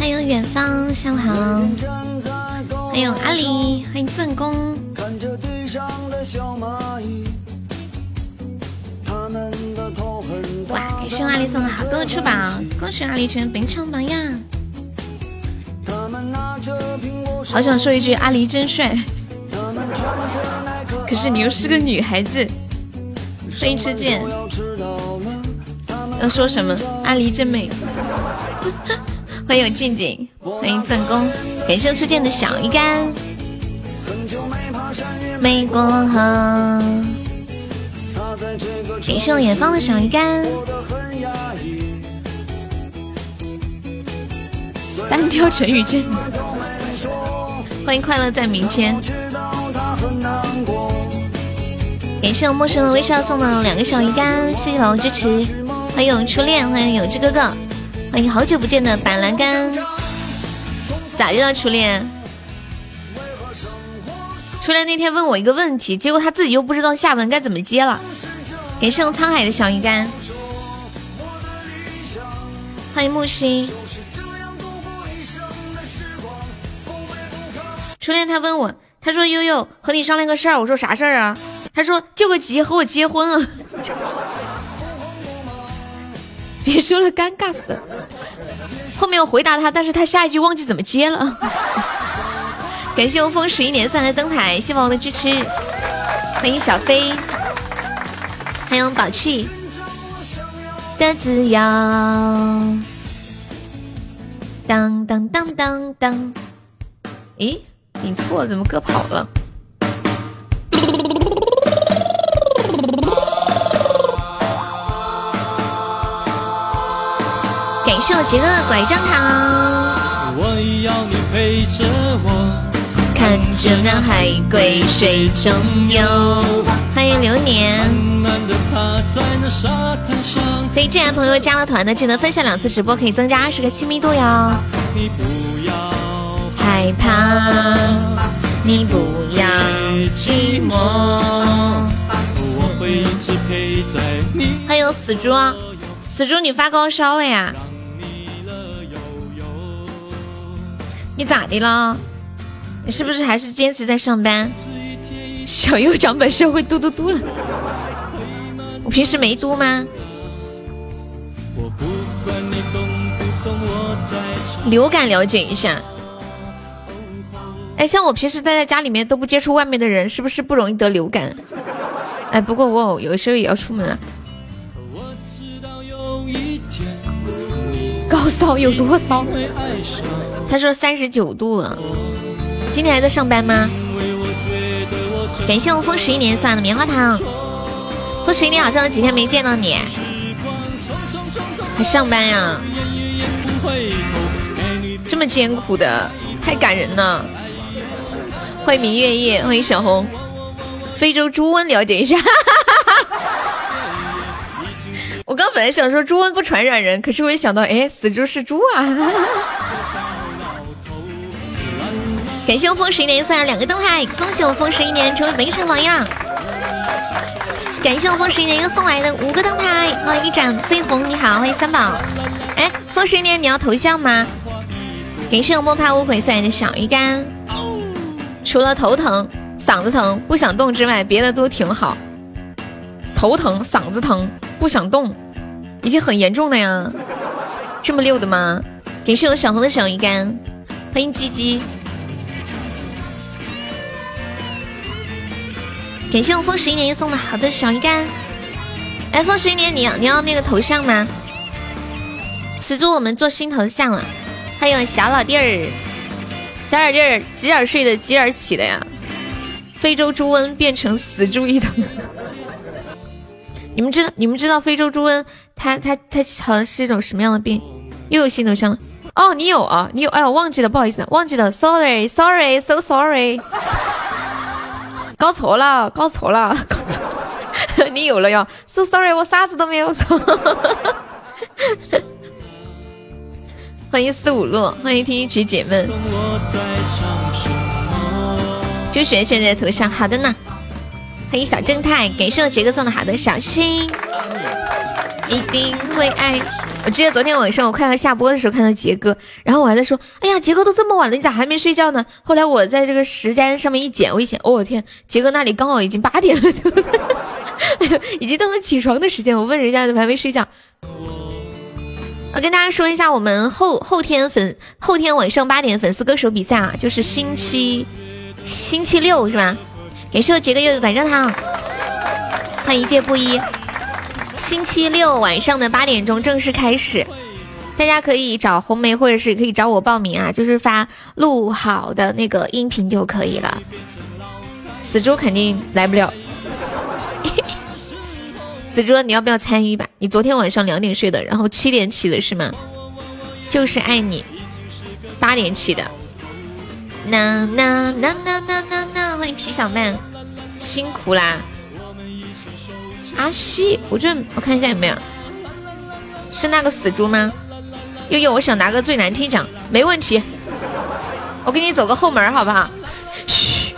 欢迎远方，下午好。欢迎阿里，欢迎钻工。哇，感谢阿里送的好多翅膀，恭喜阿里成本场榜样。好想说一句阿狸真帅，可是你又是个女孩子。欢迎吃剑，要说什么？阿狸真美。欢迎静静，欢迎赞功，感谢初见的小鱼干。没过河，感谢远方的小鱼干。单挑陈宇真，欢迎快乐在明天。感谢我陌生的微笑送的两个小鱼干，谢谢宝宝支持。欢迎初恋，欢迎有志哥哥，欢迎好久不见的板蓝根。咋的了，初恋？初恋那天问我一个问题，结果他自己又不知道下文该怎么接了。感谢沧海的小鱼干，欢迎木心。初恋他问我，他说悠悠和你商量个事儿，我说啥事儿啊？他说救个急和我结婚啊！别说了，尴尬死了。后面我回答他，但是他下一句忘记怎么接了。感谢我风十一年送来的灯牌，谢谢我的支持。欢迎小飞，欢迎宝气的自由。当当当当当，咦？你错了，怎么歌跑了？感谢我杰哥的拐杖糖。我要你陪着我看着那海龟水中游。欢迎流年。可以进来朋友加了团的，记得分享两次直播，可以增加二十个亲密度哟。你不要害怕，你不要寂寞。欢迎死猪，死猪你发高烧了呀？你咋的了？你是不是还是坚持在上班？小右长本事会嘟嘟嘟了。我平时没嘟吗？流感了解一下。哎，像我平时待在家里面都不接触外面的人，是不是不容易得流感？哎，不过我有时候也要出门啊。高烧有多烧？他说三十九度了。今天还在上班吗？感谢我风十一年送来的棉花糖。风十一年好像有几天没见到你，还上班呀？这么艰苦的，太感人了。欢迎明月夜，欢迎小红。非洲猪瘟了解一下。我刚本来想说猪瘟不传染人，可是我一想到，哎，死猪是猪啊。感谢我风十一年送来两个灯牌，恭喜我风十一年成为本场榜样。感谢我风十一年又送来的五个灯牌，欢迎一盏飞鸿，你好，欢迎三宝。哎，风十一年你要头像吗？感谢我莫怕无悔送来的小鱼干。除了头疼、嗓子疼、不想动之外，别的都挺好。头疼、嗓子疼、不想动，已经很严重了呀。这么溜的吗？感谢我小红的小鱼干，欢迎鸡鸡。感谢我风十一年送的好的小鱼干。哎，风十一年，你要你要那个头像吗？死猪，我们做新头像了。还有小老弟儿。小老弟儿，几点睡的，几点起的呀？非洲猪瘟变成死猪一头。你们知道？你们知道非洲猪瘟？它它它好像是一种什么样的病？又有新头像了？哦，你有啊？你有？哎，我忘记了，不好意思，忘记了，sorry，sorry，so sorry。搞错了，搞错了，搞错。你有了哟，so sorry，我啥子都没有说。欢迎四五路，欢迎听一曲姐妹，就选选这头像，好的呢。欢迎小正太，感谢我杰哥送的好的小心，一定会爱。我记得昨天晚上我快要下播的时候看到杰哥，然后我还在说，哎呀，杰哥都这么晚了，你咋还没睡觉呢？后来我在这个时间上面一剪，我一剪，哦我天，杰哥那里刚好已经八点了，已经到了起床的时间。我问人家怎么还没睡觉。我跟大家说一下，我们后后天粉后天晚上八点粉丝歌手比赛啊，就是星期星期六是吧？感谢杰哥又有拐杖糖，欢迎一介布衣。星期六晚上的八点钟正式开始，大家可以找红梅或者是可以找我报名啊，就是发录好的那个音频就可以了。死猪肯定来不了。死猪，你要不要参与吧？你昨天晚上两点睡的，然后七点起的是吗？就是爱你，八点起的。那那那那那那那，欢迎皮小曼，辛苦啦。阿西，我这我看一下有没有，是那个死猪吗？悠悠，我想拿个最难听奖，没问题。我给你走个后门，好不好？嘘，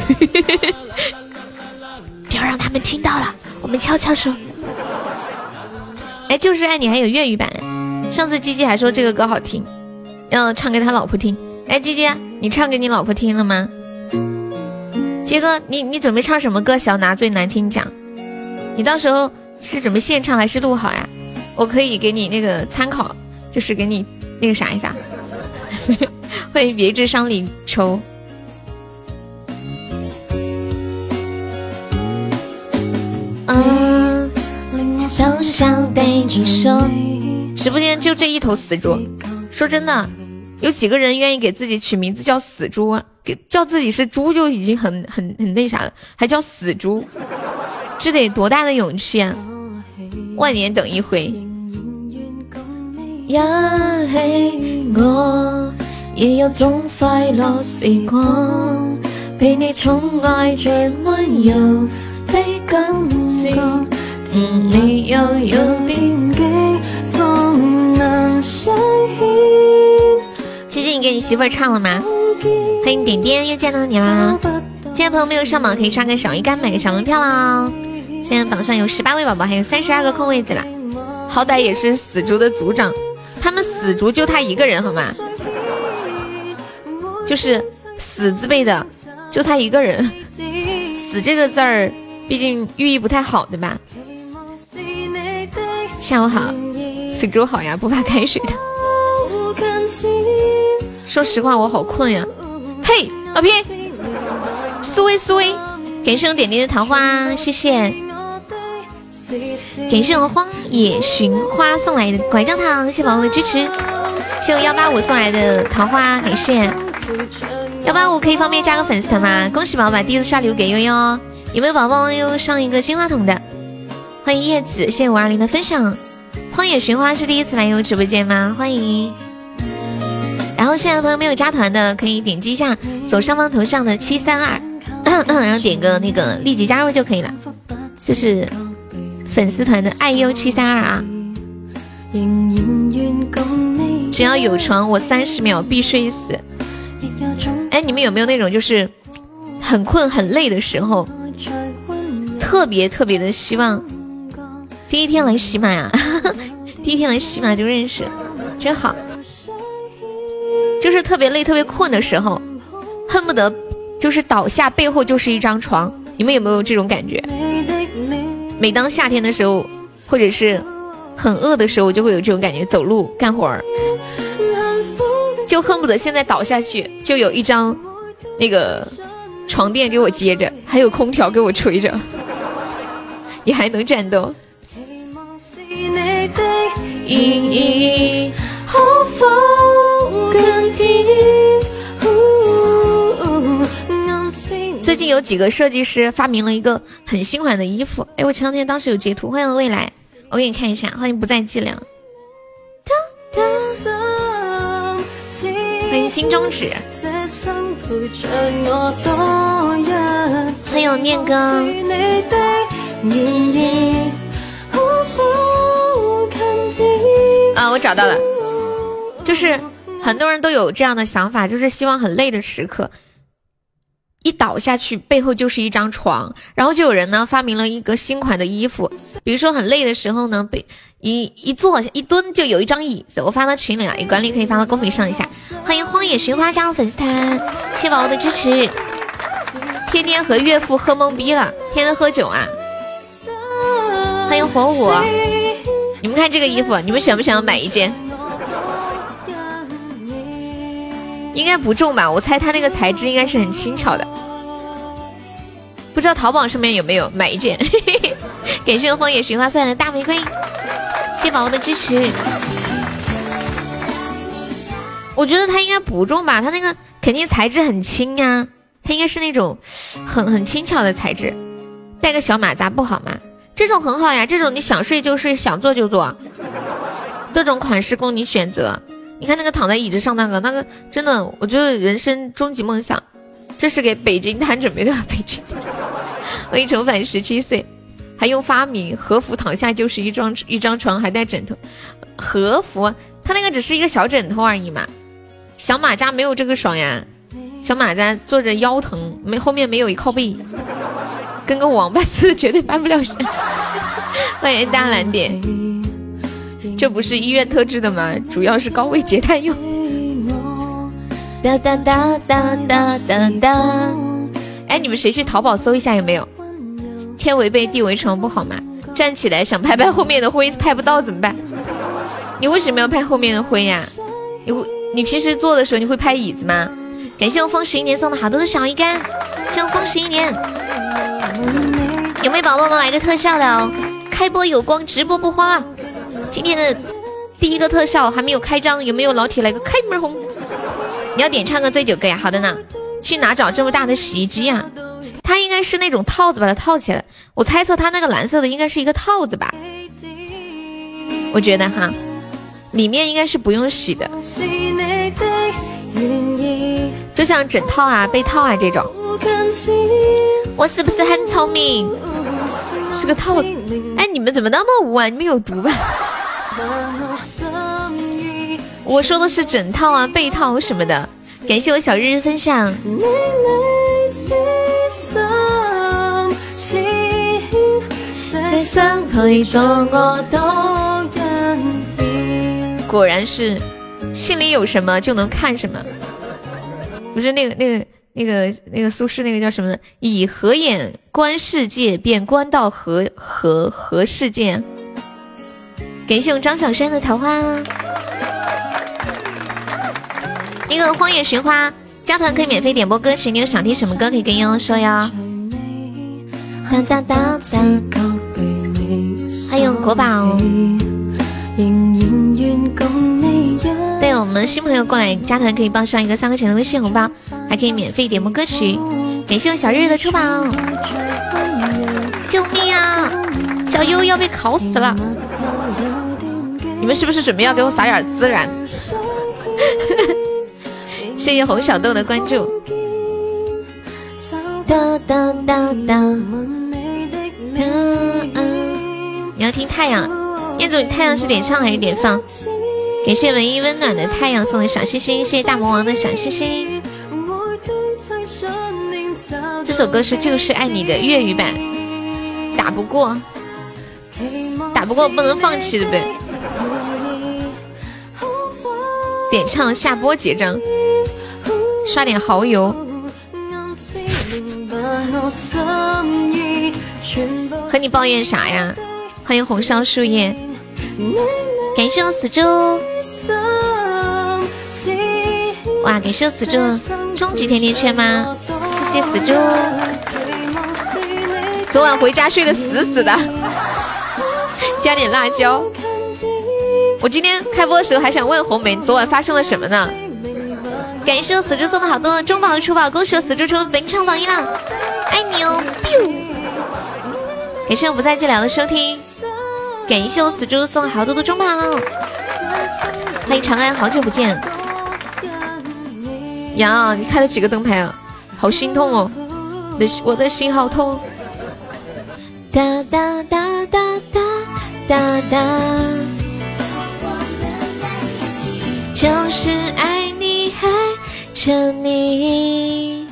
不要让他们听到了，我们悄悄说。哎，就是爱你还有粤语版。上次鸡鸡还说这个歌好听，要唱给他老婆听。哎，鸡鸡，你唱给你老婆听了吗？杰哥，你你准备唱什么歌想拿最难听奖？你到时候是准备现唱还是录好呀？我可以给你那个参考，就是给你那个啥一下。欢迎别致伤离愁。嗯直播间就这一头死猪，说真的，有几个人愿意给自己取名字叫死猪？给叫自己是猪就已经很很很那啥了，还叫死猪，这得多大的勇气啊！万年等一回。也有种快乐时光，被你宠爱最温柔的感觉。你又有点惊，方能相牵。琪琪，你给你媳妇儿唱了吗？欢迎点点，又见到你啦！今天朋友没有上榜，可以刷个小鱼干，买个小门票啦！现在榜上有十八位宝宝，还有三十二个空位子啦。好歹也是死猪的组长，他们死猪就他一个人，好吗？就是死字辈的，就他一个人。死这个字儿，毕竟寓意不太好，对吧？下午好，死猪好呀，不怕开水的。说实话，我好困呀。嘿，老皮，苏威苏威，感谢我点点的桃花，谢谢。感谢我荒野寻花送来的拐杖糖，谢宝宝的支持。谢我幺八五送来的桃花，感谢。幺八五可以方便加个粉丝团吗？恭喜宝宝把第一次刷礼物给悠悠，有没有宝宝又上一个金话筒的？欢迎叶子，谢谢五二零的分享。荒野寻花是第一次来悠悠直播间吗？欢迎。然后现在朋友没有加团的，可以点击一下左上方头像的七三二，然后点个那个立即加入就可以了。这是粉丝团的爱优七三二啊。只要有床，我三十秒必睡死。哎，你们有没有那种就是很困很累的时候，特别特别的希望？第一天来喜马呀，第一天来喜马就认识，真好。就是特别累、特别困的时候，恨不得就是倒下，背后就是一张床。你们有没有这种感觉？每当夏天的时候，或者是很饿的时候，就会有这种感觉。走路、干活儿，就恨不得现在倒下去，就有一张那个床垫给我接着，还有空调给我吹着，你还能战斗。最近有几个设计师发明了一个很新款的衣服，哎，我前两天当时有截图，欢迎未来，我给你看一下，欢迎不再计量，欢迎金中指，欢迎念哥。啊，我找到了，就是很多人都有这样的想法，就是希望很累的时刻，一倒下去，背后就是一张床，然后就有人呢发明了一个新款的衣服，比如说很累的时候呢，被一一坐一蹲就有一张椅子，我发到群里了，有管理可以发到公屏上一下。欢迎荒野寻花加入粉丝团，谢宝宝的支持。天天和岳父喝懵逼了，天天喝酒啊！欢迎火舞，你们看这个衣服，你们想不想要买一件？应该不重吧？我猜它那个材质应该是很轻巧的，不知道淘宝上面有没有买一件。感谢荒野寻花送来的大玫瑰，谢宝宝的支持。我觉得它应该不重吧？它那个肯定材质很轻呀，它应该是那种很很轻巧的材质。带个小马扎不好吗？这种很好呀，这种你想睡就睡，想坐就坐，各种款式供你选择。你看那个躺在椅子上那个，那个真的，我觉得人生终极梦想，这是给北京摊准备的。北京，欢迎重返十七岁，还用发明和服躺下就是一张一张床，还带枕头。和服，它那个只是一个小枕头而已嘛。小马扎没有这个爽呀，小马扎坐着腰疼，没后面没有一靠背，跟个王八似的，绝对翻不了身。欢迎大蓝点。这不是医院特制的吗？主要是高位截瘫用。哒哒哒哒哒哒哒。哎，你们谁去淘宝搜一下有没有？天为被，地为床不好吗？站起来想拍拍后面的灰，拍不到怎么办？你为什么要拍后面的灰呀？你会你平时坐的时候你会拍椅子吗？感谢我风十一年送的好多的小鱼干，谢我风十一年。有没有宝宝们来个特效的哦？开播有光，直播不花。今天的第一个特效还没有开张，有没有老铁来个开门红？你要点唱个醉酒歌呀？好的呢，去哪找这么大的洗衣机呀？它应该是那种套子，把它套起来。我猜测它那个蓝色的应该是一个套子吧？我觉得哈，里面应该是不用洗的，就像枕套啊、被套啊这种。我是不是很聪明？是个套子。哎，你们怎么那么污啊？你们有毒吧？我说的是枕套啊、被套什么的。感谢我小日日分享。果然是，心里有什么就能看什么。不是那个那个那个那个苏轼那个叫什么？以何眼观世界，便观到何何何世界。感谢我张小山的桃花，那个荒野寻花加团可以免费点播歌曲，你有想听什么歌可以跟悠悠说呀。当当当当，欢迎国宝。对我们新朋友过来加团可以报上一个三块钱的微信红包，还可以免费点播歌曲。感谢我小日日的出宝，救命啊！小优要被烤死了。你们是不是准备要给我撒点孜然？谢谢红小豆的关注。哒哒哒哒。你要听太阳？彦祖，你太阳是点唱还是点放？感谢文艺温暖的太阳送的小星星，谢谢大魔王的小星星。这首歌是《就是爱你》的粤语版，打不过，打不过不能放弃，对不对？点唱下播结账，刷点蚝油。和你抱怨啥呀？欢迎红烧树叶，感谢我死猪。哇，感谢死猪，终极甜甜圈吗？谢谢死猪。昨晚回家睡得死死的，加点辣椒。我今天开播的时候还想问红梅，昨晚发生了什么呢？感谢我死猪送的好多中宝出宝，恭喜我死猪成本场榜一了，爱你哦！感谢我不再寂寥的收听，感谢我死猪送好多的中宝，欢迎长安，好久不见。呀，你开了几个灯牌啊？好心痛哦，的我的心好痛。哒哒哒哒哒哒哒。就是爱你，爱着你。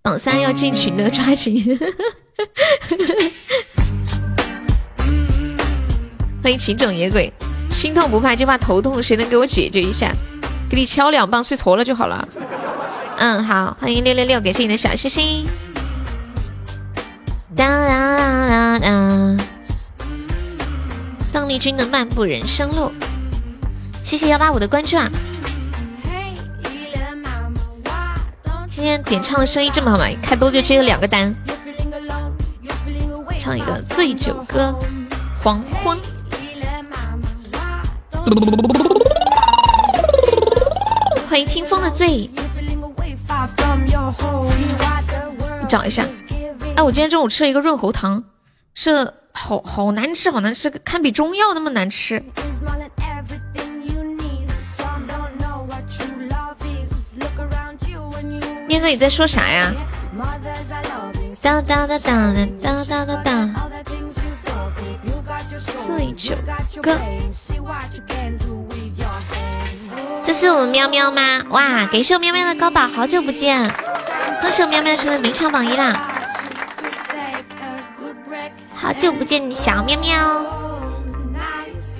榜三要进群的抓紧。欢迎情种野鬼，心痛不怕就怕头痛，谁能给我解决一下？给你敲两棒，睡错了就好了。嗯，好，欢迎六六六，感谢你的小心心。哒啦啦啦！邓丽君的漫步人生路，谢谢幺八五的关注啊。今天点唱的声音这么好吗？开播就接了两个单，唱一个醉酒歌，黄昏。欢迎听风的醉，你找一下。哎，我今天中午吃了一个润喉糖，是好好难吃，好难吃，堪比中药那么难吃。念哥，你在说啥呀？哒哒哒哒哒哒哒哒。醉酒歌。这是我们喵喵吗？哇，感谢我喵喵的高宝，好久不见，恭喜我喵喵成为名场榜一啦！好久不见，你小喵喵，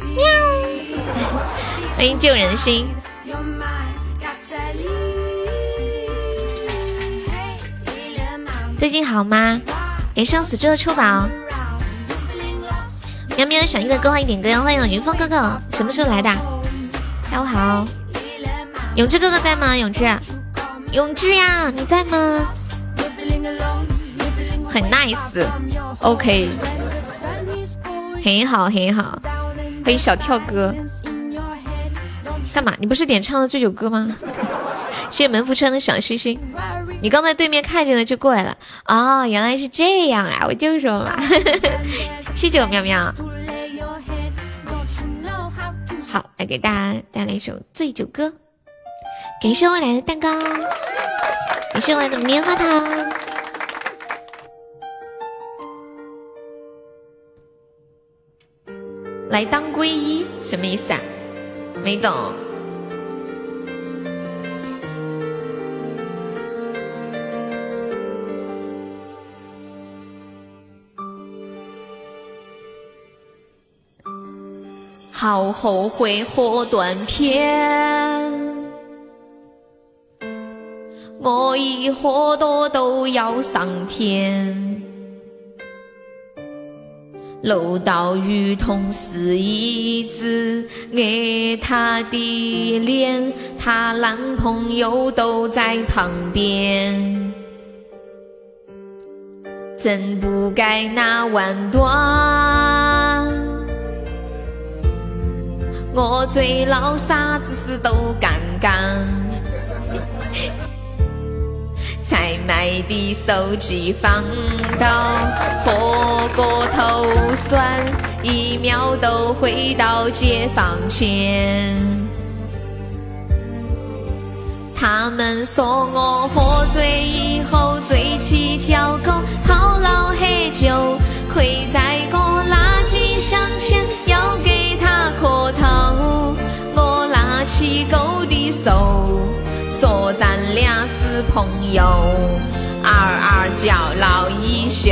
喵！欢迎救人心。最近好吗？给生死之的出宝。喵喵想一个歌，欢迎点歌，欢迎云峰哥哥，什么时候来的？下午好。永志哥哥在吗？永志，永志呀，你在吗？很 nice，OK，很好很好，欢迎小跳哥。干嘛？你不是点唱的醉酒歌吗？谢谢门福川的小心心。你刚才对面看见了就过来了。哦，原来是这样啊！我就说嘛。谢谢我喵喵。好，来给大家带来一首醉酒歌。感谢我来的蛋糕，感谢我来的棉花糖。来当皈依什么意思啊？没懂。好后悔喝断片。我一喝多都要上天，楼道与同事一直爱他的脸，她男朋友都在旁边，真不该那弯断。我最老啥子事都敢干。才买的手机放到喝过头酸，一秒都回到解放前。他们说我喝醉以后追起条狗，好老喝酒，跪在个垃圾箱前拿起狗的手。说咱俩是朋友，二二叫老一宿。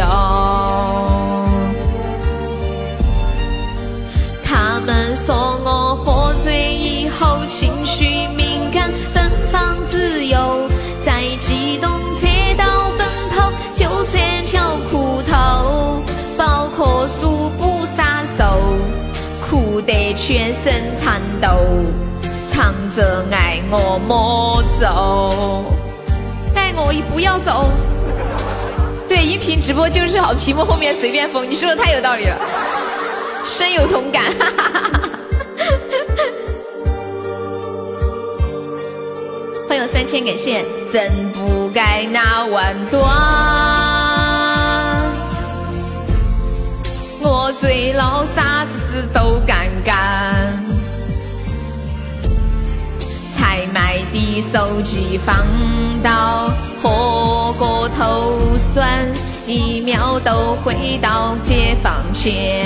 他们说我喝醉以后情绪敏感，奔放自由，在机动车道奔跑就算条裤头，包括束不撒手，哭得全身颤抖。唱着爱我莫走，爱我不要走。对，音频直播就是好，屏幕后面随便封。你说的太有道理了，深有同感。欢迎三千，感谢。真不该那弯断，我醉了，啥子事都敢干。手机放到喝过头酸，一秒都回到解放前。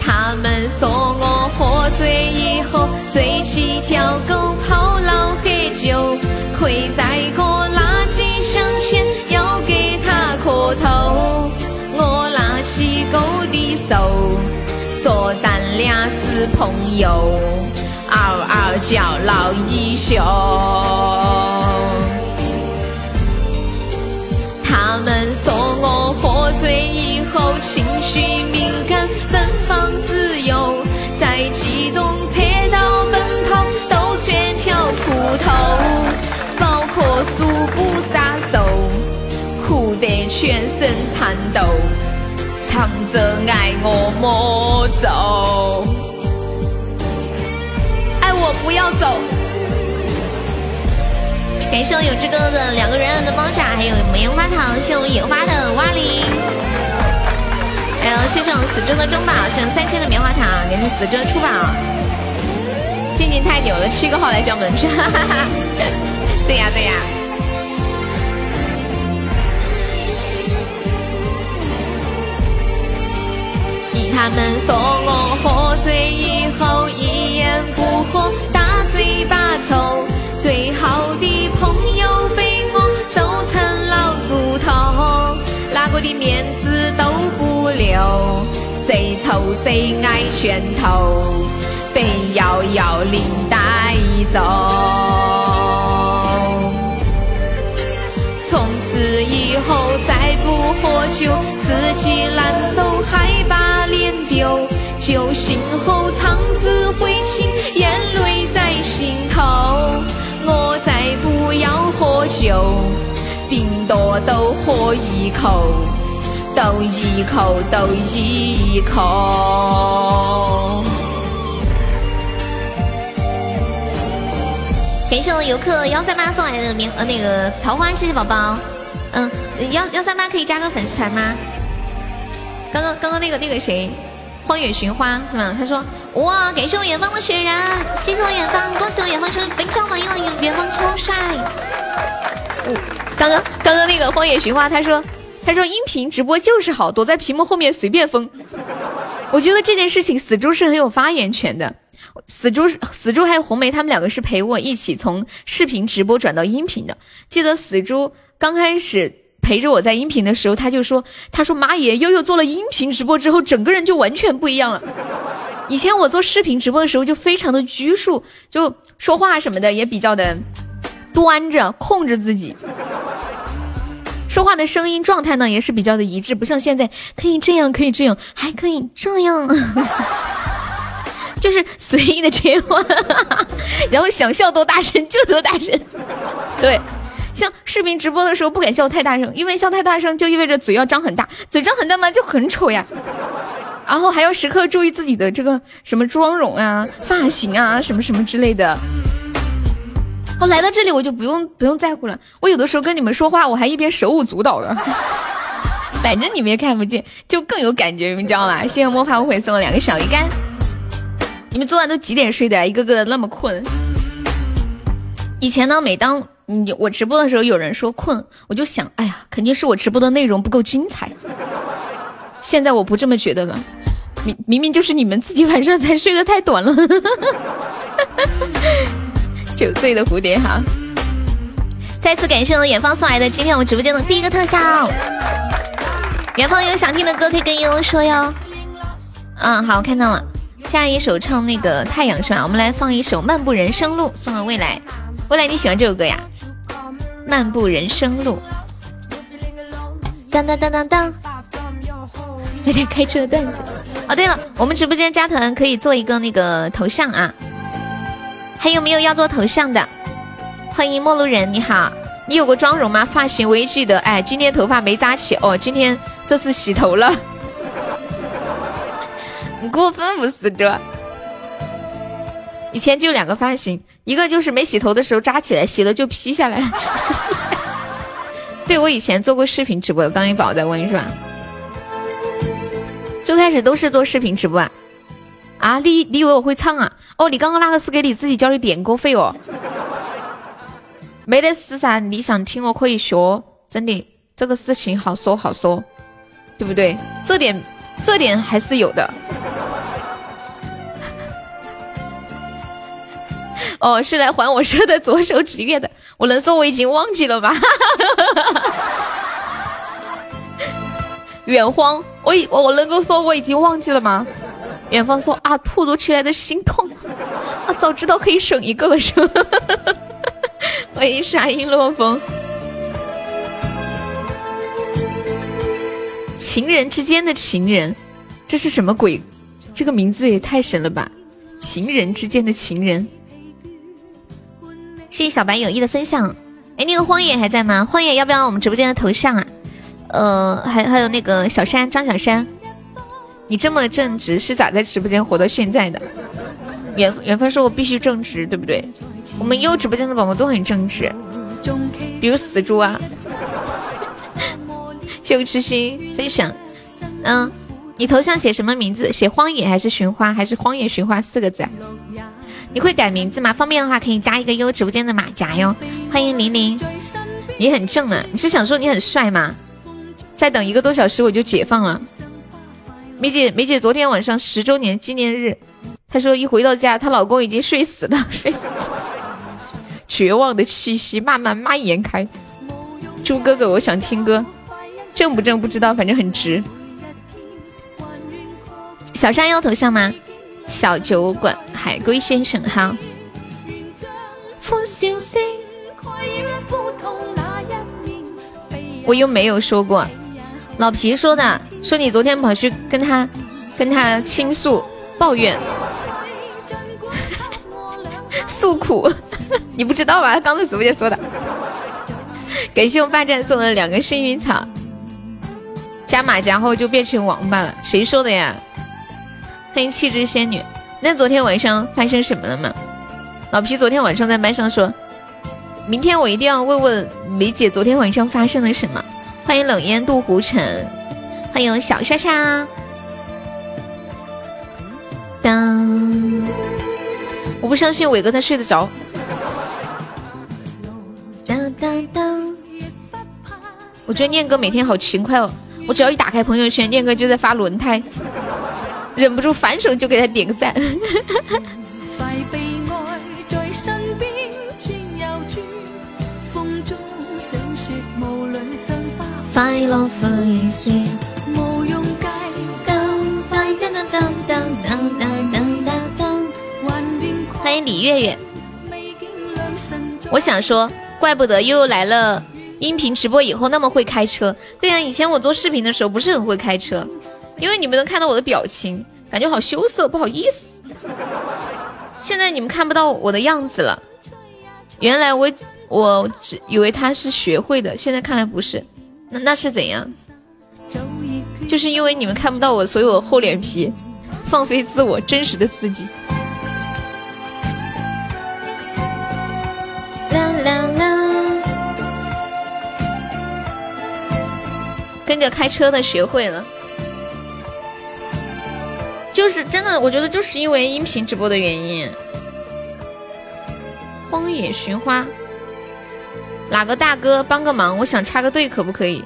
他们说我喝醉以后追起条狗，跑老喝酒，跪在个垃圾箱前要给他磕头。我拉起狗的手，说咱俩是朋友，嗷嗷叫闹一宿。他们说我喝醉以后情绪敏感，奔放自由，在机动车道奔跑都选条裤头，包括速不撒手，哭得全身颤抖，唱着爱我莫走，爱我不要走。感谢我有志哥哥的两个人的猫爪，还有棉花糖，谢我们野花的五二零，还有谢谢我死猪的中宝，谢我三千的棉花糖，感谢死猪的出宝，静静太牛了，七个号来叫门去，哈哈哈，对呀对呀。他们说我喝醉以后一言不合嘴巴抽。最好的朋友被我揍成老猪头，哪个的面子都不留，谁抽谁挨拳头，被幺幺零带走。从此以后再不喝酒，自己难受还把脸丢，酒醒后肠子悔青，多都喝一口，都一口，都一口。感谢我游客幺三八送来的名呃那个桃花，谢谢宝宝。嗯，幺幺三八可以加个粉丝团吗？刚刚刚刚那个那个谁？荒野寻花是吗？他说哇，感谢我远方的雪人，谢谢我远方，恭喜我远方成为本场榜一了，远方超帅。刚刚刚刚那个荒野寻花，他说他说音频直播就是好，躲在屏幕后面随便疯。我觉得这件事情死猪是很有发言权的，死猪死猪还有红梅他们两个是陪我一起从视频直播转到音频的。记得死猪刚开始。陪着我在音频的时候，他就说：“他说妈耶，悠悠做了音频直播之后，整个人就完全不一样了。以前我做视频直播的时候就非常的拘束，就说话什么的也比较的端着，控制自己，说话的声音状态呢也是比较的一致，不像现在可以这样，可以这样，还可以这样，就是随意的切换，然后想笑多大声就多大声，对。”像视频直播的时候不敢笑太大声，因为笑太大声就意味着嘴要张很大，嘴张很大嘛就很丑呀。然后还要时刻注意自己的这个什么妆容啊、发型啊什么什么之类的。我来到这里我就不用不用在乎了，我有的时候跟你们说话我还一边手舞足蹈的，反正你们也看不见，就更有感觉，你们知道吗？谢谢摸爬无悔送了两个小鱼干。你们昨晚都几点睡的？一个个那么困。以前呢，每当你我直播的时候，有人说困，我就想，哎呀，肯定是我直播的内容不够精彩。现在我不这么觉得了，明明明就是你们自己晚上才睡得太短了。酒醉的蝴蝶哈，再次感谢我远方送来的今天我直播间的第一个特效。远方有想听的歌可以跟悠悠说哟。嗯，好，看到了。下一首唱那个太阳是吧？我们来放一首《漫步人生路》，送给未来。未来你喜欢这首歌呀？漫步人生路，当当当当当，有点开车的段子。哦，对了，我们直播间加团可以做一个那个头像啊，还有没有要做头像的？欢迎陌路人，你好，你有过妆容吗？发型我也记得，哎，今天头发没扎起哦，今天这次洗头了，你过分不是的？以前就两个发型。一个就是没洗头的时候扎起来，洗了就披下来。对我以前做过视频直播的，刚一宝在问是吧？最开始都是做视频直播啊？啊，你你以为我会唱啊？哦，你刚刚那个是给你自己交的点歌费哦。没得事噻，你想听我可以学，真的这个事情好说好说，对不对？这点这点还是有的。哦，是来还我赊的左手指月的。我能说我已经忘记了吧？远方，我已我我能够说我已经忘记了吗？远方说啊，突如其来的心痛啊，早知道可以省一个了是吧？欢迎沙音落风。情人之间的情人，这是什么鬼？这个名字也太神了吧！情人之间的情人。谢谢小白有意的分享。哎，那个荒野还在吗？荒野要不要我们直播间的头像啊？呃，还还有那个小山张小山，你这么正直，是咋在直播间活到现在的？缘缘分说，我必须正直，对不对？我们优直播间的宝宝都很正直，比如死猪啊。谢痴心分享，嗯，你头像写什么名字？写荒野还是寻花？还是荒野寻花四个字？你会改名字吗？方便的话可以加一个优直播间的马甲哟。欢迎玲玲，你很正啊，你是想说你很帅吗？再等一个多小时我就解放了。梅姐，梅姐昨天晚上十周年纪念日，她说一回到家，她老公已经睡死了，睡死了，绝望的气息慢慢蔓延开。猪哥哥，我想听歌。正不正不知道，反正很直。小山要头像吗？小酒馆海龟先生哈。我又没有说过，老皮说的，说你昨天跑去跟他跟他倾诉抱怨 诉苦，你不知道吧？他刚在直播间说的。感谢我霸占送的两个幸运草。加马甲后就变成王八了，谁说的呀？欢迎气质仙女。那昨天晚上发生什么了吗？老皮昨天晚上在麦上说，明天我一定要问问梅姐昨天晚上发生了什么。欢迎冷烟渡湖城，欢迎小莎莎。当，我不相信伟哥他睡得着。当当当，我觉得念哥每天好勤快哦。我只要一打开朋友圈，念哥就在发轮胎，忍不住反手就给他点个赞。快乐分是无用计欢迎李月月，我想说，怪不得又来了。音频直播以后那么会开车，对呀，以前我做视频的时候不是很会开车，因为你们能看到我的表情，感觉好羞涩，不好意思。现在你们看不到我的样子了，原来我我只以为他是学会的，现在看来不是，那那是怎样？就是因为你们看不到我，所以我厚脸皮，放飞自我，真实的自己。啦啦啦跟着开车的学会了，就是真的，我觉得就是因为音频直播的原因。荒野寻花，哪个大哥帮个忙？我想插个队，可不可以？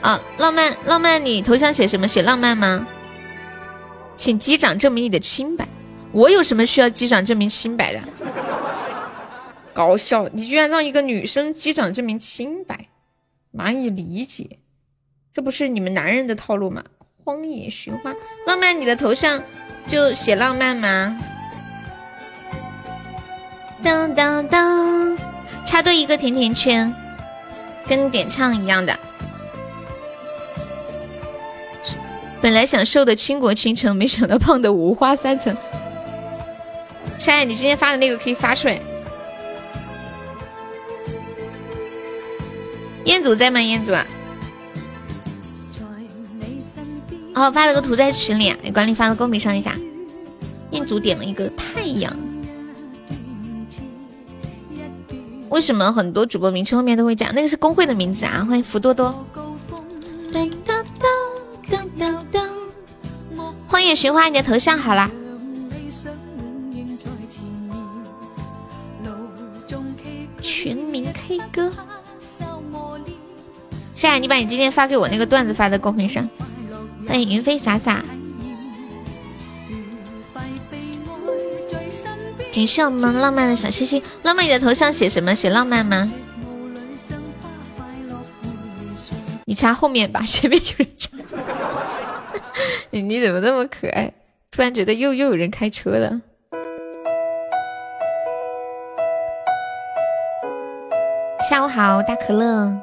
啊，浪漫浪漫，你头像写什么？写浪漫吗？请机长证明你的清白。我有什么需要机长证明清白的？搞笑，你居然让一个女生机长证明清白？难以理解，这不是你们男人的套路吗？荒野寻花，浪漫，你的头像就写浪漫吗？当当当，插队一个甜甜圈，跟点唱一样的。本来想瘦的倾国倾城，没想到胖的五花三层。山野，你之前发的那个可以发出来。彦祖在吗？彦祖啊！哦，发了个图在群里，给管理发到公屏上一下。彦祖点了一个太阳。为什么很多主播名称后面都会加？那个是公会的名字啊！欢迎福多多。欢迎寻花，你的头像好啦。全民 K 歌。夏夏，你把你今天发给我那个段子发在公屏上。欢迎云飞洒洒。感谢我们浪漫的小星星浪漫你的头像写什么？写浪漫吗？你插后面吧前面有人插。你你怎么那么可爱？突然觉得又又有人开车了。下午好大可乐。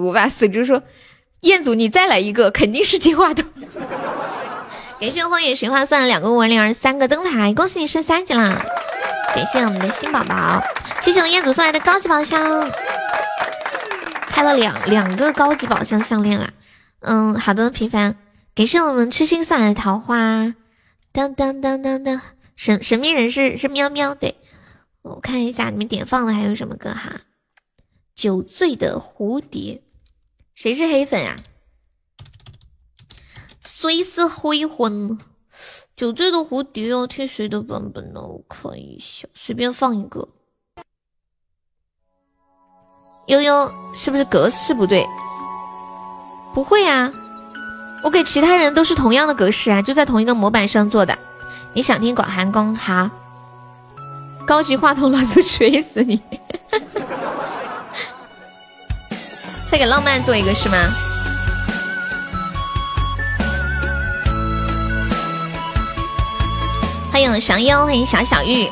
毒吧死猪说彦祖你再来一个肯定是进化的。感谢荒野神话送来两个温良人三个灯牌恭喜你升三级啦。感谢我们的新宝宝谢谢我彦祖送来的高级宝箱。开了两两个高级宝箱项链啦。嗯好的平凡。感谢我们痴心送来的桃花。噔噔噔噔噔神神秘人是是喵喵对。我看一下你们点放的还有什么歌哈？酒醉的蝴蝶。谁是黑粉呀？谁是灰魂？酒醉的蝴蝶哦，听谁的版本呢？我看一下，随便放一个。悠悠，是不是格式不对？不会啊，我给其他人都是同样的格式啊，就在同一个模板上做的。你想听广寒宫哈？高级话筒老子 锤死你！再给浪漫做一个是吗？欢迎降妖，欢迎小小玉。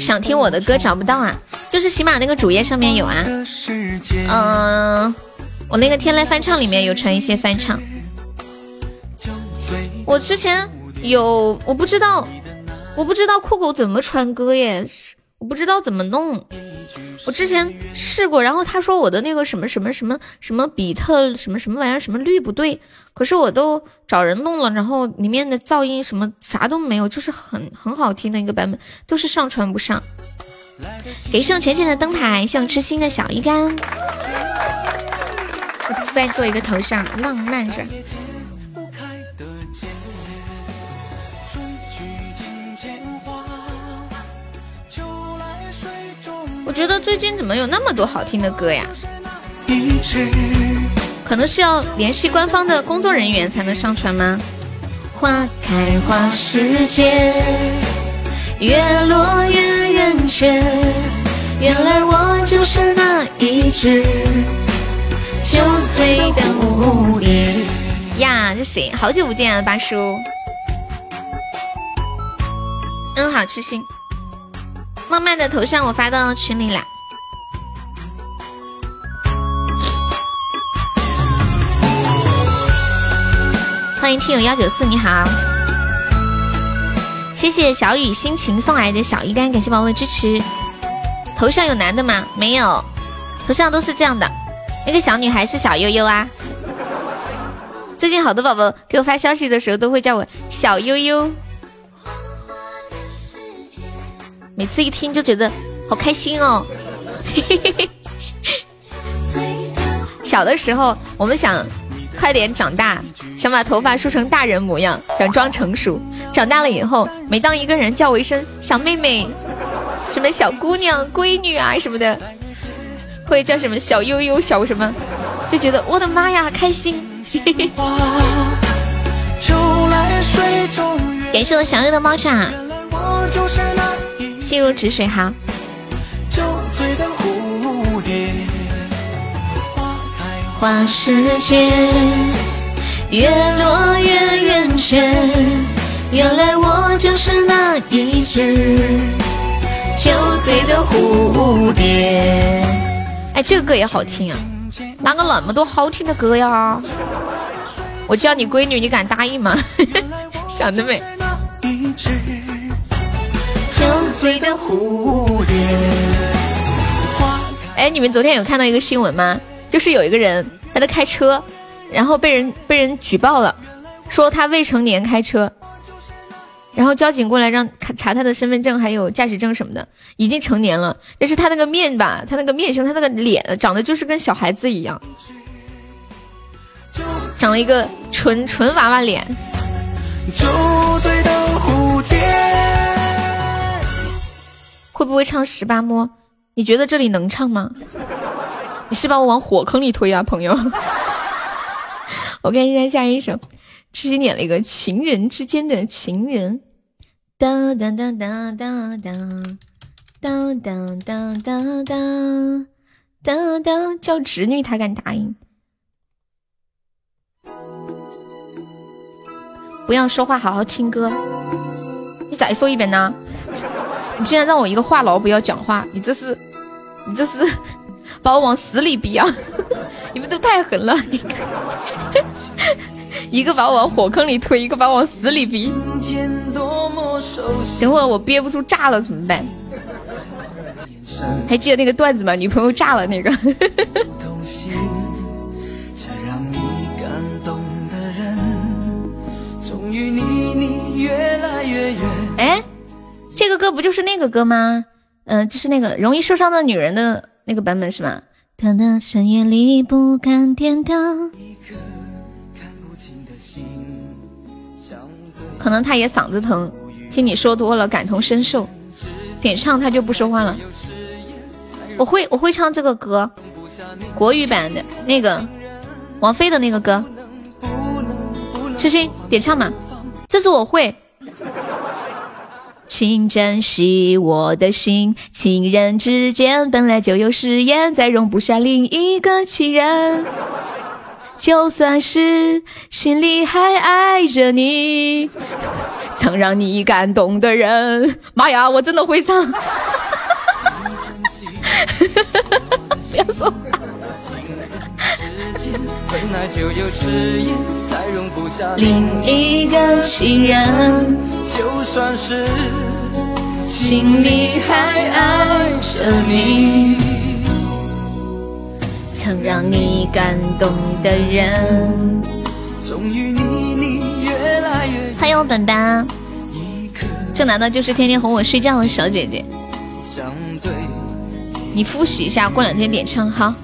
想听我的歌找不到啊，就是喜马那个主页上面有啊。嗯，我那个天籁翻唱里面有传一些翻唱。我之前有，我不知道，我不知道酷狗怎么传歌耶，我不知道怎么弄。我之前试过，然后他说我的那个什么什么什么什么比特什么什么玩意儿什么率不对，可是我都找人弄了，然后里面的噪音什么啥都没有，就是很很好听的一个版本，都是上传不上。给上浅浅的灯牌，像痴心的小鱼干。再做一个头像，浪漫着。我觉得最近怎么有那么多好听的歌呀？可能是要联系官方的工作人员才能上传吗？花开花时节，月落月圆缺，原来我就是那一只酒醉的蝴蝶呀！这谁？好久不见啊，八叔。嗯，好痴心。浪漫的头像我发到群里啦。欢迎听友幺九四，你好，谢谢小雨心情送来的小鱼干，感谢宝宝的支持。头像有男的吗？没有，头像都是这样的。那个小女孩是小悠悠啊。最近好多宝宝给我发消息的时候都会叫我小悠悠。每次一听就觉得好开心哦。小的时候，我们想快点长大，想把头发梳成大人模样，想装成熟。长大了以后，每当一个人叫我一声小妹妹，什么小姑娘、闺女啊什么的，或者叫什么小悠悠、小什么，就觉得我的妈呀，开心。感谢我小月的猫爪。心如止水，哈。花时节，月落月圆缺，原来我就是那一只酒醉的蝴蝶。哎，这个歌也好听啊！哪个那么多好听的歌呀？我叫你闺女，你敢答应吗？想得美。酒醉的蝴蝶。哎，你们昨天有看到一个新闻吗？就是有一个人他在开车，然后被人被人举报了，说他未成年开车，然后交警过来让查他的身份证还有驾驶证什么的，已经成年了，但是他那个面吧，他那个面型，他那个脸长得就是跟小孩子一样，长了一个纯纯娃娃脸。酒醉的蝴蝶。会不会唱十八摸？你觉得这里能唱吗？你是把我往火坑里推啊，朋友！我看一下下一首，直接点了一个情人之间的情人，当当当当当当当当当当当当当，叫侄女她敢答应？不要说话，好好听歌。你再说一遍呢？你竟然让我一个话痨不要讲话，你这是，你这是 把我往死里逼啊！你们都太狠了，一个把我往火坑里推，一个把我往死里逼。等会儿我憋不住炸了怎么办？还记得那个段子吗？女朋友炸了那个。哎。这个歌不就是那个歌吗？嗯，就是那个容易受伤的女人的那个版本是吗？深夜里不敢点灯。可能他也嗓子疼，听你说多了感同身受，点唱他就不说话了。我会我会唱这个歌，国语版的那个王菲的那个歌。痴心点唱嘛，这是我会。请珍惜我的心，情人之间本来就有誓言，再容不下另一个情人。就算是心里还爱着你，曾让你感动的人。妈呀，我真的会唱！不要说说。另一个情人，就算是心里还爱着你，曾让你感动的人。欢迎本本，这难道就是天天哄我睡觉的小姐姐？你复习一下，过两天点唱好。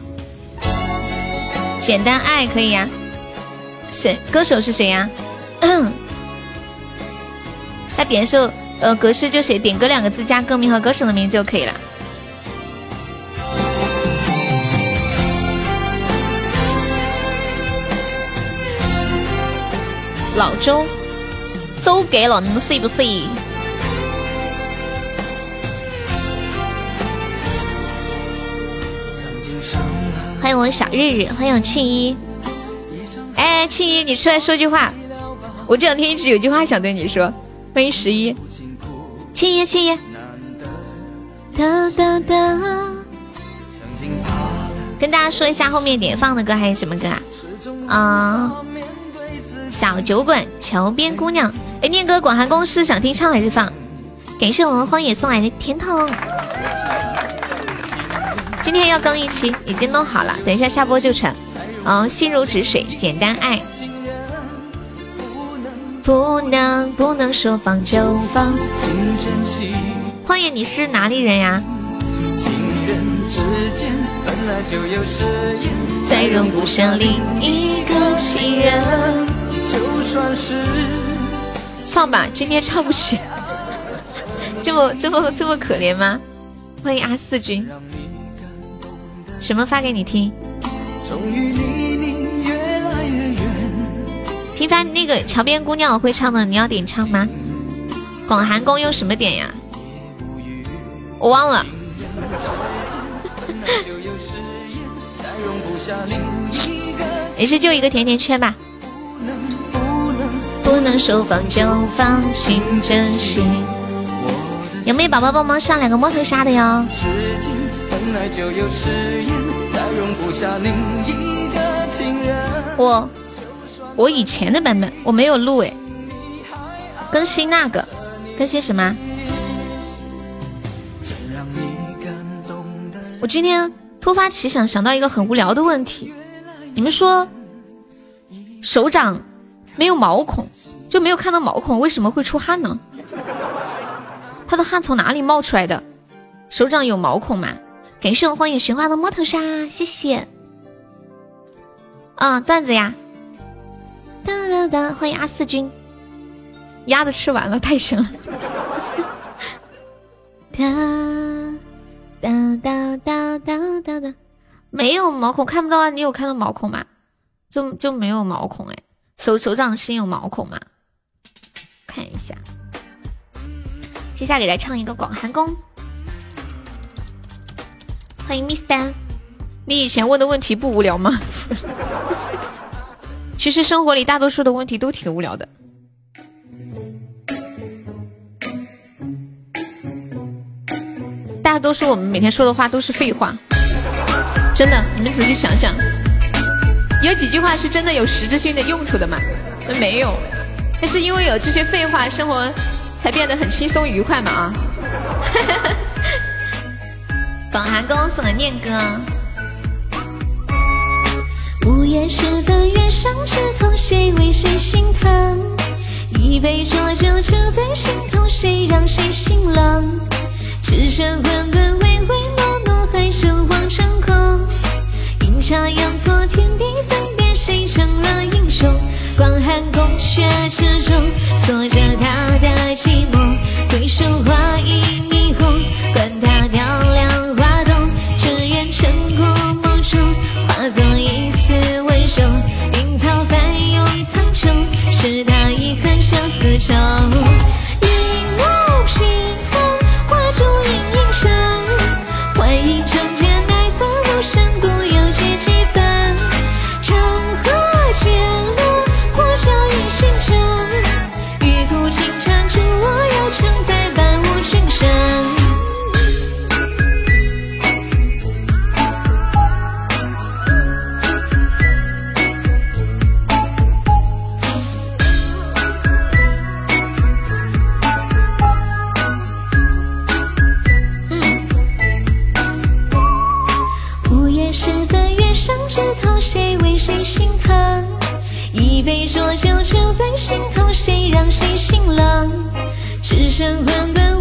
简单爱可以呀，谁歌手是谁呀？他点首呃格式就写点歌两个字加歌名和歌手的名字就可以了。老周，周给了，你们信不信？欢迎我小日日，欢迎我庆一。哎，庆一，你出来说句话。我这两天一直有句话想对你说。欢迎十一，庆一，庆一。哒哒哒。跟大家说一下后面点放的歌还有什么歌啊？啊，小酒馆，桥边姑娘。哎，念哥，广寒宫是想听唱还是放？感谢我们荒野送来的甜筒。今天要更一期，已经弄好了，等一下下播就成。嗯，心如止水，简单爱，不能不能说放就放。荒野，你是哪里人呀？再容不下另一个情人。放吧，今天唱不起，这么这么这么可怜吗？欢迎阿四君。什么发给你听？平凡那个桥边姑娘我会唱的，你要点唱吗？广寒宫用什么点呀？我忘了。也是就一个甜甜圈吧。不能说放就放，请珍惜。有没有宝宝帮忙上两个摸头杀的哟？我我以前的版本我没有录哎，更新那个更新什么？我今天突发奇想，想到一个很无聊的问题，你们说手掌没有毛孔就没有看到毛孔，为什么会出汗呢？他的汗从哪里冒出来的？手掌有毛孔吗？感谢我荒野寻花的摸头杀，谢谢。嗯，段子呀，噔噔噔，欢迎阿四君，鸭子吃完了，太神了。哒哒哒哒哒哒哒，没有毛孔，看不到啊？你有看到毛孔吗？就就没有毛孔哎，手手掌心有毛孔吗？看一下，接下来给大家唱一个《广寒宫》。欢迎 Miss 丹，你以前问的问题不无聊吗？其实生活里大多数的问题都挺无聊的，大多数我们每天说的话都是废话，真的，你们仔细想想，有几句话是真的有实质性的用处的吗？没有，那是因为有这些废话，生活才变得很轻松愉快嘛啊！哈 哈广寒宫送的念歌。午夜时分，月上枝头，谁为谁心疼？一杯浊酒，酒在心头，谁让谁心冷？只剩滚滚，唯唯诺诺，还生化成空。阴差阳错，天地分别，谁成了英雄？广寒宫阙之中，锁着他的寂寞。桂树花影霓虹，管他想心头，谁让谁心冷？只剩混沌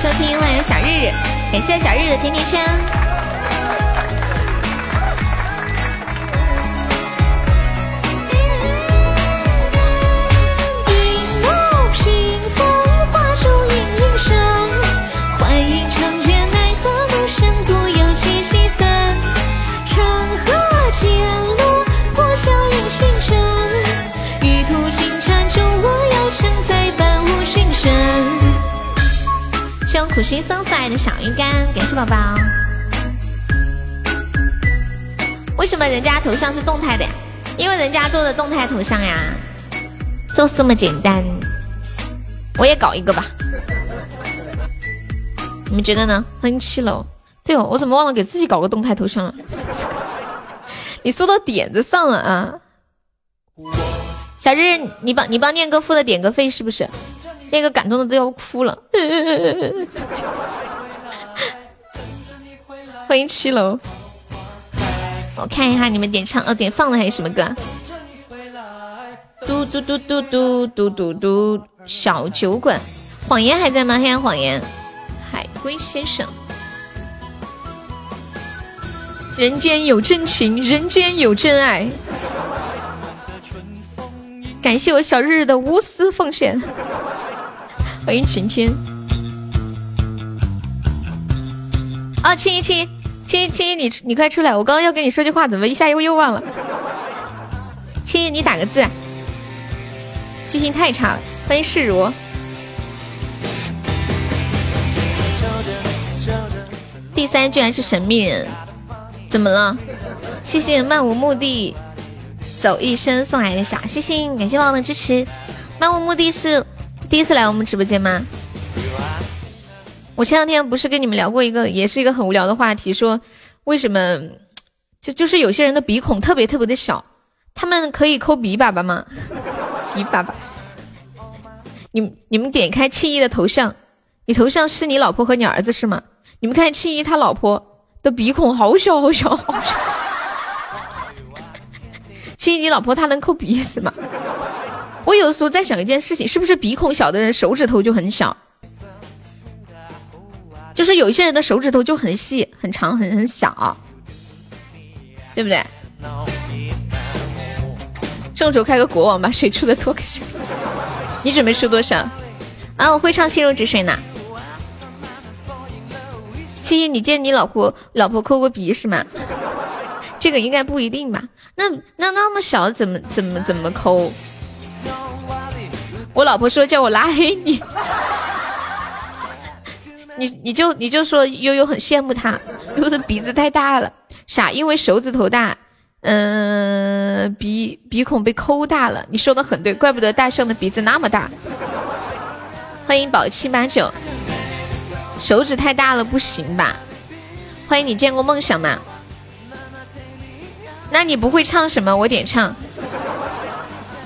收听，欢迎小日日，感谢小日日的甜甜圈。苦心送送来的小鱼干，感谢宝宝。为什么人家头像是动态的呀？因为人家做的动态头像呀，就这么简单。我也搞一个吧，你们觉得呢？欢迎七楼。对哦，我怎么忘了给自己搞个动态头像了？你说到点子上了啊！小日，你帮你帮念哥付的点歌费是不是？那个感动的都要哭了。欢迎七楼，我看一下你们点唱，呃，点放了还是什么歌？嘟嘟嘟嘟嘟嘟嘟嘟，小酒馆，谎言还在吗？黑暗谎言，海龟先生，人间有真情，人间有真爱。感谢我小日日的无私奉献。欢迎晴天。啊，青一青青一青一，你你快出来！我刚刚要跟你说句话，怎么一下又又忘了？青一，你打个字。记性太差了。欢迎世如。第三居然是神秘人，怎么了？谢谢漫无目的走一生送来的小星星，感谢宝宝的支持。漫无目的是。第一次来我们直播间吗？我前两天不是跟你们聊过一个，也是一个很无聊的话题，说为什么就就是有些人的鼻孔特别特别的小，他们可以抠鼻粑粑吗？鼻粑粑，你你们点开庆一的头像，你头像是你老婆和你儿子是吗？你们看庆一他老婆的鼻孔好小好小好小，庆一你老婆她能抠鼻子吗？我有的时候在想一件事情，是不是鼻孔小的人手指头就很小？就是有一些人的手指头就很细、很长、很很小，对不对？众筹开个国网吧，谁出的多给谁？你准备出多少？啊，我会唱《心如止水》呢。七一，你见你老婆老婆抠过鼻是吗？这个应该不一定吧？那那那么小，怎么怎么怎么抠？我老婆说叫我拉黑你，你你就你就说悠悠很羡慕他，悠悠的鼻子太大了，傻，因为手指头大，嗯，鼻鼻孔被抠大了。你说的很对，怪不得大象的鼻子那么大。欢迎宝七八九，手指太大了不行吧？欢迎你见过梦想吗？那你不会唱什么？我点唱。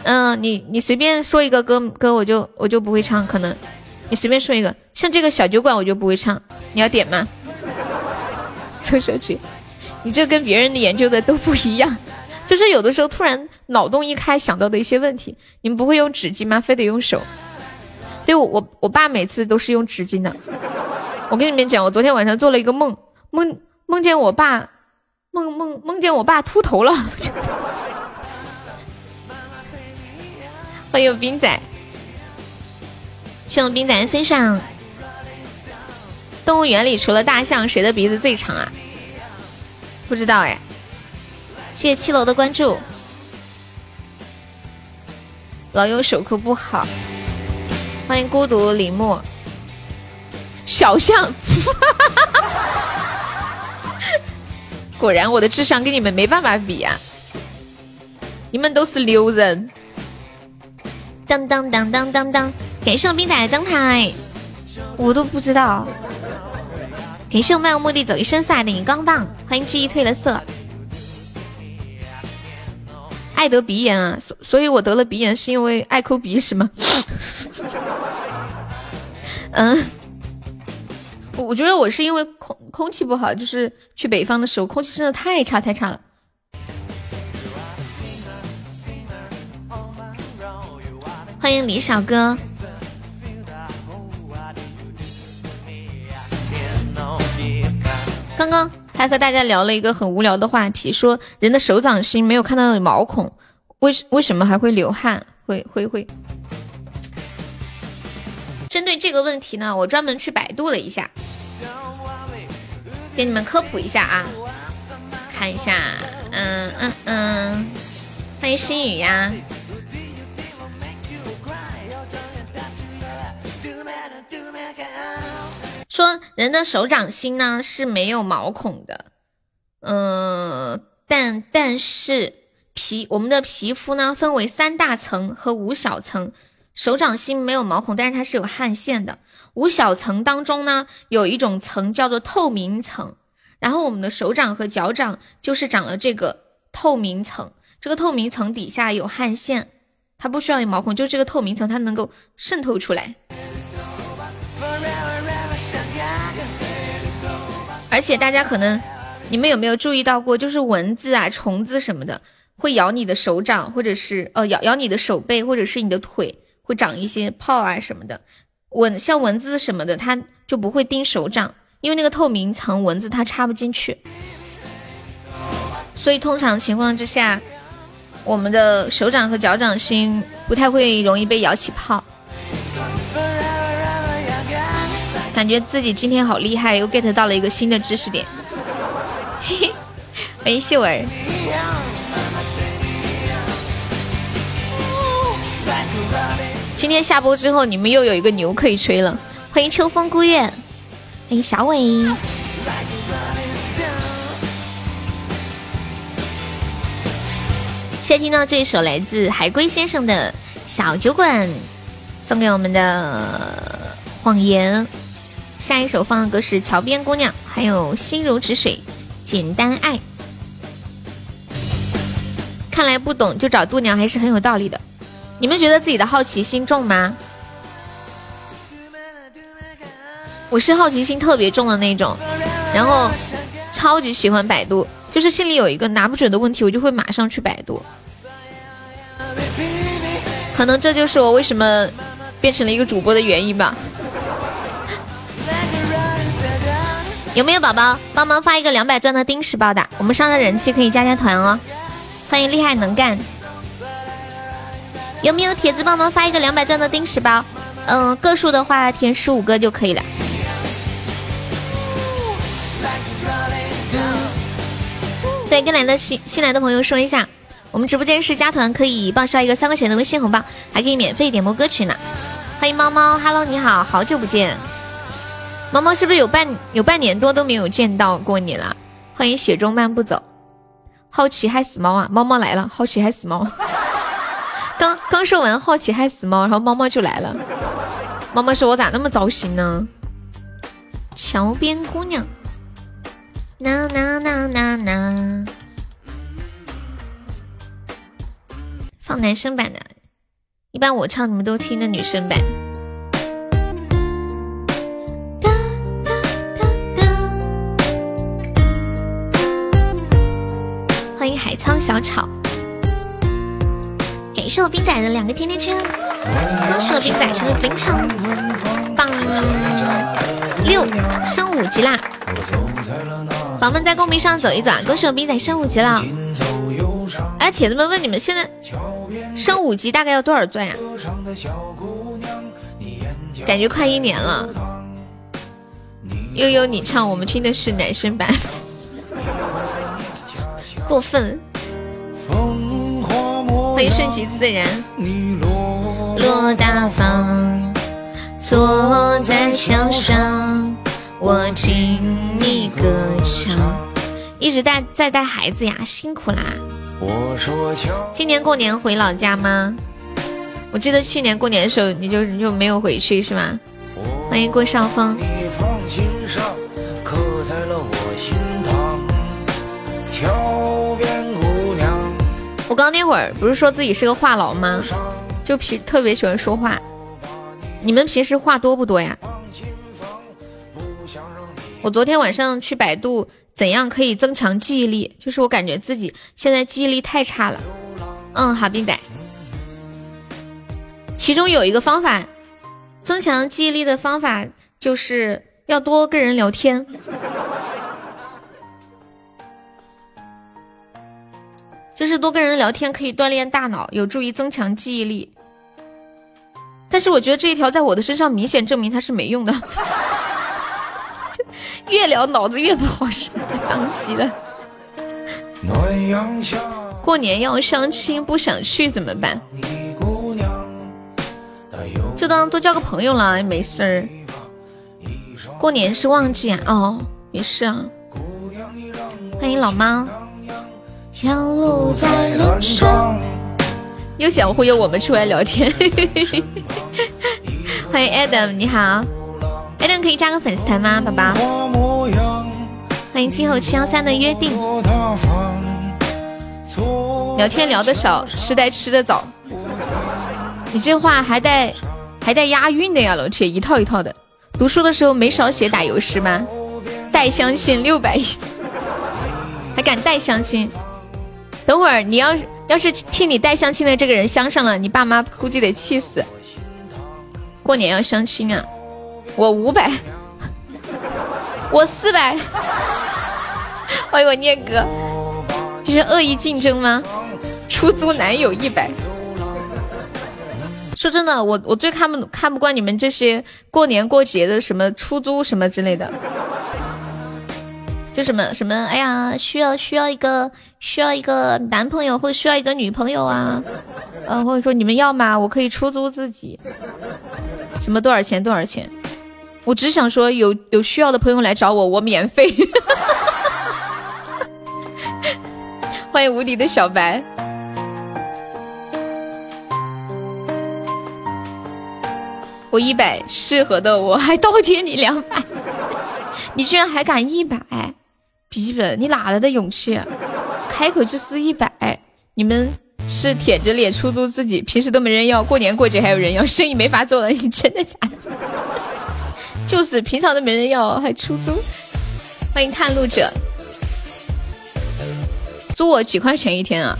嗯，你你随便说一个歌歌，我就我就不会唱。可能你随便说一个，像这个小酒馆我就不会唱。你要点吗？凑上去，你这跟别人的研究的都不一样。就是有的时候突然脑洞一开想到的一些问题，你们不会用纸巾吗？非得用手？对我我我爸每次都是用纸巾的。我跟你们讲，我昨天晚上做了一个梦，梦梦见我爸。梦梦梦见我爸秃头了，欢迎冰仔，希望冰仔身上。动物园里除了大象，谁的鼻子最长啊？不知道哎。谢谢七楼的关注。老友手口不好，欢迎孤独李牧。小象。果然我的智商跟你们没办法比啊！你们都是牛人。当当当当当当，感谢我冰仔的灯牌，我都不知道。感谢我漫无目的走一生赛的荧光棒，欢迎记忆褪了色。爱得鼻炎啊，所所以我得了鼻炎是因为爱抠鼻是吗？嗯。我我觉得我是因为空空气不好，就是去北方的时候，空气真的太差太差了。欢迎李小哥。刚刚还和大家聊了一个很无聊的话题，说人的手掌心没有看到毛孔，为为什么还会流汗？会会会。针对这个问题呢，我专门去百度了一下，给你们科普一下啊，看一下，嗯嗯嗯，欢迎心雨呀。说人的手掌心呢是没有毛孔的，嗯，但但是皮我们的皮肤呢分为三大层和五小层。手掌心没有毛孔，但是它是有汗腺的。五小层当中呢，有一种层叫做透明层，然后我们的手掌和脚掌就是长了这个透明层。这个透明层底下有汗腺，它不需要有毛孔，就这个透明层它能够渗透出来。而且大家可能你们有没有注意到过，就是蚊子啊、虫子什么的会咬你的手掌，或者是呃咬咬你的手背，或者是你的腿。会长一些泡啊什么的，蚊像蚊子什么的，它就不会叮手掌，因为那个透明层蚊子它插不进去，所以通常情况之下，我们的手掌和脚掌心不太会容易被咬起泡。感觉自己今天好厉害，又 get 到了一个新的知识点。嘿嘿，欢迎秀儿。今天下播之后，你们又有一个牛可以吹了。欢迎秋风孤月，欢迎小伟。先听到这一首来自海龟先生的小酒馆，送给我们的谎言。下一首放的歌是桥边姑娘，还有心如止水，简单爱。看来不懂就找度娘还是很有道理的。你们觉得自己的好奇心重吗？我是好奇心特别重的那种，然后超级喜欢百度，就是心里有一个拿不准的问题，我就会马上去百度。可能这就是我为什么变成了一个主播的原因吧。有没有宝宝帮忙发一个两百钻的丁石包的？我们上的人气可以加加团哦。欢迎厉害能干。有没有铁子帮忙发一个两百钻的丁石包？嗯，个数的话填十五个就可以了。对，跟来的新新来的朋友说一下，我们直播间是加团可以报销一个三块钱的微信红包，还可以免费点播歌曲呢。欢迎猫猫，Hello，你好，好久不见。猫猫是不是有半有半年多都没有见到过你了？欢迎雪中漫步走，好奇害死猫啊！猫猫来了，好奇害死猫。刚刚说完好奇害死猫，然后猫猫就来了。猫猫说：“我咋那么糟心呢？”桥边姑娘，呐呐呐呐呐，放男生版的，一般我唱你们都听的女生版。小炒，感谢我冰仔的两个甜甜圈，恭喜我冰仔成为冰场榜六，升五级啦！宝们在公屏上走一走，啊恭喜我冰仔升五级了。哎，铁子们问你们现在升五级大概要多少钻呀？感觉快一年了。悠悠，你唱，我们听的是男生版。过分！顺其自然。落大方，坐在桥上，我听你歌唱。一直带在带孩子呀，辛苦啦。今年过年回老家吗？我记得去年过年的时候，你就你就没有回去是吗？欢迎郭少峰。我刚那会儿不是说自己是个话痨吗？就平特别喜欢说话。你们平时话多不多呀？我昨天晚上去百度怎样可以增强记忆力，就是我感觉自己现在记忆力太差了。嗯，好，冰仔。其中有一个方法，增强记忆力的方法就是要多跟人聊天。就是多跟人聊天可以锻炼大脑，有助于增强记忆力。但是我觉得这一条在我的身上明显证明它是没用的，越聊脑子越不好使，当机了。过年要相亲，不想去怎么办？就当多交个朋友了，没事儿。过年是旺季啊，哦，没事啊。欢迎老猫。路在路上，又想忽悠我们出来聊天。欢迎 Adam，你好，Adam 可以加个粉丝团吗，宝宝？欢迎今后七幺三的约定。聊天聊得少，吃呆吃得早。你这话还带还带押韵的呀，老铁，一套一套的。读书的时候没少写打油诗吗？带相亲六百亿，还敢带相亲？等会儿你要是要是替你带相亲的这个人相上了，你爸妈估计得气死。过年要相亲啊，我五百，我四百，欢迎我聂哥，这是恶意竞争吗？出租男友一百。说真的，我我最看不看不惯你们这些过年过节的什么出租什么之类的。就什么什么，哎呀，需要需要一个需要一个男朋友，或需要一个女朋友啊，呃，或者说你们要吗？我可以出租自己，什么多少钱多少钱？我只想说有有需要的朋友来找我，我免费。欢迎无敌的小白，我一百适合的我还倒贴你两百，你居然还敢一百？笔记本，你哪来的勇气？开口就撕一百？你们是舔着脸出租自己，平时都没人要，过年过节还有人要，生意没法做了。你真的假的？就是平常都没人要，还出租？欢迎探路者，租我几块钱一天啊？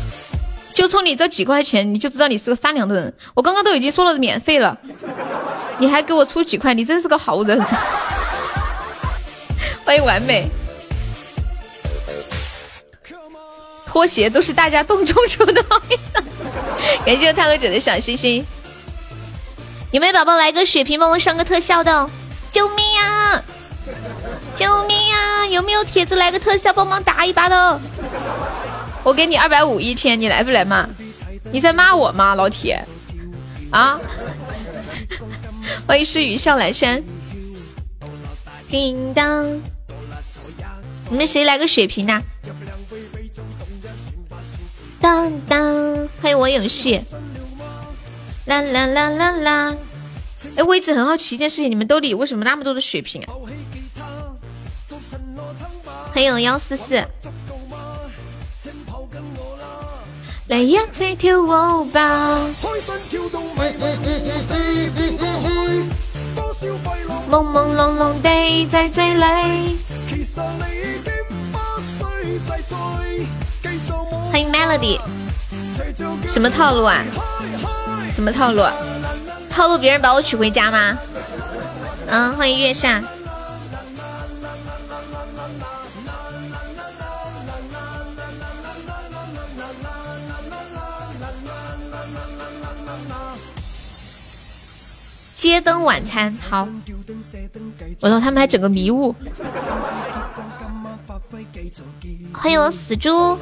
就冲你这几块钱，你就知道你是个善良的人。我刚刚都已经说了免费了，你还给我出几块，你真是个好人。欢迎完美。拖鞋都是大家动中出的，感谢探路者的小心心。有没有宝宝来个血瓶帮我上个特效的？救命啊！救命啊！有没有铁子来个特效帮忙打一把的？我给你二百五一天，你来不来嘛？你在骂我吗，老铁？啊！欢迎诗雨上来山。叮当，你们谁来个血瓶呐？当当，欢迎我有戏。啦啦啦啦啦！哎，我一直很好奇一件事情，你们兜里为什么那么多的血瓶啊？欢迎幺四四。来呀，再跳舞吧！朦朦胧胧地在这里。其实你已经不需再追。欢迎 Melody。什么套路啊？什么套路？套路别人把我娶回家吗？嗯，欢迎月下。街灯晚餐好，我操，他们还整个迷雾。欢迎我死猪，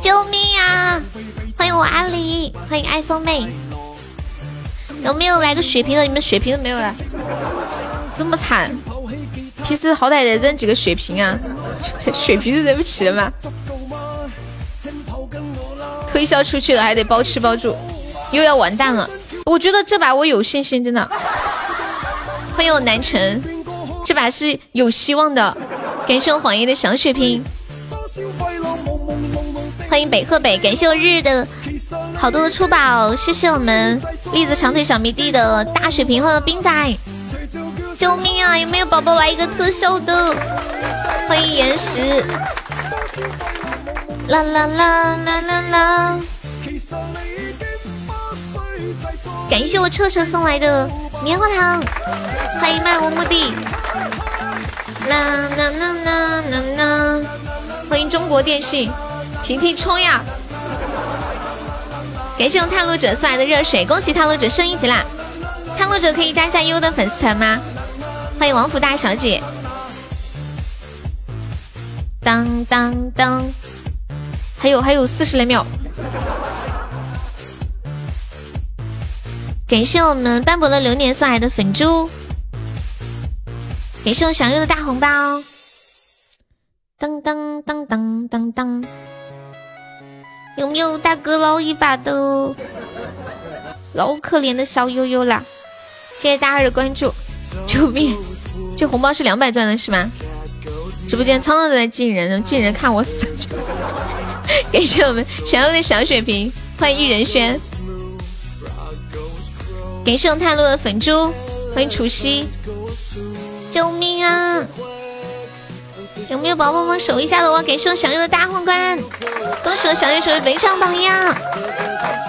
救命啊！欢迎我阿狸，欢迎 iPhone 妹，有没有来个血瓶的？你们血瓶都没有了，这么惨！平时好歹得扔几个血瓶啊，血瓶都扔不起了吗？推销出去了还得包吃包住。又要完蛋了，我觉得这把我有信心，真的。欢迎我南城，这把是有希望的。感谢我谎言的小血瓶，欢迎北鹤北，感谢我日日的好多的出宝，谢谢我们栗子长腿小迷弟的大血瓶和冰仔，救命啊！有没有宝宝来一个特效的？欢迎岩石，啦啦啦啦啦啦。感谢我彻彻送来的棉花糖，欢迎漫无目的。啦啦啦啦啦啦！欢迎中国电信，婷婷冲呀！感谢我探路者送来的热水，恭喜探路者升一级啦！探路者可以加一下优的粉丝团吗？欢迎王府大小姐。当当当！还有还有四十来秒。感谢我们斑驳的流年送来的粉珠，感谢我小优的大红包，当当当当当当，有没有大哥捞一把的？老可怜的小悠悠啦！谢谢大二的关注，救命！这红包是两百钻的是吗？直播间仓仓在进人，进人看我死！感谢我们小优的小血瓶，欢迎一人轩。感谢我探路的粉猪，欢迎除夕，救命啊！有没有宝宝们守一下的？我感谢我小优的大皇冠，恭喜我小优成为本场榜样！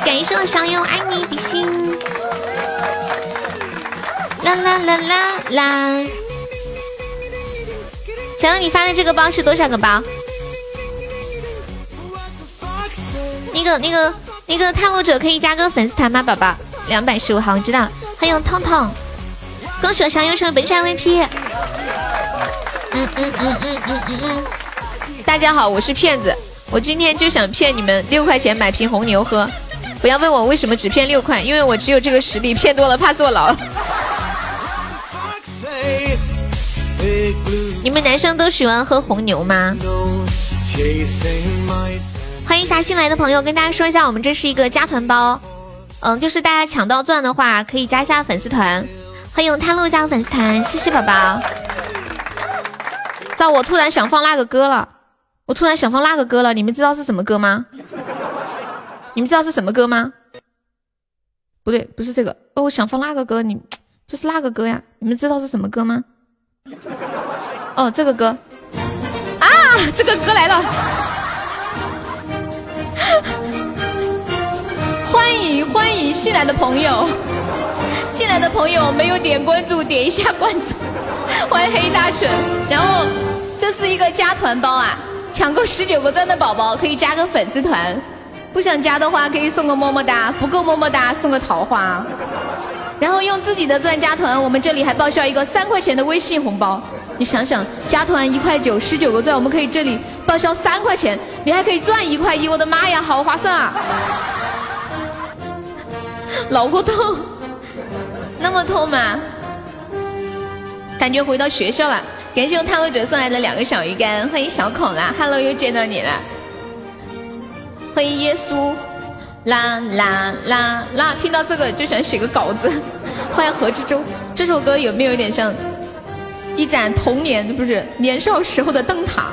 感谢我小优爱你比心，啦啦啦啦啦！小优，你发的这个包是多少个包？那个、那个、那个探路者可以加个粉丝团吗，宝宝？两百十五号，我知道。欢迎痛痛，恭喜我小优成本场 VP。嗯嗯嗯嗯嗯嗯嗯。大家好，我是骗子，我今天就想骗你们六块钱买瓶红牛喝。不要问我为什么只骗六块，因为我只有这个实力，骗多了怕坐牢。你们男生都喜欢喝红牛吗？欢迎一下新来的朋友，跟大家说一下，我们这是一个加团包。嗯，就是大家抢到钻的话，可以加一下粉丝团，欢迎探路加入粉丝团，谢谢宝宝。糟，我突然想放那个歌了，我突然想放那个歌了，你们知道是什么歌吗？你们知道是什么歌吗？不对，不是这个，哦，我想放那个歌，你就是那个歌呀，你们知道是什么歌吗？哦，这个歌，啊，这个歌来了。欢迎欢迎新来的朋友，进来的朋友没有点关注，点一下关注。欢迎黑大纯，然后这是一个加团包啊，抢够十九个钻的宝宝可以加个粉丝团，不想加的话可以送个么么哒，不够么么哒送个桃花。然后用自己的钻加团，我们这里还报销一个三块钱的微信红包。你想想，加团一块九，十九个钻，我们可以这里报销三块钱，你还可以赚一块一，我的妈呀，好划算啊！脑壳痛，那么痛吗？感觉回到学校了。感谢我探路者送来的两个小鱼干，欢迎小孔啦，Hello，又见到你了。欢迎耶稣，啦啦啦啦！听到这个就想写个稿子。欢迎何之舟，这首歌有没有点像一盏童年不是年少时候的灯塔，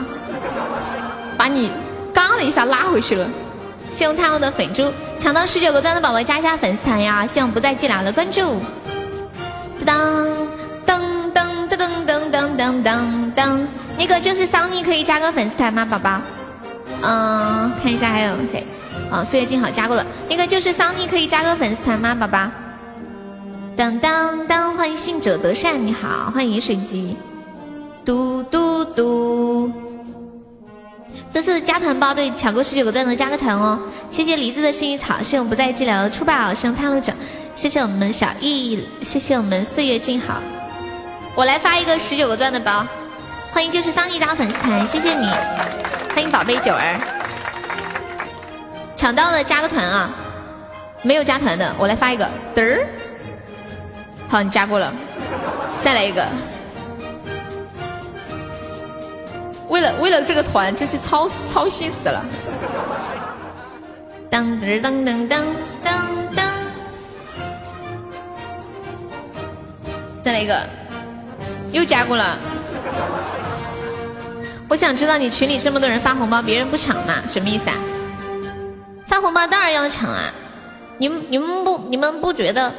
把你嘎的一下拉回去了？谢我探路的粉猪，抢到十九个钻的宝宝加一下粉丝团呀！希望不再寂寥的关注。当当当当当当当当当，那个就是桑尼，可以加个粉丝团吗，宝宝？嗯，看一下还有谁？哦，岁月静好加过了。那个就是桑尼，可以加个粉丝团吗，宝宝？当当当，欢迎信者得善，你好，欢迎饮水机。嘟嘟嘟，这次加团包对，抢够十九个钻的加个团哦。谢谢梨子的薰衣草，谢谢我们不再寂寥的初宝，谢谢探路者，谢谢我们小易，谢谢我们岁月静好。我来发一个十九个钻的包，欢迎就是桑尼加粉丝团，谢谢你，欢迎宝贝九儿，抢到了加个团啊，没有加团的我来发一个，嘚儿，好你加过了，再来一个，为了为了这个团真是操操心死了，当噔噔噔噔噔噔，再来一个。又加过了，我想知道你群里这么多人发红包，别人不抢吗？什么意思啊？发红包当然要抢啊！你们你们不你们不觉得？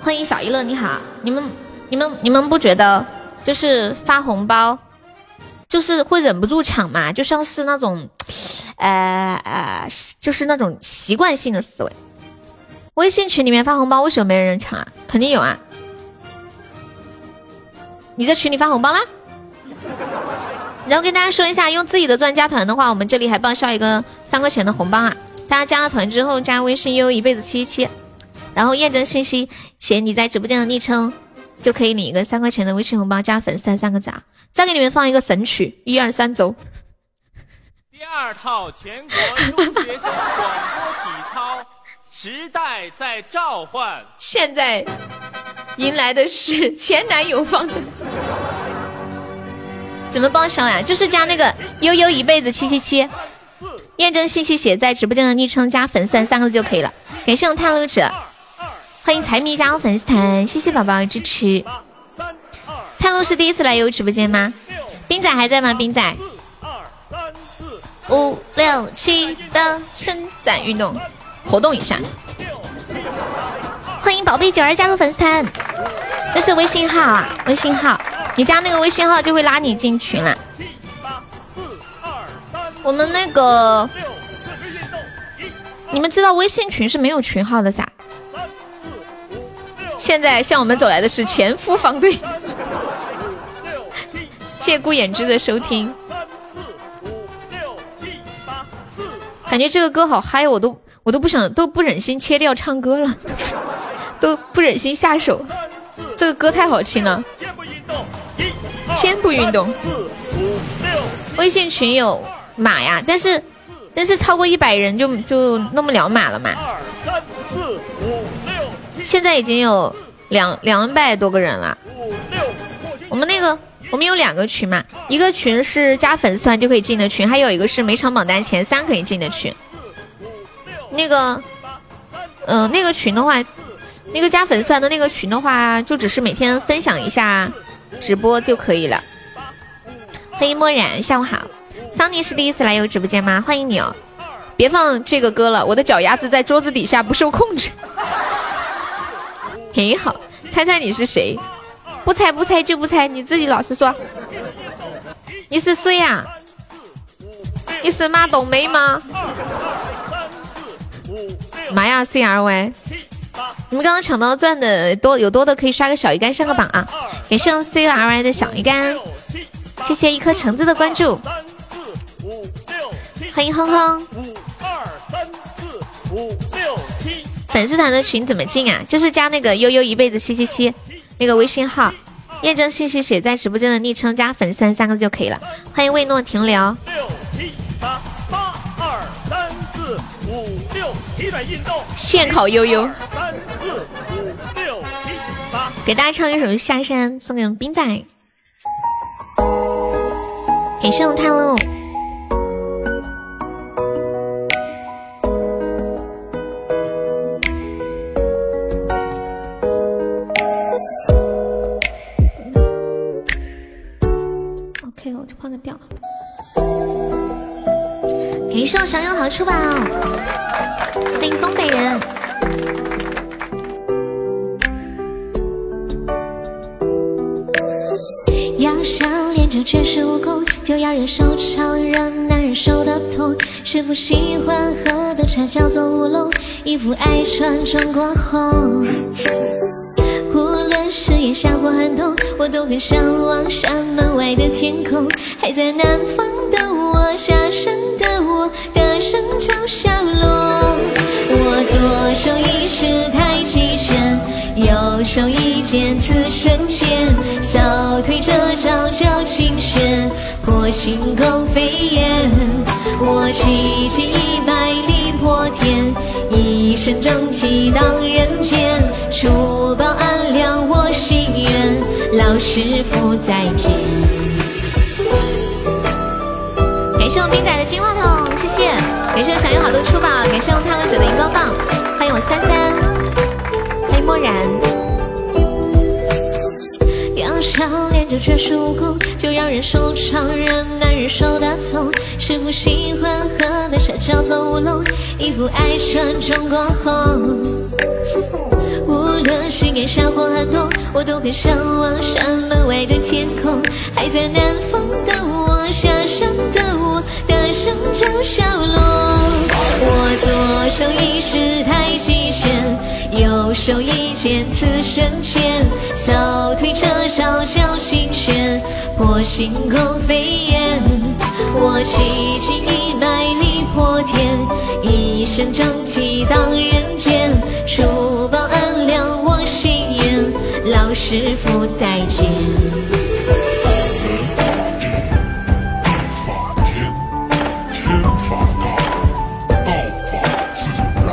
欢迎小一乐，你好！你们你们你们不觉得就是发红包，就是会忍不住抢嘛？就像是那种，呃呃，就是那种习惯性的思维。微信群里面发红包，为什么没人抢啊？肯定有啊！你在群里发红包啦？然后跟大家说一下，用自己的钻加团的话，我们这里还报销一个三块钱的红包啊！大家加了团之后，加微信悠悠一辈子七七七，然后验证信息写你在直播间的昵称，就可以领一个三块钱的微信红包加粉丝三个字啊！再给你们放一个神曲，一二三走。第二套全国中学生广播体操，时代在召唤。现在。迎来的是前男友放的，怎么报销呀？就是加那个悠悠一辈子七七七，验证信息写在直播间的昵称加粉丝三个字就可以了。感谢我探路者，欢迎财迷加入粉丝团，谢谢宝宝支持。探路是第一次来悠悠直播间吗？冰仔还在吗？冰仔，五六七的伸展运动活动一下。欢迎宝贝九儿加入粉丝团，这是微信号啊，微信号，你加那个微信号就会拉你进群了。我们那个，你们知道微信群是没有群号的噻。现在向我们走来的是前夫方队，谢谢顾衍之的收听。感觉这个歌好嗨，我都我都不想都不忍心切掉唱歌了。都不忍心下手，这个歌太好听了。先不运动，微信群有码呀，但是但是超过一百人就就弄不了码了嘛。二三现在已经有两两百多个人了。我们那个我们有两个群嘛，一个群是加粉丝团就可以进的群，还有一个是每场榜单前三可以进的群。那个，嗯，那个群的话。那个加粉丝团的那个群的话，就只是每天分享一下直播就可以了。欢迎墨染，下午好。桑尼是第一次来有直播间吗？欢迎你哦。别放这个歌了，我的脚丫子在桌子底下不受控制。很好，猜猜你是谁？不猜不猜就不猜，你自己老实说。你是谁呀？你是马冬梅吗？妈呀，C R Y。你们刚刚抢到钻的多有多的可以刷个小鱼干上个榜啊！感谢用 C R Y 的小鱼干，谢谢一颗橙子的关注，欢迎哼哼。粉丝团的群怎么进啊？就是加那个悠悠一辈子七七七那个微信号，验证信息写在直播间的昵称加粉丝三个字就可以了。欢迎魏诺停留。四五六七来运动。现考悠悠。三四五六七八。给大家唱一首《下山》，送给冰仔。感谢我探路。换个调。感谢我小友好出宝，欢迎东北人。要想练就绝世武功，就要忍受常人难忍受的痛。师傅喜欢喝的茶叫做乌龙，一副爱穿中国红。无论是炎夏或寒冬，我都很向往山门外的天空。还在南方的我，下山的我，的声叫小落。我左手一式太极拳，右手一剑刺身前，扫腿这招叫清玄，破轻功飞燕。我气劲一百里破天，一身正气荡人间，珠宝，师傅再见。感谢我冰仔的金话筒，谢谢。感谢我小友好多出宝，感谢我探路者的荧光棒，欢迎我三三，欢迎漠然。要想练就绝世武功，就要忍受常人难忍受的痛。师傅喜欢喝的茶叫做乌龙，衣服爱穿中国红。无论是炎夏或寒冬，我都很向往山门外的天空。还在南方的我，下山的我，的声叫小龙。我左手一式太极拳，右手一剑刺身前，扫腿这招叫清玄，破轻功飞燕。我气劲一百里破天，一身正气荡人间，珠宝安，师傅再见。法天，天法大，道法自然。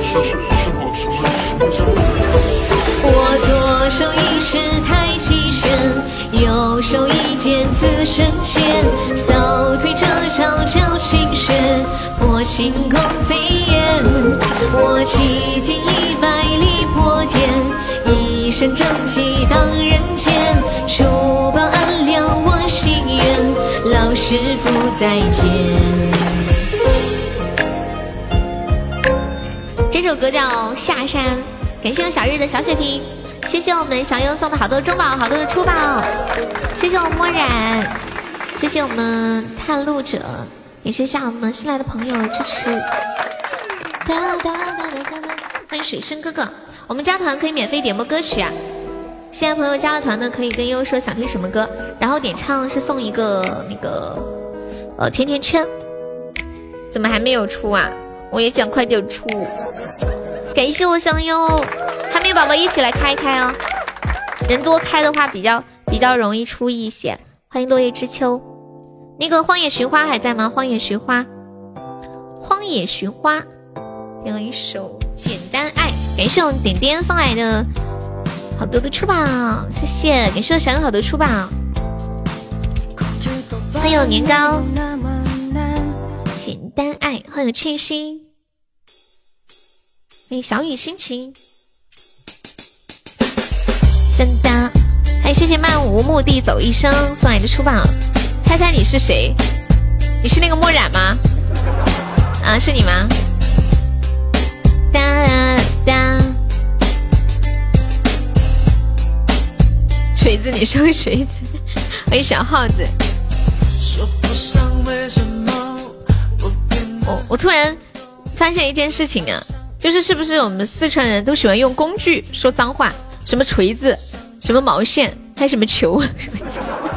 是是是否什么什么叫我左手一式太极拳，右手一剑刺身前，小腿这招叫清玄，破轻功飞燕。我气劲一百里破天，身正气荡人间，出宝安良我心愿，老师傅再见。这首歌叫《下山》，感谢我小日的小血瓶，谢谢我们小优送的好多中宝，好多的初宝，谢谢我漠然，谢谢我们探路者，也谢谢我们新来的朋友支持。哒哒哒哒哒哒，欢迎水生哥哥，我们加团可以免费点播歌曲啊！现在朋友加了团的可以跟悠悠说想听什么歌，然后点唱是送一个那个呃甜甜圈，怎么还没有出啊？我也想快点出。感谢我香优，还没有宝宝一起来开开哦。人多开的话比较比较容易出一些。欢迎落叶知秋，那个荒野寻花还在吗？荒野寻花，荒野寻花，点了一首《简单爱》，感谢我点点送来的好多的出宝，谢谢，感谢我小优好多出宝。欢迎年糕，简单爱，欢迎庆心。欢迎小雨心情，噔噔，还谢谢漫无目的走一生送来的出宝，猜猜你是谁？你是那个墨染吗？啊，是你吗？哒哒哒，锤子，你说个锤子，欢迎小耗子。我我突然发现一件事情啊。就是是不是我们四川人都喜欢用工具说脏话？什么锤子，什么毛线，还什么球？什么？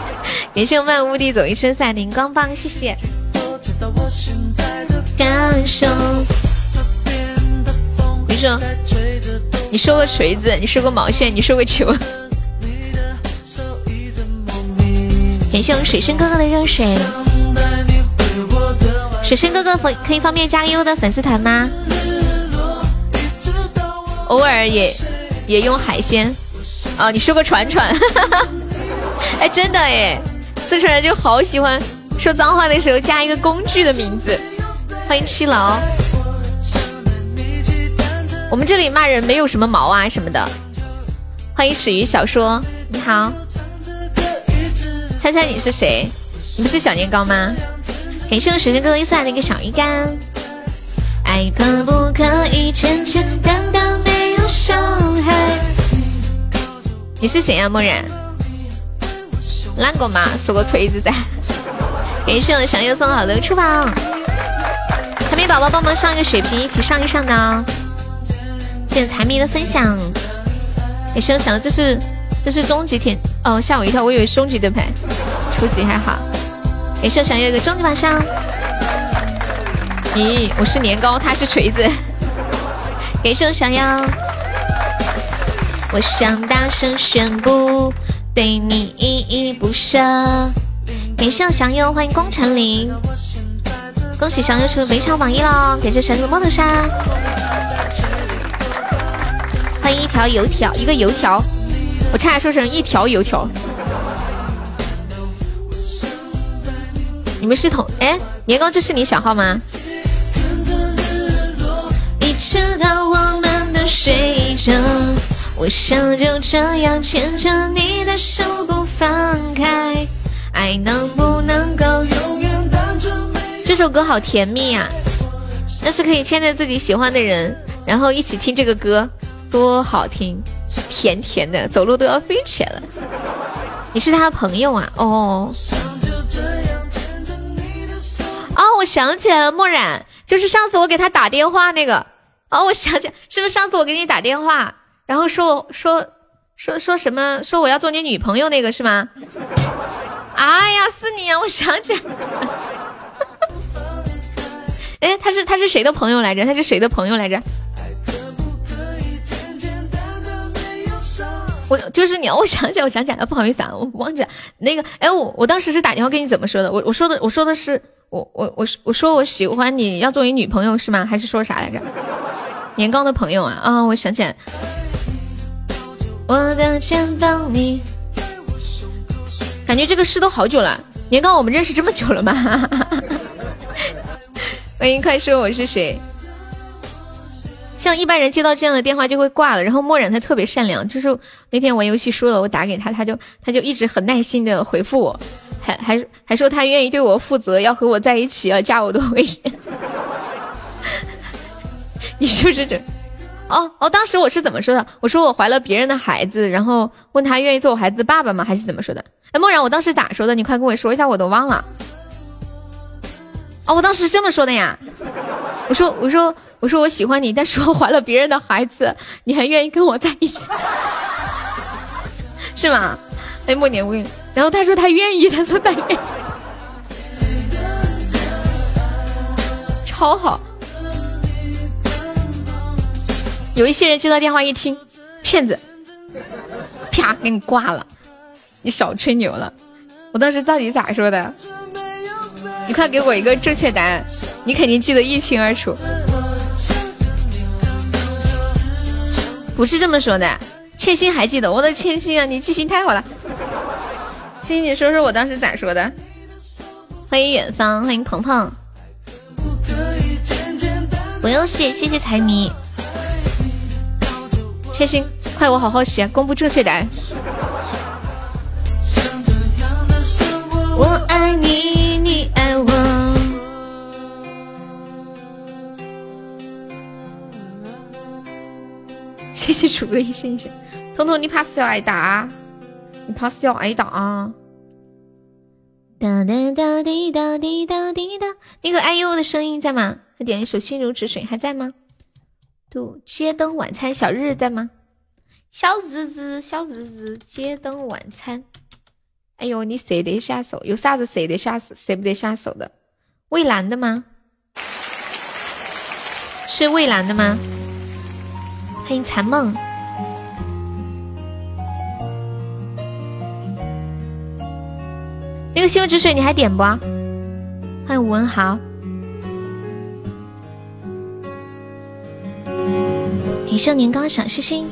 感谢漫无地走一身赛灵光棒，谢谢。感受。你说，个锤子，你说个毛线，你说个球。感谢我们水生哥哥的热水。水深哥哥可可以方便加个优的粉丝团吗？偶尔也也用海鲜啊，你说个船船，哎，真的哎，四川人就好喜欢说脏话的时候加一个工具的名字。欢迎七楼，我们这里骂人没有什么毛啊什么的。欢迎始于小说，你好，猜猜你是谁？你不是小年糕吗？感谢我水深哥哥送来的一个小鱼干。爱可不可以简简单单没有伤害？你是谁呀，默然？哪个嘛？说个锤子噻！感谢我小优送好的翅膀。海绵宝宝帮忙上一个血瓶，一起上一上呢。谢谢财迷的分享。感谢我想这是这是终极天哦，吓我一跳，我以为终极对牌，初级还好。也是想要一个终极宝箱。咦，我是年糕，他是锤子。给我想要，我想大声宣布，对你依依不舍。给我想要，欢迎功成林，恭喜小优成为围场榜一喽！给这神入摩托沙，欢迎一条油条，一个油条，我差点说成一条油条。你们是同哎，年糕，这是你小号吗？你知道我们的睡着，我想就这样牵着你的手不放开，爱能不能够永远伴着？这首歌好甜蜜啊！那是可以牵着自己喜欢的人，然后一起听这个歌，多好听，甜甜的，走路都要飞起来了。你是他朋友啊？哦。哦，我想起来了，墨染就是上次我给他打电话那个。哦，我想起来，是不是上次我给你打电话，然后说说说说什么，说我要做你女朋友那个是吗？哎呀，是你啊！我想起来，哎，他是他是谁的朋友来着？他是谁的朋友来着？我就是你，我想起来，我想起来了，不好意思啊，我忘记了那个。哎，我我当时是打电话跟你怎么说的？我我说的我说的是。我我我我说我喜欢你要做你女朋友是吗？还是说啥来着？年糕的朋友啊啊！我想起来，我的肩膀你，感觉这个事都好久了。年糕，我们认识这么久了吗？欢迎快说我是谁。像一般人接到这样的电话就会挂了，然后墨染他特别善良，就是那天玩游戏输了，我打给他，他就他就一直很耐心的回复我。还还还说他愿意对我负责，要和我在一起，要加我的微信。你是不是这？哦哦，当时我是怎么说的？我说我怀了别人的孩子，然后问他愿意做我孩子的爸爸吗？还是怎么说的？哎，默然，我当时咋说的？你快跟我说一下，我都忘了。哦，我当时是这么说的呀。我说我说我说我喜欢你，但是我怀了别人的孩子，你还愿意跟我在一起，是吗？哎，默念问。然后他说他愿意，他说他愿意，超好。有一些人接到电话一听，骗子，啪给你挂了，你少吹牛了。我当时到底咋说的？你快给我一个正确答案，你肯定记得一清二楚。不是这么说的，千心还记得，我的千心啊，你记性太好了。欣欣，说说我当时咋说的？欢迎远方，欢迎鹏鹏。不用谢，谢谢财迷。千心，快我好好学，公布正确答案。我爱你，你爱我。谢谢楚哥一声一声，彤彤，你怕是要挨打？你怕是要挨打啊！哒哒哒滴哒滴哒滴哒，那个 IU 的声音在吗？他点一首《心如止水》，还在吗？都街灯晚餐，小日在吗？小日子，小日子，街灯晚餐。哎呦，你舍得下手？有啥子舍得下？舍不得下手的？蔚蓝的吗？是蔚蓝的吗？欢迎残梦。那个心如止水，你还点不？欢迎吴文豪。提升年糕，小星星。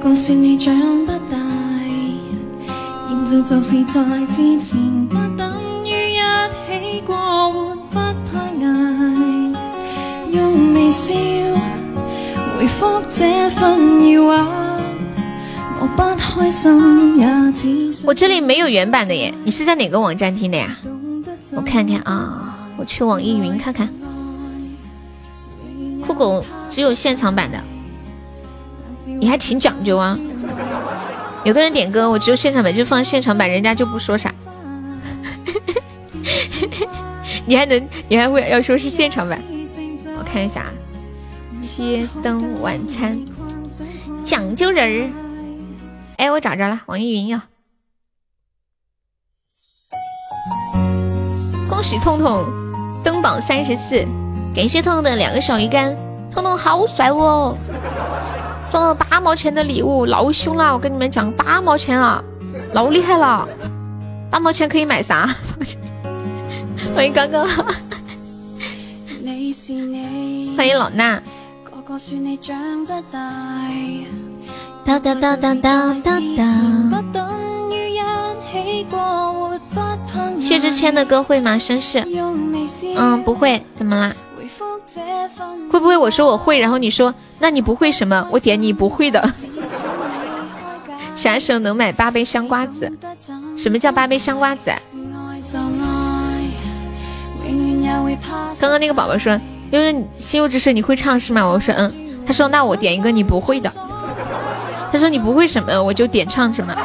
个个说你长不大，现在就是在之前，不等于一起过活不太挨，用微笑回复这份疑惑。我不开心也只想我这里没有原版的耶，你是在哪个网站听的呀？我看看啊，我去网易云看看。酷狗只有现场版的，你还挺讲究啊。有的人点歌，我只有现场版，就放现场版，人家就不说啥。你还能，你还会要说是现场版？我看一下啊，街灯晚餐，讲究人儿。哎，我找着了，网易云有。恭喜痛痛登榜三十四，感谢痛痛的两个小鱼干，痛痛好帅哦！送了八毛钱的礼物，老凶了！我跟你们讲，八毛钱啊，老厉害了！八毛钱可以买啥？欢迎刚刚，欢迎老衲。哒哒哒哒哒哒哒。薛之谦的歌会吗？绅士，嗯，不会，怎么啦？会不会我说我会，然后你说那你不会什么？我点你不会的。啥时候能买八杯香瓜子？什么叫八杯香瓜子？刚刚那个宝宝说，因为心有之水你会唱是吗？我说嗯。他说那我点一个你不会的。他说你不会什么，我就点唱什么。感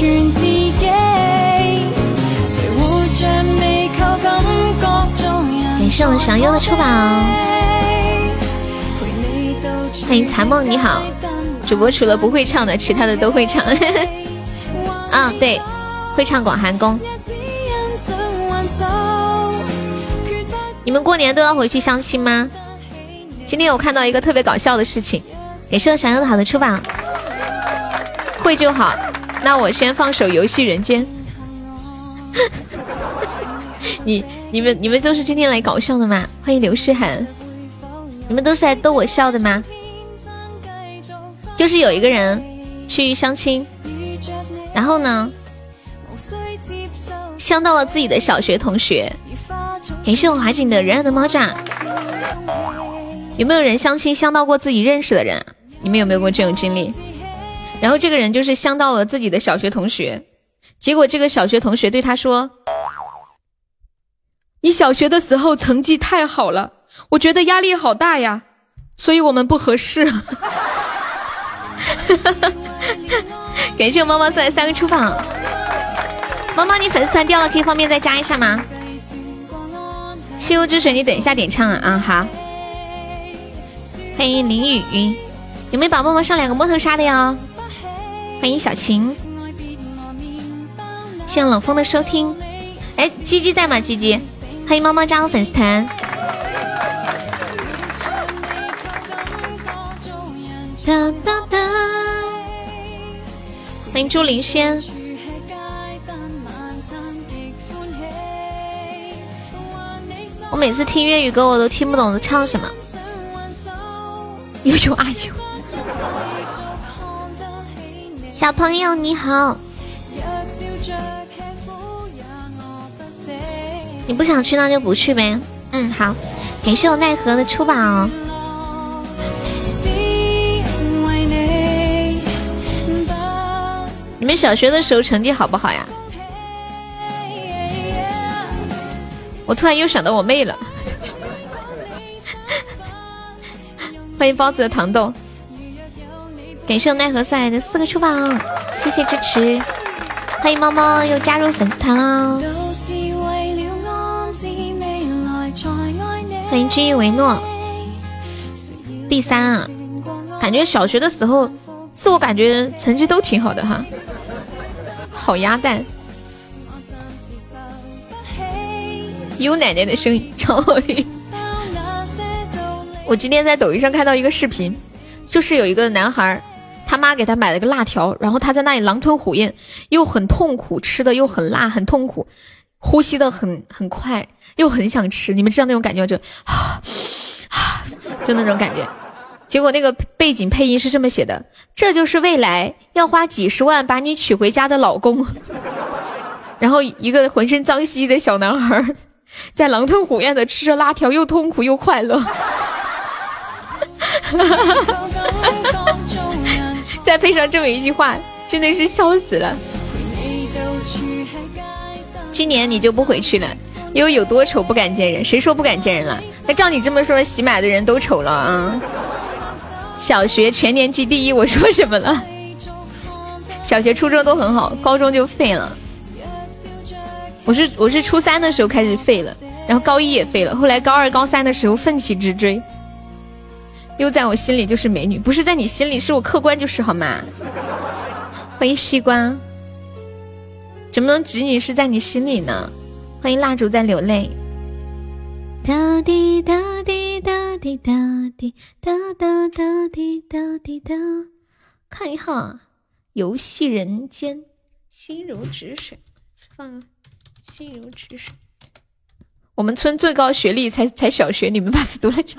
日日。感谢我祥优的出宝，欢迎残梦，你好，主播除了不会唱的，其他的都会唱。啊，对，会唱广寒宫。你们过年都要回去相亲吗？今天我看到一个特别搞笑的事情，也是想要好的出宝，会就好。那我先放首《游戏人间》。你、你们、你们都是今天来搞笑的吗？欢迎刘诗涵，你们都是来逗我笑的吗？就是有一个人去相亲，然后呢，相到了自己的小学同学。感谢我华锦的人爱的猫爪。有没有人相亲相到过自己认识的人？你们有没有过这种经历？然后这个人就是相到了自己的小学同学，结果这个小学同学对他说：“你小学的时候成绩太好了，我觉得压力好大呀，所以我们不合适。”感谢我猫猫送来三个出榜。猫猫，你粉丝团掉了，可以方便再加一下吗？西游之水，你等一下点唱啊！啊，好。欢迎林雨云，有没有宝宝们上两个摸头杀的哟？欢迎小晴，谢谢冷风的收听。哎，鸡鸡在吗？鸡鸡，欢迎猫猫加入粉丝团。哒哒哒，欢迎朱灵轩。我每次听粤语歌，我都听不懂在唱什么。悠悠阿悠，小朋友你好，你不想去那就不去呗。嗯，好，感谢我奈何的出宝。你们小学的时候成绩好不好呀？我突然又想到我妹了。欢迎包子的糖豆，感谢我奈何送来的四个出宝，谢谢支持。欢迎猫猫又加入粉丝团了。欢迎君玉维诺。第三啊，感觉小学的时候，自我感觉成绩都挺好的哈。好鸭蛋。有奶奶的声音超好听。我今天在抖音上看到一个视频，就是有一个男孩，他妈给他买了个辣条，然后他在那里狼吞虎咽，又很痛苦，吃的又很辣，很痛苦，呼吸的很很快，又很想吃。你们知道那种感觉吗就啊啊，就那种感觉。结果那个背景配音是这么写的：这就是未来要花几十万把你娶回家的老公。然后一个浑身脏兮兮的小男孩。在狼吞虎咽的吃着辣条，又痛苦又快乐。哈哈哈哈 再配上这么一句话，真的是笑死了。今年你就不回去了，因为有多丑不敢见人。谁说不敢见人了？那照你这么说，喜马的人都丑了啊！小学全年级第一，我说什么了？小学、初中都很好，高中就废了。我是我是初三的时候开始废了，然后高一也废了，后来高二高三的时候奋起直追，又在我心里就是美女，不是在你心里，是我客观就是好吗？欢迎西瓜，怎么能仅仅是在你心里呢？欢迎蜡烛在流泪。哒滴哒滴哒滴哒滴哒哒哒滴哒滴哒，看一下游戏人间，心如止水，放。心如止水。我们村最高学历才才小学，你们把死读了假。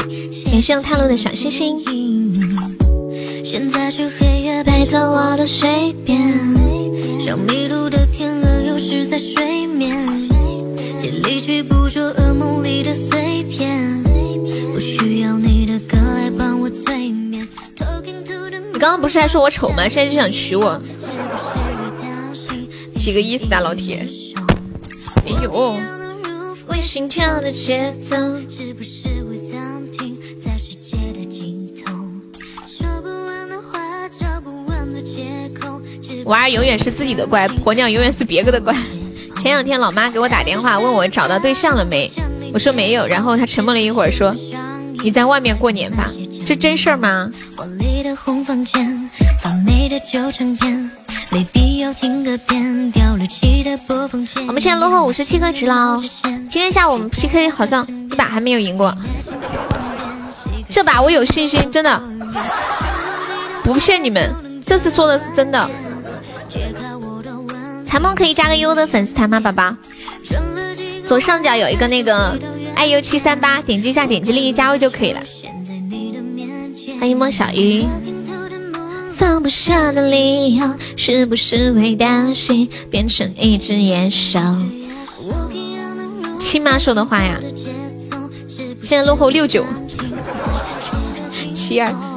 感谢探路的小星星。现在去黑夜我的睡眠，像迷路的天鹅游失在水面，尽力去捕捉噩梦里的碎片。不需要你的歌来帮我催眠。你刚刚不是还说我丑吗？现在就想娶我？几个意思啊，老铁！哎呦，娃儿永远是自己的乖，婆娘永远是别个的乖。前两天老妈给我打电话，问我找到对象了没，我说没有，然后她沉默了一会儿，说：“你在外面过年吧？这真事儿吗？”我们现在落后五十七颗值了，今天下午我们 PK 好像一把还没有赢过，这把我有信心，真的不骗你们，这次说的是真的。残梦可以加个优的粉丝团吗，宝宝？左上角有一个那个爱 U 七三八，点击一下，点击立即加入就可以了。欢迎莫小鱼。放不下的理由，是不是会担心变成一只野兽？亲妈说的话呀，现在落后六九七二。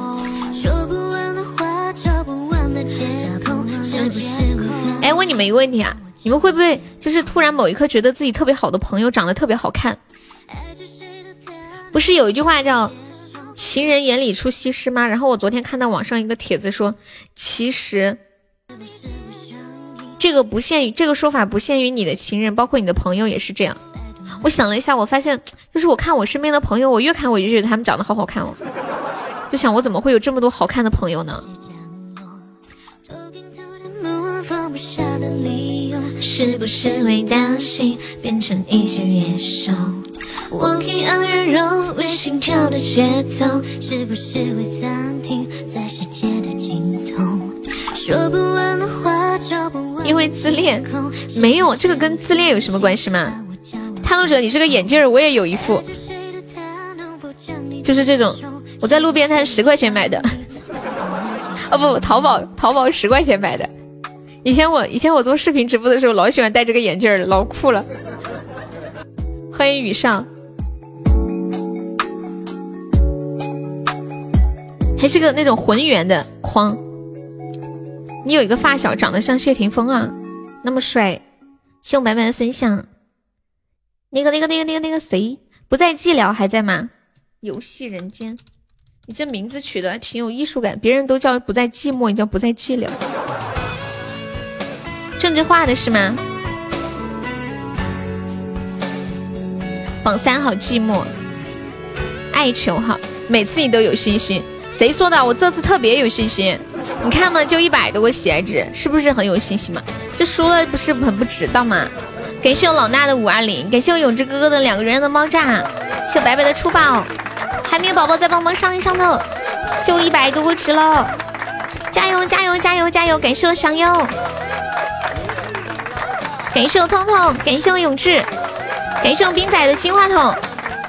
们一个问题啊，你们会不会就是突然某一刻觉得自己特别好的朋友长得特别好看？不是有一句话叫？情人眼里出西施吗？然后我昨天看到网上一个帖子说，其实这个不限于这个说法不限于你的情人，包括你的朋友也是这样。我想了一下，我发现就是我看我身边的朋友，我越看我就觉得他们长得好好看哦，就想我怎么会有这么多好看的朋友呢？是不是会担心变成一只野兽？忘记安然融为心跳的节奏，是不是会暂停在世界的尽头？说不完的话，找不完。因为自恋，没有这个跟自恋有什么关系吗？探路者，你这个眼镜儿我也有一副，就是这种，我在路边摊十块钱买的，哦不，淘宝淘宝十块钱买的，以前我以前我做视频直播的时候，老喜欢戴这个眼镜儿，老酷了。欢迎雨上，还是个那种浑圆的框。你有一个发小长得像谢霆锋啊，那么帅。谢我白白的分享。那个那个那个那个那个谁不在寂寥还在吗？游戏人间，你这名字取的挺有艺术感。别人都叫不在寂寞，你叫不在寂寥。政治化的是吗？榜三好寂寞，爱球好，每次你都有信心。谁说的？我这次特别有信心。你看嘛，就一百多个喜爱值，是不是很有信心嘛？这输了不是很不值当吗？感谢我老衲的五二零，感谢我永志哥哥的两个人的猫炸，谢白白的出宝，还没有宝宝再帮忙上一上头，就一百多个值了，加油加油加油加油！感谢我香优，感谢我彤彤，感谢我永志，感谢我冰仔的金话筒，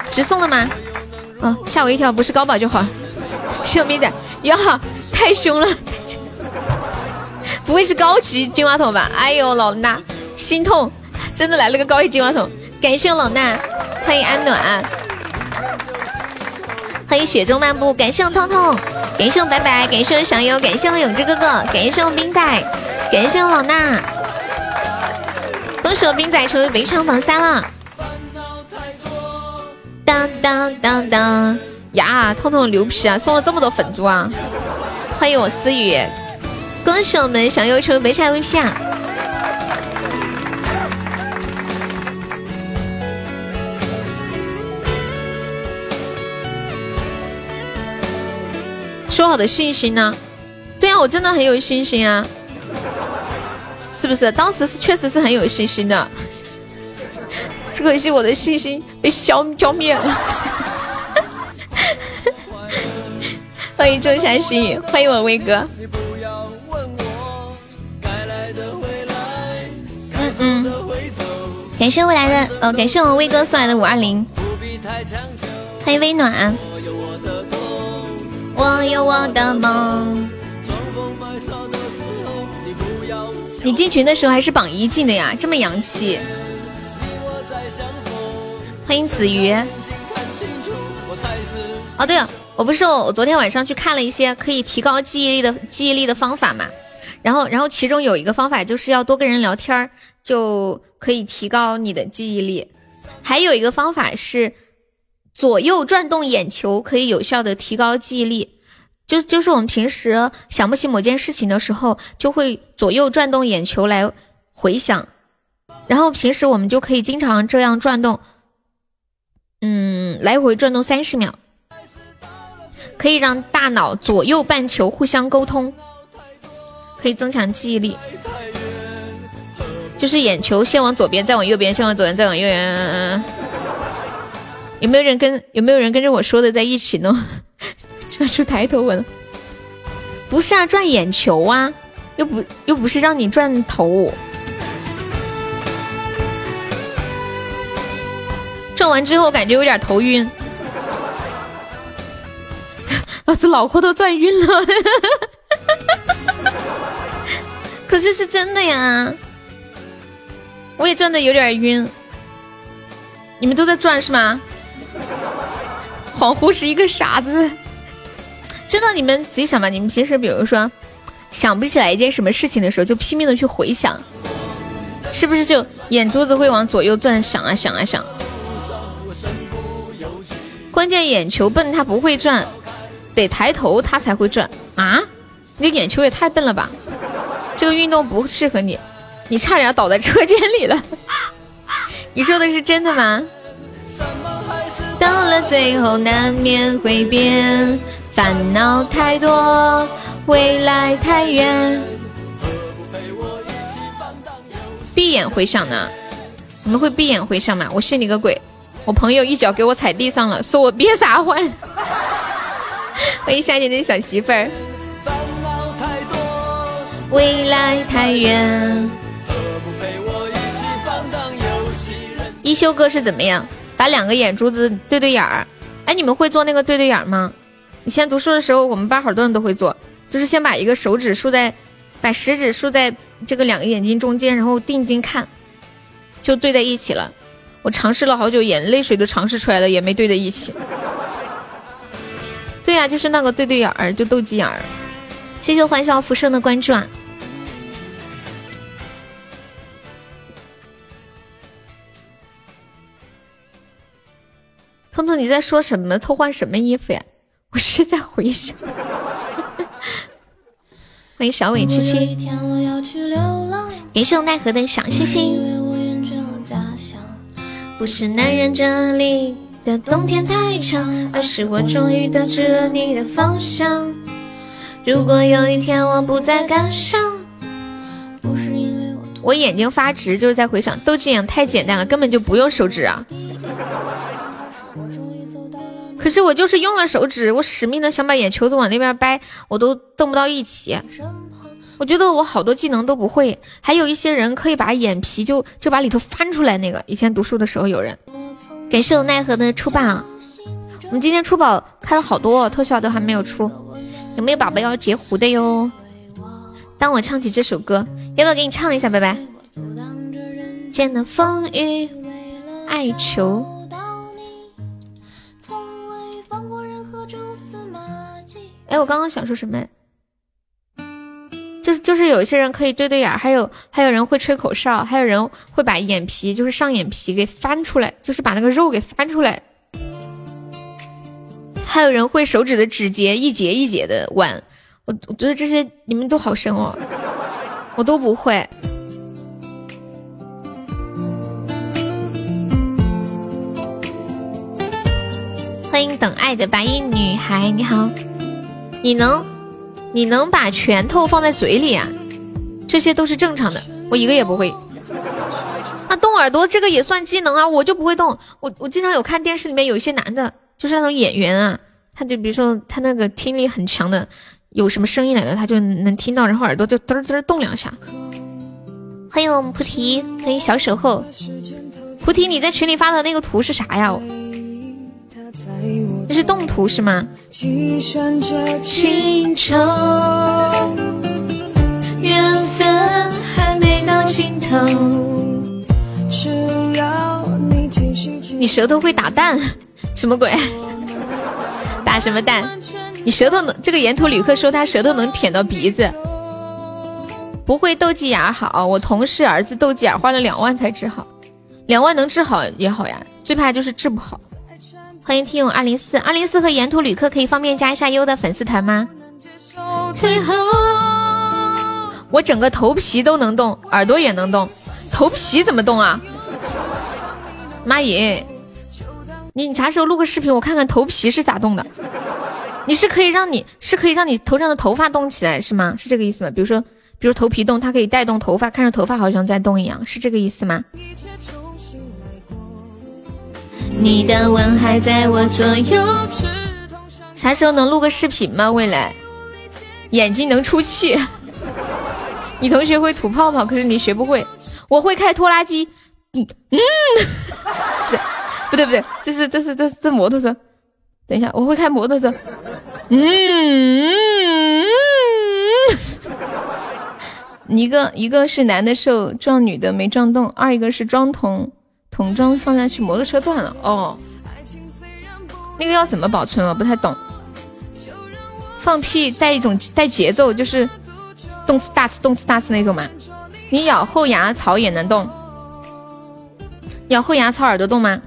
直送的吗？哦，吓我一跳，不是高保就好。谢我冰仔，呀，太凶了。不会是高级金话筒吧？哎呦，老衲心痛，真的来了个高级金话筒！感谢我老衲，欢迎安暖，欢迎雪中漫步，感谢我痛痛，感谢我白白，感谢我小优，感谢我永志哥哥，感谢我冰仔，感谢我老衲，恭喜我冰仔成为围场榜三了！当当当当呀，痛痛牛皮啊，送了这么多粉珠啊！欢迎我思雨。恭喜我们小优成为北产 VP 啊！说好的信心呢？对啊，我真的很有信心啊！是不是？当时是确实是很有信心的，只可惜我的信心被消浇灭了。欢迎仲夏心，欢迎我威哥。嗯嗯感谢未来的，呃，感谢我威哥送来的五二零，欢迎微暖。我有我的梦。你进群的时候还是榜一进的呀，这么洋气。欢迎子瑜。哦，对了，我不是我昨天晚上去看了一些可以提高记忆力的记忆力的方法嘛，然后然后其中有一个方法就是要多跟人聊天儿。就可以提高你的记忆力，还有一个方法是左右转动眼球，可以有效的提高记忆力。就就是我们平时想不起某件事情的时候，就会左右转动眼球来回想，然后平时我们就可以经常这样转动，嗯，来回转动三十秒，可以让大脑左右半球互相沟通，可以增强记忆力。就是眼球先往左边，再往右边，先往左边，再往右边。有没有人跟有没有人跟着我说的在一起呢？转出抬头纹。不是啊，转眼球啊，又不又不是让你转头。转完之后感觉有点头晕，老子脑壳都转晕了。可是是真的呀。我也转的有点晕，你们都在转是吗？恍惚是一个傻子，真的，你们自己想吧。你们平时比如说想不起来一件什么事情的时候，就拼命的去回想，是不是就眼珠子会往左右转，想啊想啊想。关键眼球笨，它不会转，得抬头它才会转啊！你的眼球也太笨了吧？这个运动不适合你。你差点倒在车间里了，你说的是真的吗？到了最后难免会变，烦恼太多，未来太远。闭眼回想呢？你们会闭眼回想吗？我信你个鬼！我朋友一脚给我踩地上了，说我别撒欢。欢迎夏天的小媳妇儿。未来太远。一休哥是怎么样？把两个眼珠子对对眼儿。哎，你们会做那个对对眼吗？以前读书的时候，我们班好多人都会做，就是先把一个手指竖在，把食指竖在这个两个眼睛中间，然后定睛看，就对在一起了。我尝试了好久，眼泪水都尝试出来了，也没对在一起。对呀，就是那个对对眼儿，就斗鸡眼儿。谢谢欢笑浮生的关注啊！彤彤，你在说什么？偷换什么衣服呀？我是在回想。欢迎小伟七七，感谢奈何的小星星。不是男人这里的冬天太长，而是我终于得知了你的方向。如果有一天我不再感伤，不是因为我我眼睛发直，就是在回想斗鸡眼太简单了，根本就不用手指啊。可是我就是用了手指，我使命的想把眼球子往那边掰，我都动不到一起。我觉得我好多技能都不会，还有一些人可以把眼皮就就把里头翻出来。那个以前读书的时候有人，感谢我奈何的出宝。我们今天出宝开了好多，特效都还没有出。有没有宝宝要截胡的哟？当我唱起这首歌，要不要给你唱一下，拜拜。见了风雨，爱求。哎，我刚刚想说什么？就是就是有一些人可以对对眼，还有还有人会吹口哨，还有人会把眼皮就是上眼皮给翻出来，就是把那个肉给翻出来。还有人会手指的指节一节一节的弯，我我觉得这些你们都好深哦，我都不会。欢迎等爱的白衣女孩，你好，你能？你能把拳头放在嘴里啊？这些都是正常的，我一个也不会。啊，动耳朵这个也算技能啊，我就不会动。我我经常有看电视里面有一些男的，就是那种演员啊，他就比如说他那个听力很强的，有什么声音来的，他就能听到，然后耳朵就嘚嘚动两下。欢迎我们菩提，欢迎小守候。菩提，你在群里发的那个图是啥呀？这是动图是吗？缘分还没到尽头，只要你继续你舌头会打蛋？什么鬼？打什么蛋？你舌头能？这个沿途旅客说他舌头能舔到鼻子。不会斗鸡眼好，我同事儿子斗鸡眼花了两万才治好，两万能治好也好呀，最怕就是治不好。欢迎听友二零四二零四和沿途旅客可以方便加一下优的粉丝团吗？我整个头皮都能动，耳朵也能动，头皮怎么动啊？妈耶！你你啥时候录个视频，我看看头皮是咋动的？你是可以让你是可以让你头上的头发动起来是吗？是这个意思吗？比如说，比如头皮动，它可以带动头发，看着头发好像在动一样，是这个意思吗？你的吻还在我左右。啥时候能录个视频吗？未来，眼睛能出气。你同学会吐泡泡，可是你学不会。我会开拖拉机。嗯嗯，不对不对，这是这是这是这摩托车。等一下，我会开摩托车。嗯。一个一个是男的瘦撞女的没撞动，二一个是装童。桶装放下去，摩托车断了哦。那个要怎么保存？我不太懂。放屁带一种带节奏，就是动次大次动次大次那种嘛。你咬后牙槽也能动，咬后牙槽耳朵动吗？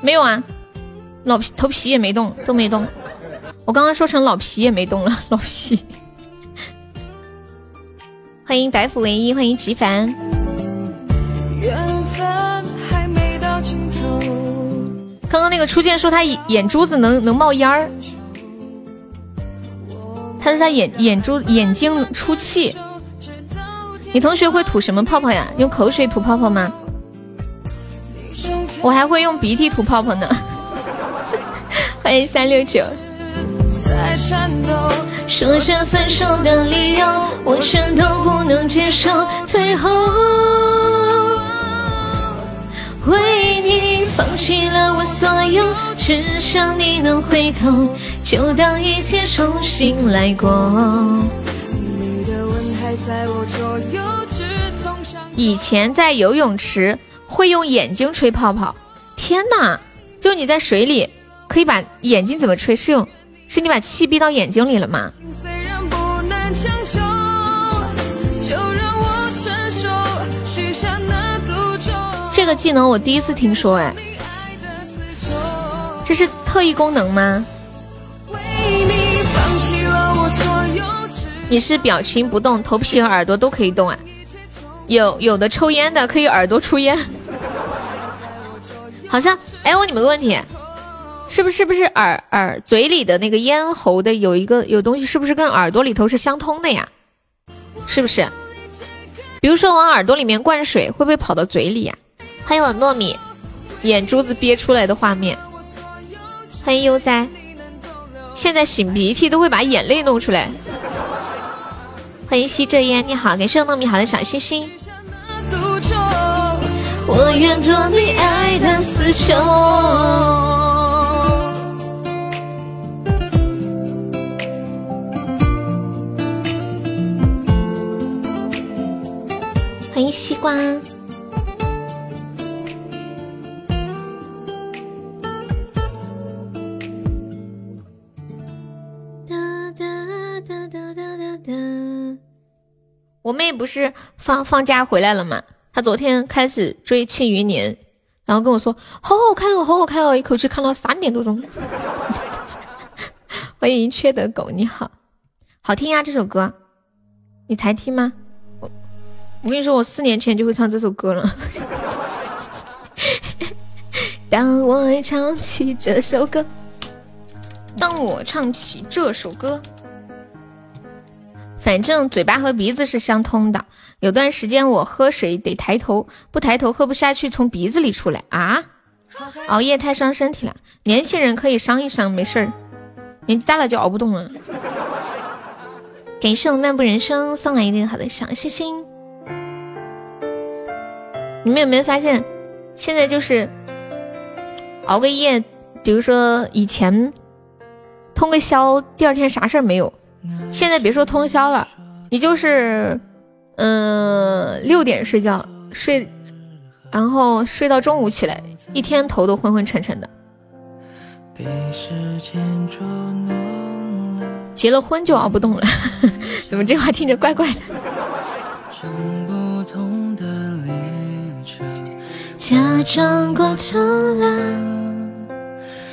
没有啊，老皮头皮也没动，都没动。我刚刚说成老皮也没动了，老皮。欢迎白虎唯一，欢迎极凡。刚刚那个初见说他眼珠子能能冒烟儿，他说他眼眼珠眼睛出气。你同学会吐什么泡泡呀？用口水吐泡泡吗？我还会用鼻涕吐泡泡呢。欢迎三六九。说着分手的理由，我全都不能接受，退后。为你放弃了我所有，只想你能回头，就当一切重新来过。以前在游泳池会用眼睛吹泡泡，天哪！就你在水里可以把眼睛怎么吹？是用是你把气逼到眼睛里了吗？个技能我第一次听说，哎，这是特异功能吗？你是表情不动，头皮和耳朵都可以动啊？有有的抽烟的可以耳朵出烟，好像哎，问你们个问题，是不是不是耳耳嘴里的那个咽喉的有一个有东西，是不是跟耳朵里头是相通的呀？是不是？比如说往耳朵里面灌水，会不会跑到嘴里呀？欢迎我糯米，眼珠子憋出来的画面。欢迎悠哉，现在擤鼻涕都会把眼泪弄出来。欢迎吸着烟，你好，感谢糯米好的小心心。我愿做你爱的死囚。欢迎西瓜。我妹不是放放假回来了吗？她昨天开始追《庆余年》，然后跟我说好好看哦，好好看哦，一口气看到三点多钟。欢迎缺德狗，你好，好听呀这首歌，你才听吗？我我跟你说，我四年前就会唱这首歌了。当我唱起这首歌，当我唱起这首歌。反正嘴巴和鼻子是相通的。有段时间我喝水得抬头，不抬头喝不下去，从鼻子里出来啊！熬夜太伤身体了。年轻人可以伤一伤，没事儿。年纪大了就熬不动了。感谢我漫步人生送来一个好的小心心。你们有没有发现，现在就是熬个夜，比如说以前通个宵，第二天啥事儿没有。现在别说通宵了，你就是，嗯，六点睡觉睡，然后睡到中午起来，一天头都昏昏沉沉的。结了婚就熬不动了，怎么这话听着怪怪的？假装过头了。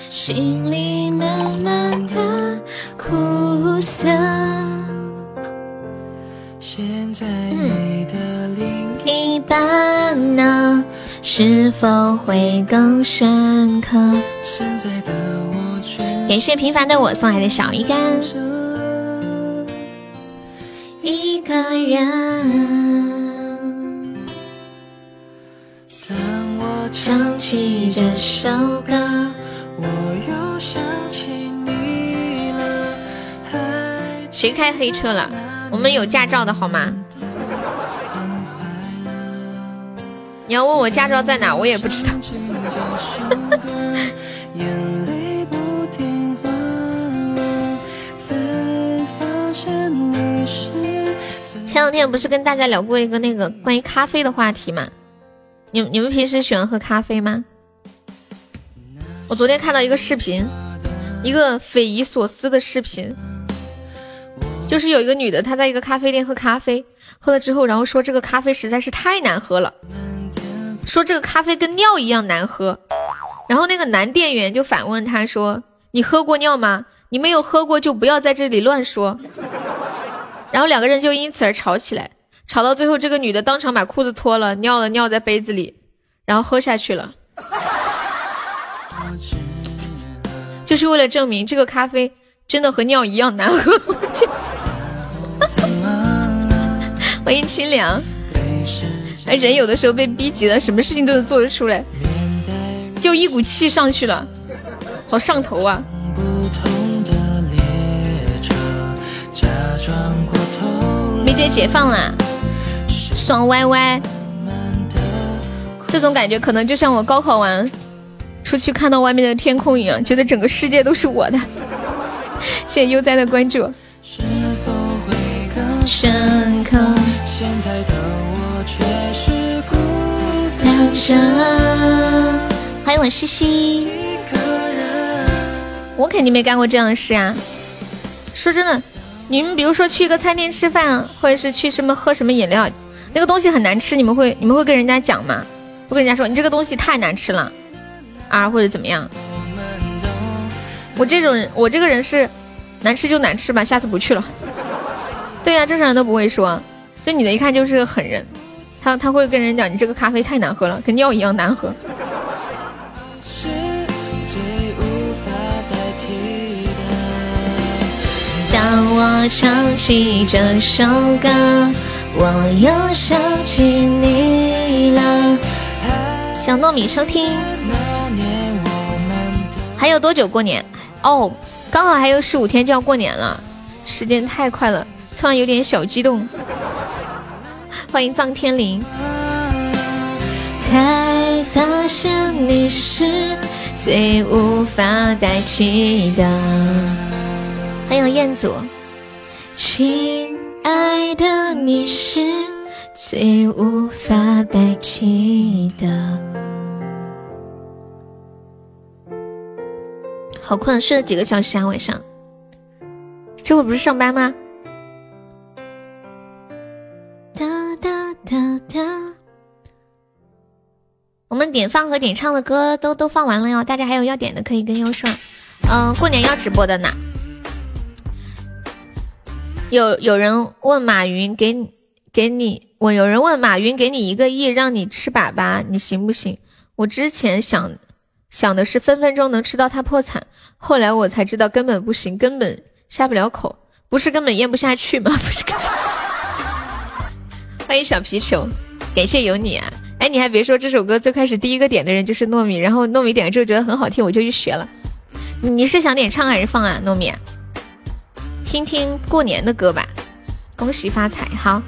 心里慢慢的苦涩。现在你的另一半呢？是否会更深刻？感谢平凡的我送来的小鱼干。一个人。当我唱起这首歌。谁开黑车了？我们有驾照的好吗？你要问我驾照在哪，我也不知道。前两天不是跟大家聊过一个那个关于咖啡的话题吗？你你们平时喜欢喝咖啡吗？我昨天看到一个视频，一个匪夷所思的视频，就是有一个女的，她在一个咖啡店喝咖啡，喝了之后，然后说这个咖啡实在是太难喝了，说这个咖啡跟尿一样难喝，然后那个男店员就反问她说：“你喝过尿吗？你没有喝过就不要在这里乱说。”然后两个人就因此而吵起来，吵到最后，这个女的当场把裤子脱了，尿了尿在杯子里，然后喝下去了。就是为了证明这个咖啡真的和尿一样难喝。欢迎清凉。哎，人有的时候被逼急了，什么事情都能做得出来，就一股气上去了，好上头啊！梅姐解放啦，爽歪歪。这种感觉可能就像我高考完。出去看到外面的天空一样，觉得整个世界都是我的。谢谢悠哉的关注。深刻。现在的我却是孤单着。欢迎我西西。我肯定没干过这样的事啊！说真的，你们比如说去一个餐厅吃饭，或者是去什么喝什么饮料，那个东西很难吃，你们会你们会跟人家讲吗？不跟人家说你这个东西太难吃了啊，或者怎么样？我这种人，我这个人是难吃就难吃吧，下次不去了。对呀，正常人都不会说，这女的一看就是个狠人，她她会跟人讲你这个咖啡太难喝了，跟尿一样难喝。当我唱起这首歌，我又想起你了。小糯米收听，还有多久过年？哦，刚好还有十五天就要过年了，时间太快了，突然有点小激动。欢迎藏天灵。才发现你是最无法代替的。还有彦祖，亲爱的，你是最无法代替的。好困，睡了几个小时啊？晚上，这会不是上班吗？哒哒哒哒。我们点放和点唱的歌都都放完了哟，大家还有要点的可以跟优胜。嗯，过年要直播的呢。有有人问马云给给你我有人问马云给你一个亿让你吃粑粑你行不行？我之前想想的是分分钟能吃到他破产，后来我才知道根本不行，根本下不了口，不是根本咽不下去吗？不是。欢迎小皮球，感谢有你啊！哎，你还别说，这首歌最开始第一个点的人就是糯米，然后糯米点了之后觉得很好听，我就去学了。你是想点唱还是放啊，糯米？听听过年的歌吧，恭喜发财！好，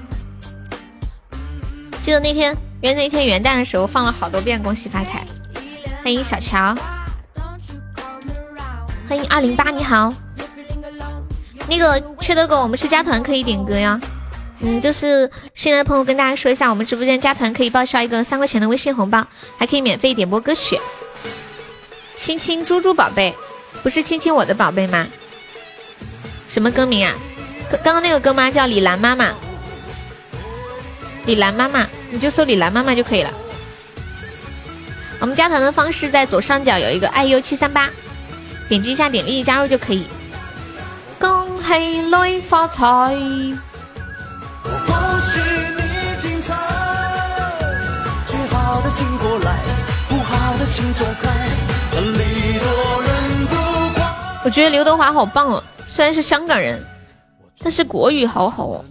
记得那天元那天元旦的时候放了好多遍恭喜发财。欢迎小乔，欢迎二零八，你好。那个缺德狗，我们是加团可以点歌呀。嗯，就是新来的朋友跟大家说一下，我们直播间加团可以报销一个三块钱的微信红包，还可以免费点播歌曲。亲亲猪猪宝贝，不是亲亲我的宝贝吗？什么歌名啊？刚刚那个歌吗？叫李兰妈妈。李兰妈妈，你就搜李兰妈妈就可以了。我们加团的方式在左上角有一个 iu 七三八，点击一下点立即加入就可以。恭喜你发财！恭喜你精彩！最好的请过来，不好的请走开。我觉得刘德华好棒哦。虽然是香港人，但是国语好好哦。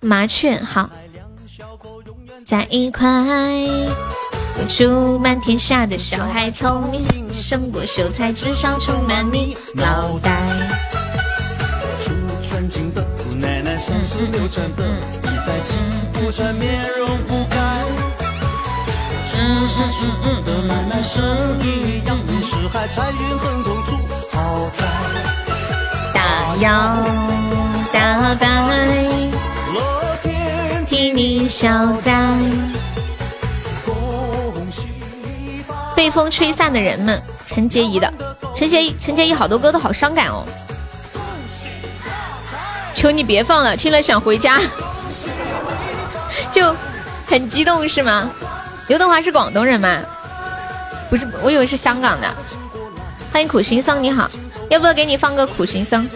麻雀好，在一块，祝满天下的小孩聪明，胜过秀才，智商充满你脑袋。祖传经的，奶奶三十六传的，比赛起不传，面容不改。只是是的奶奶生意养的是海，财运亨通住豪宅。要大摆，乐天，替你消灾。被风吹散的人们，陈洁仪的，陈洁仪，陈洁仪好多歌都好伤感哦。求你别放了，听了想回家，就很激动是吗？刘德华是广东人吗？不是，我以为是香港的。欢迎苦行僧，你好，要不要给你放个苦行僧？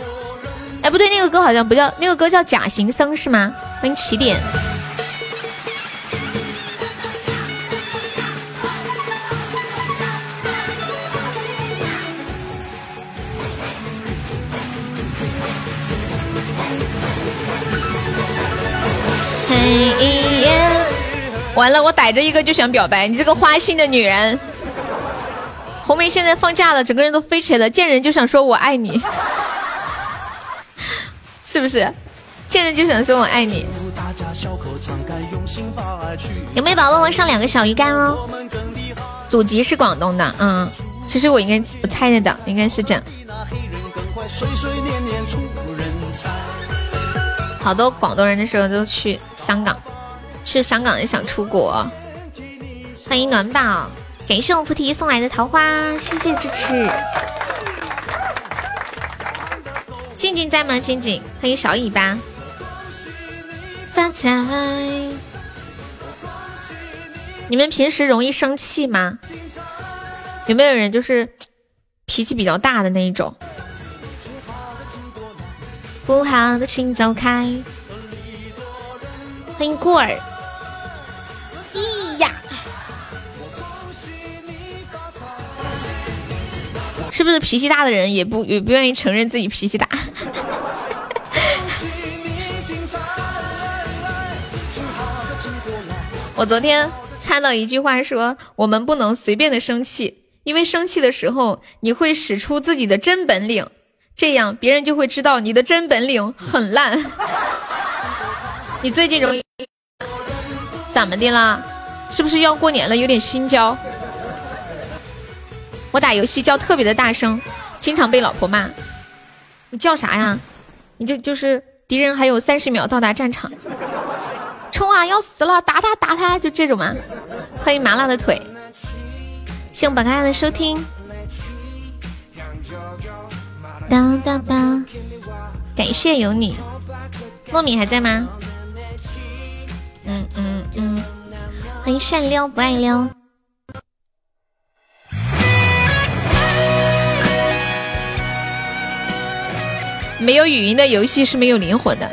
哎，不对，那个歌好像不叫那个歌，叫《假行僧》是吗？欢迎起点。完了，我逮着一个就想表白，你这个花心的女人。红梅现在放假了，整个人都飞起来了，见人就想说我爱你。是不是？见人就想说我爱你。有没有宝宝我上两个小鱼干哦？祖籍是广东的，嗯，其实我应该我猜得到，应该是这样。好多广东人的时候都去香港，去香港也想出国。欢迎暖宝，感谢我菩提送来的桃花，谢谢支持。静静在吗？静静，欢迎小尾巴。发财。你们平时容易生气吗？有没有人就是脾气比较大的那一种？不好的请走开。欢迎孤儿。咿呀！是不是脾气大的人也不也不愿意承认自己脾气大？我昨天看到一句话说，我们不能随便的生气，因为生气的时候你会使出自己的真本领，这样别人就会知道你的真本领很烂。你最近容易怎么的啦？是不是要过年了，有点心焦？我打游戏叫特别的大声，经常被老婆骂。你叫啥呀？你就就是敌人还有三十秒到达战场，冲啊！要死了，打他打他，就这种吗？欢迎麻辣的腿，谢我宝大家的收听。哒哒哒，感谢有你。糯米还在吗？嗯嗯嗯，欢迎善撩不爱撩。没有语音的游戏是没有灵魂的。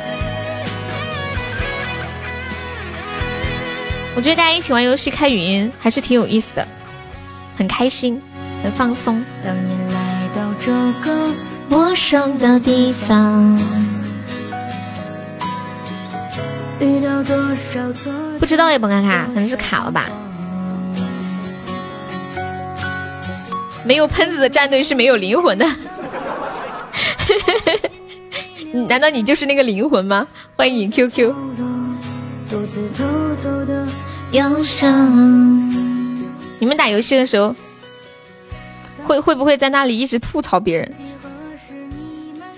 我觉得大家一起玩游戏开语音还是挺有意思的，很开心，很放松。不知道也不看看，可能是卡了吧。没有喷子的战队是没有灵魂的。难道你就是那个灵魂吗？欢迎 QQ。你们打游戏的时候，会会不会在那里一直吐槽别人？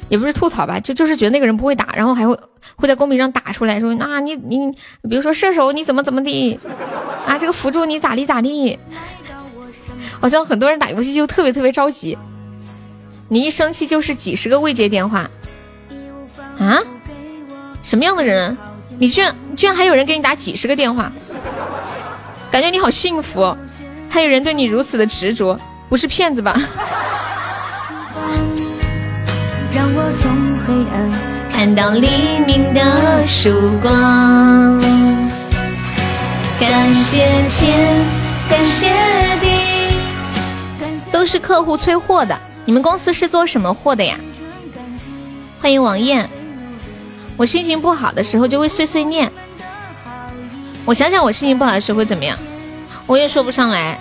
也不是吐槽吧，就就是觉得那个人不会打，然后还会会在公屏上打出来说啊你你，比如说射手你怎么怎么地 啊，这个辅助你咋地咋地。好像很多人打游戏就特别特别着急，你一生气就是几十个未接电话。啊，什么样的人？你居然居然还有人给你打几十个电话，感觉你好幸福，还有人对你如此的执着，不是骗子吧？看到黎明的曙光，感谢天，感谢地，都是客户催货的。你们公司是做什么货的呀？欢迎王艳。我心情不好的时候就会碎碎念。我想想，我心情不好的时候会怎么样？我也说不上来。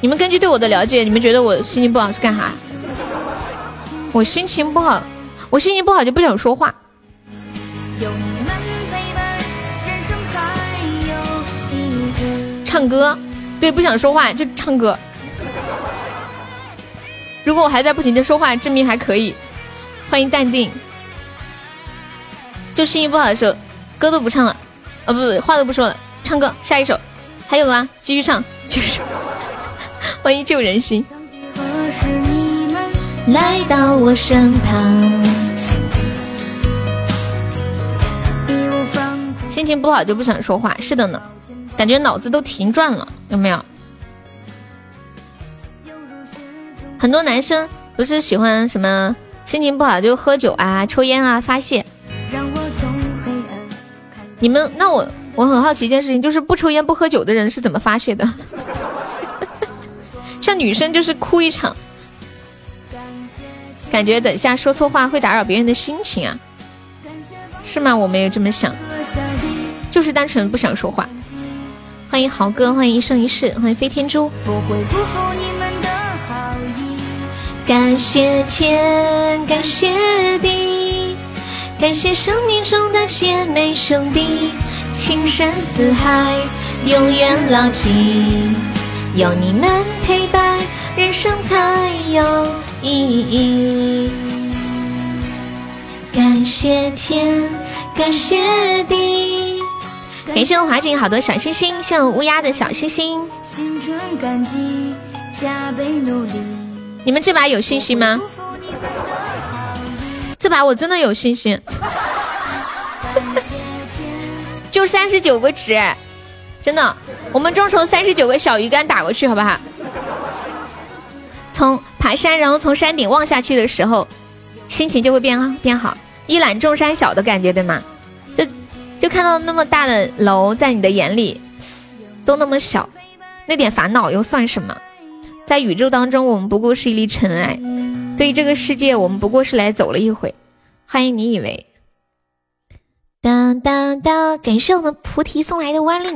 你们根据对我的了解，你们觉得我心情不好是干啥？我心情不好，我心情不好就不想说话。唱歌，对，不想说话就唱歌。如果我还在不停的说话，证明还可以。欢迎淡定。就心情不好的时候，歌都不唱了，哦不不，话都不说了，唱歌，下一首，还有啊，继续唱，继续。欢迎救人心。来到我身旁。心情不好就不想说话，是的呢，感觉脑子都停转了，有没有？很多男生不是喜欢什么心情不好就喝酒啊、抽烟啊发泄。你们那我我很好奇一件事情，就是不抽烟不喝酒的人是怎么发泄的？像女生就是哭一场，感觉等下说错话会打扰别人的心情啊，是吗？我没有这么想，就是单纯不想说话。欢迎豪哥，欢迎一生一世，欢迎飞天猪。不会辜负你们的好意感谢天，感谢地。感谢生命中的姐妹兄弟，情深似海，永远牢记。有你们陪伴，人生才有意义。感谢天，感谢地。感谢我华锦好多小星星，谢我乌鸦的小星星。心存感激，加倍努力你们这把有信心吗？这把我真的有信心。就三十九个值，真的，我们众筹三十九个小鱼干打过去，好不好？从爬山，然后从山顶望下去的时候，心情就会变变好，一览众山小的感觉，对吗？就就看到那么大的楼，在你的眼里都那么小，那点烦恼又算什么？在宇宙当中，我们不过是一粒尘埃；对于这个世界，我们不过是来走了一回。欢迎你以为。当当当！感谢我们菩提送来的万令，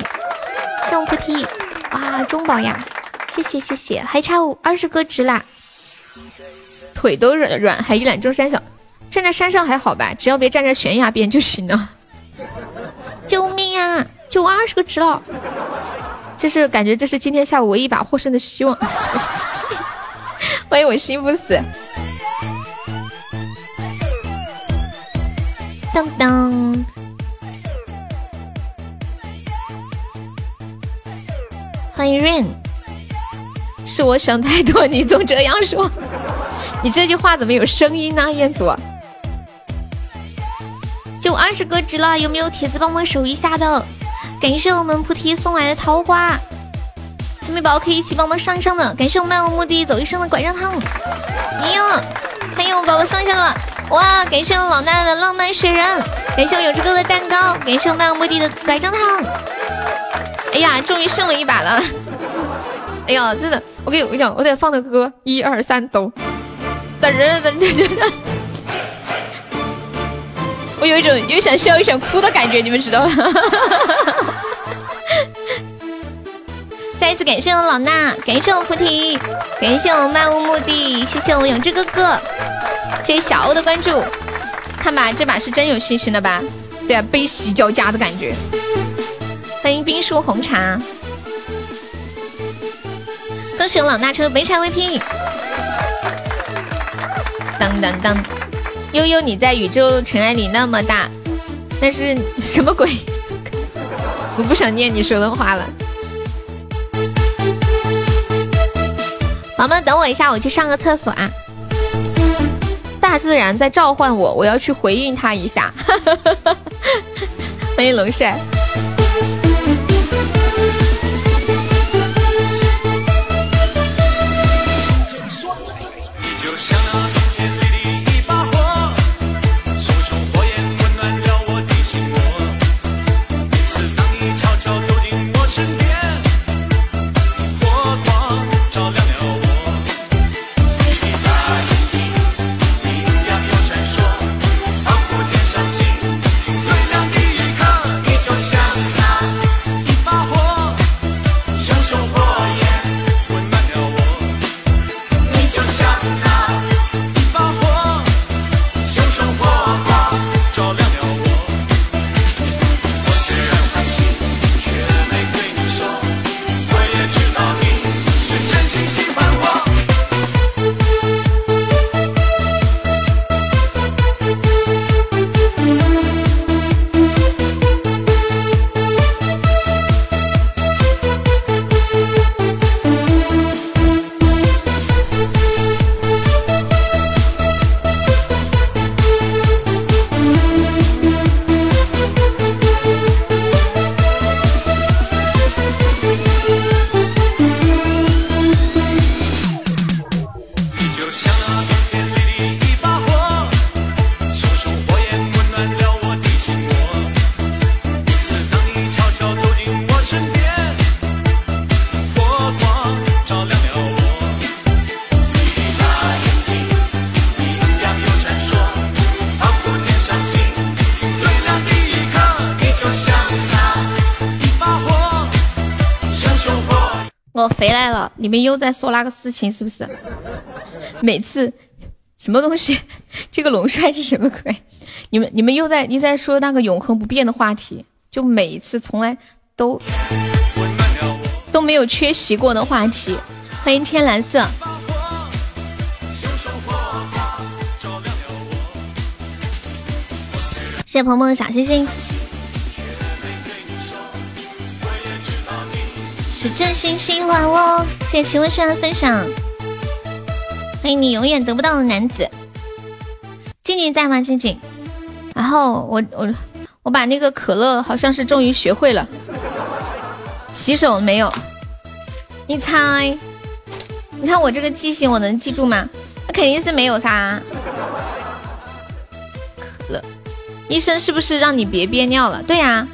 谢我菩提，哇，中宝呀！谢谢谢谢，还差五二十个值啦，腿都软软，还一览众山小，站在山上还好吧？只要别站在悬崖边就行了。救命啊！就二十个值了，这是感觉这是今天下午唯一一把获胜的希望。欢迎我心不死。当当。欢迎 Rain，是我想太多，你总这样说。你这句话怎么有声音呢，彦祖？就二十个值了，有没有铁子帮忙守一下的？感谢我们菩提送来的桃花，有没有宝宝可以一起帮忙上一上的？感谢我漫无目的走一生的拐杖糖。哎呦，还有宝宝上一下的哇！感谢我老衲的浪漫雪人，感谢我有志哥的蛋糕，感谢我漫无目的的拐杖糖。哎呀，终于胜了一把了！哎呀，真的，我跟你讲，我得放的歌，一二三，走！等着等着等着，我有一种又想笑又想哭的感觉，你们知道吗？再一次感谢我老衲，感谢我菩提，感谢我漫无目的，谢谢我永志哥哥，谢谢小欧的关注。看吧，这把是真有信心了吧？对啊，悲喜交加的感觉。欢迎冰树红茶，恭喜我老衲抽白茶 VP。当当当，悠悠你在宇宙尘埃里那么大，那是什么鬼？我不想念你说的话了。宝宝们等我一下，我去上个厕所啊。大自然在召唤我，我要去回应他一下。欢迎龙帅。们又在说那个事情是不是？每次什么东西？这个龙帅是什么鬼？你们你们又在又在说那个永恒不变的话题？就每一次从来都都没有缺席过的话题。欢迎天蓝色，谢谢鹏鹏的小星星，是真心喜欢我。谢谢秦文轩的分享，欢迎你永远得不到的男子。静静在吗？静静。然后我我我把那个可乐好像是终于学会了，洗手没有？你猜？你看我这个记性，我能记住吗？那肯定是没有噻。可乐，医生是不是让你别憋尿了？对呀，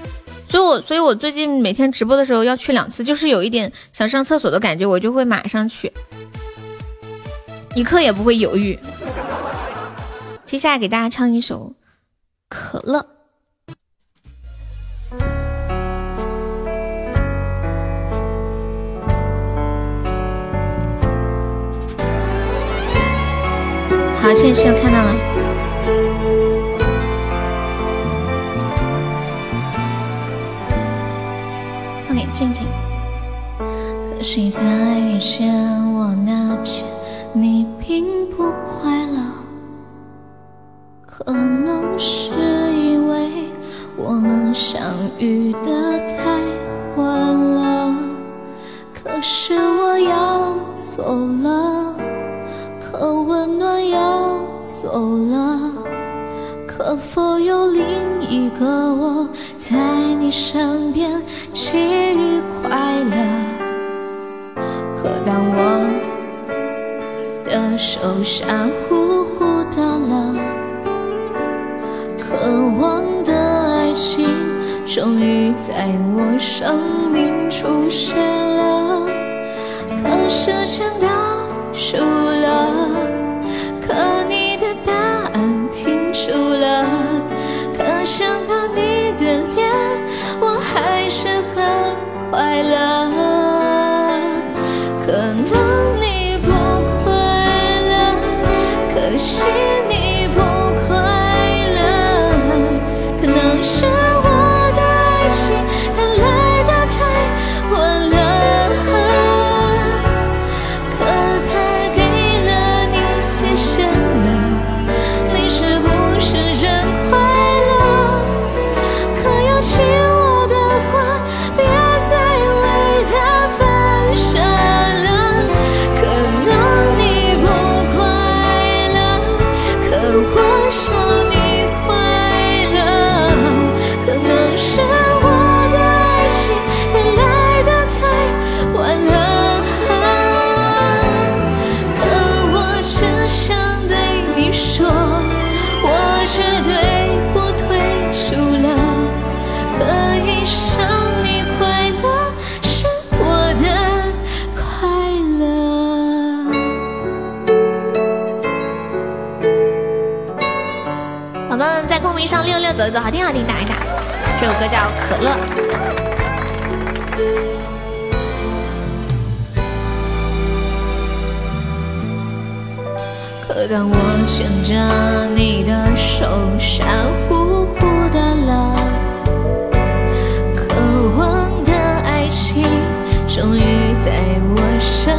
所以我所以我最近每天直播的时候要去两次，就是有一点想上厕所的感觉，我就会马上去，一刻也不会犹豫。接下来给大家唱一首《可乐》。好，谢谢，我看到了。静静。可惜在遇见我那天，你并不快乐。可能是因为我们相遇的太晚了。可是我要走了。可温暖要走了，可否有另一个我在你身边给予快乐？可当我的手下呼呼的了，渴望的爱情终于在我生命出现了，可时间倒。输了，可好听好听，打一打。这首歌叫《可乐》。可当我牵着你的手，傻乎乎的了，渴望的爱情终于在我生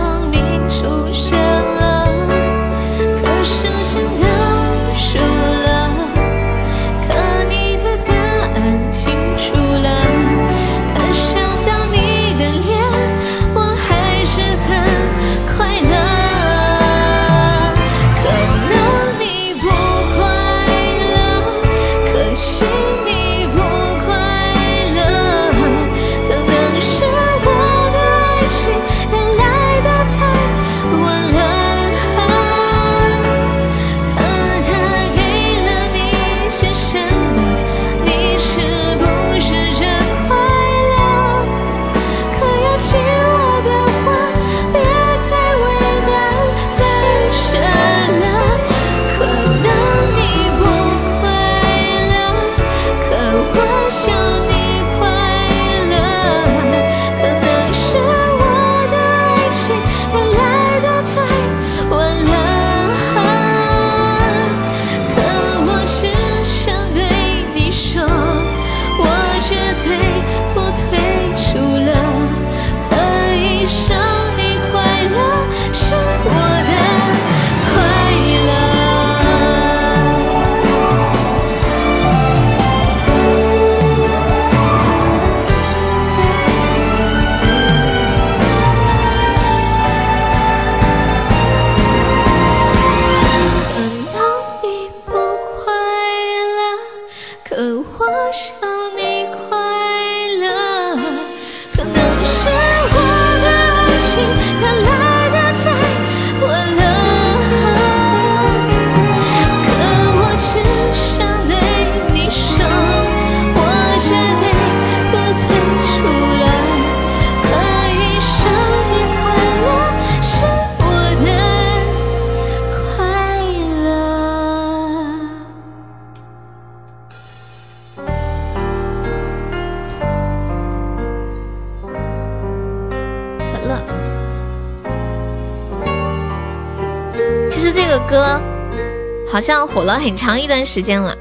好像火了很长一段时间了。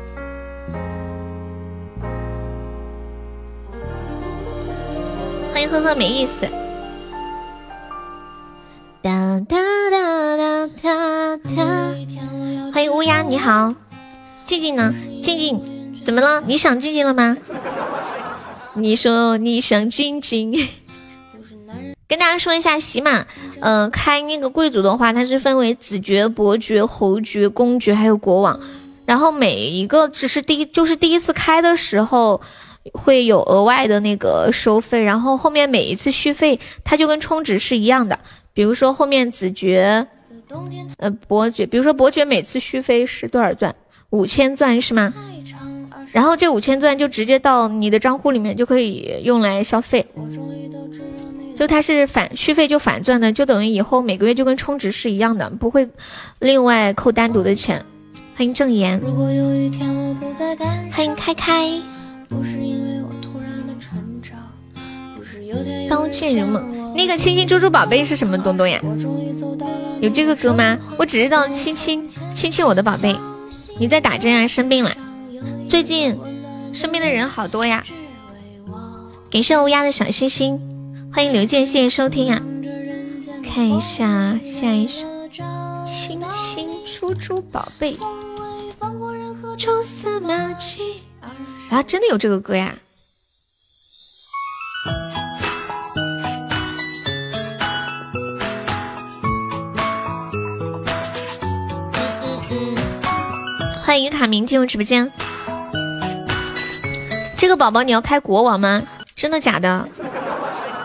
欢迎呵呵没意思。哒哒哒哒哒哒。欢迎乌鸦，你好。静静呢？静静怎么了？你想静静了吗？你说你想静静。跟大家说一下，喜马，呃，开那个贵族的话，它是分为子爵、伯爵、侯爵、公爵，还有国王。然后每一个只是第一，就是第一次开的时候会有额外的那个收费，然后后面每一次续费，它就跟充值是一样的。比如说后面子爵，呃，伯爵，比如说伯爵每次续费是多少钻？五千钻是吗？然后这五千钻就直接到你的账户里面就可以用来消费。就它是返续费就返钻的，就等于以后每个月就跟充值是一样的，不会另外扣单独的钱。欢迎正言，欢迎开开。刀剑如梦，那个亲亲猪猪宝贝是什么东东呀？有这个歌吗？我只知道亲亲亲亲我的宝贝。你在打针啊？生病了？最近身边的人好多呀。感谢乌鸦的小心心。欢迎刘健，谢谢收听啊！看一下下一首《亲亲猪猪宝贝》。啊，真的有这个歌呀！欢迎于卡明进入直播间。这个宝宝你要开国王吗？真的假的？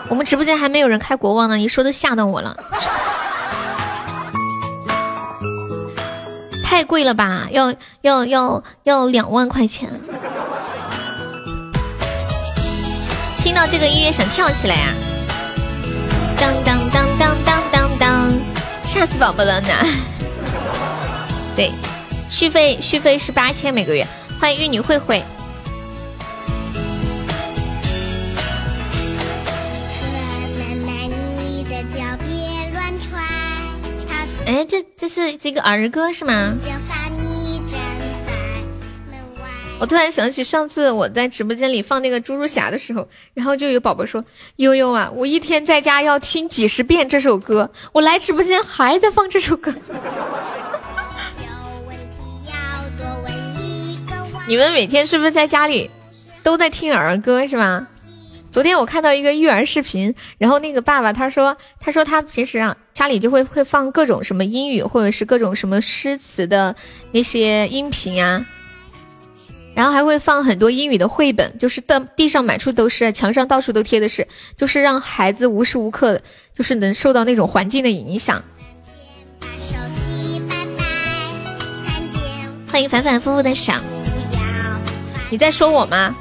我们直播间还没有人开国王呢，你说的吓到我了，太贵了吧？要要要要两万块钱！听到这个音乐想跳起来呀！当当当当当当当，吓死宝宝了呢！对，续费续费是八千每个月。欢迎玉女慧慧。哎，这这是这个儿歌是吗？我突然想起上次我在直播间里放那个猪猪侠的时候，然后就有宝宝说：“悠悠啊，我一天在家要听几十遍这首歌，我来直播间还在放这首歌。”你们每天是不是在家里都在听儿歌是吧？昨天我看到一个育儿视频，然后那个爸爸他说，他说他平时啊家里就会会放各种什么英语或者是各种什么诗词的那些音频啊，然后还会放很多英语的绘本，就是地地上满处都是，墙上到处都贴的是，就是让孩子无时无刻就是能受到那种环境的影响。欢迎反反复复的想，你在说我吗？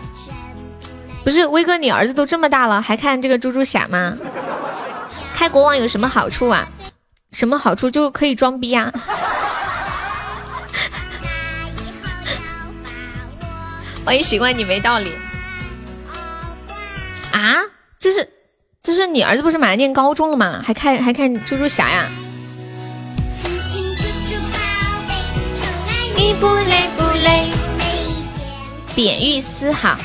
不是威哥，你儿子都这么大了，还看这个猪猪侠吗？开国王有什么好处啊？什么好处？就可以装逼啊！欢迎习惯你没道理啊！就是就是你儿子不是马上念高中了吗？还看还看猪猪侠呀？你不累不累？点玉丝好。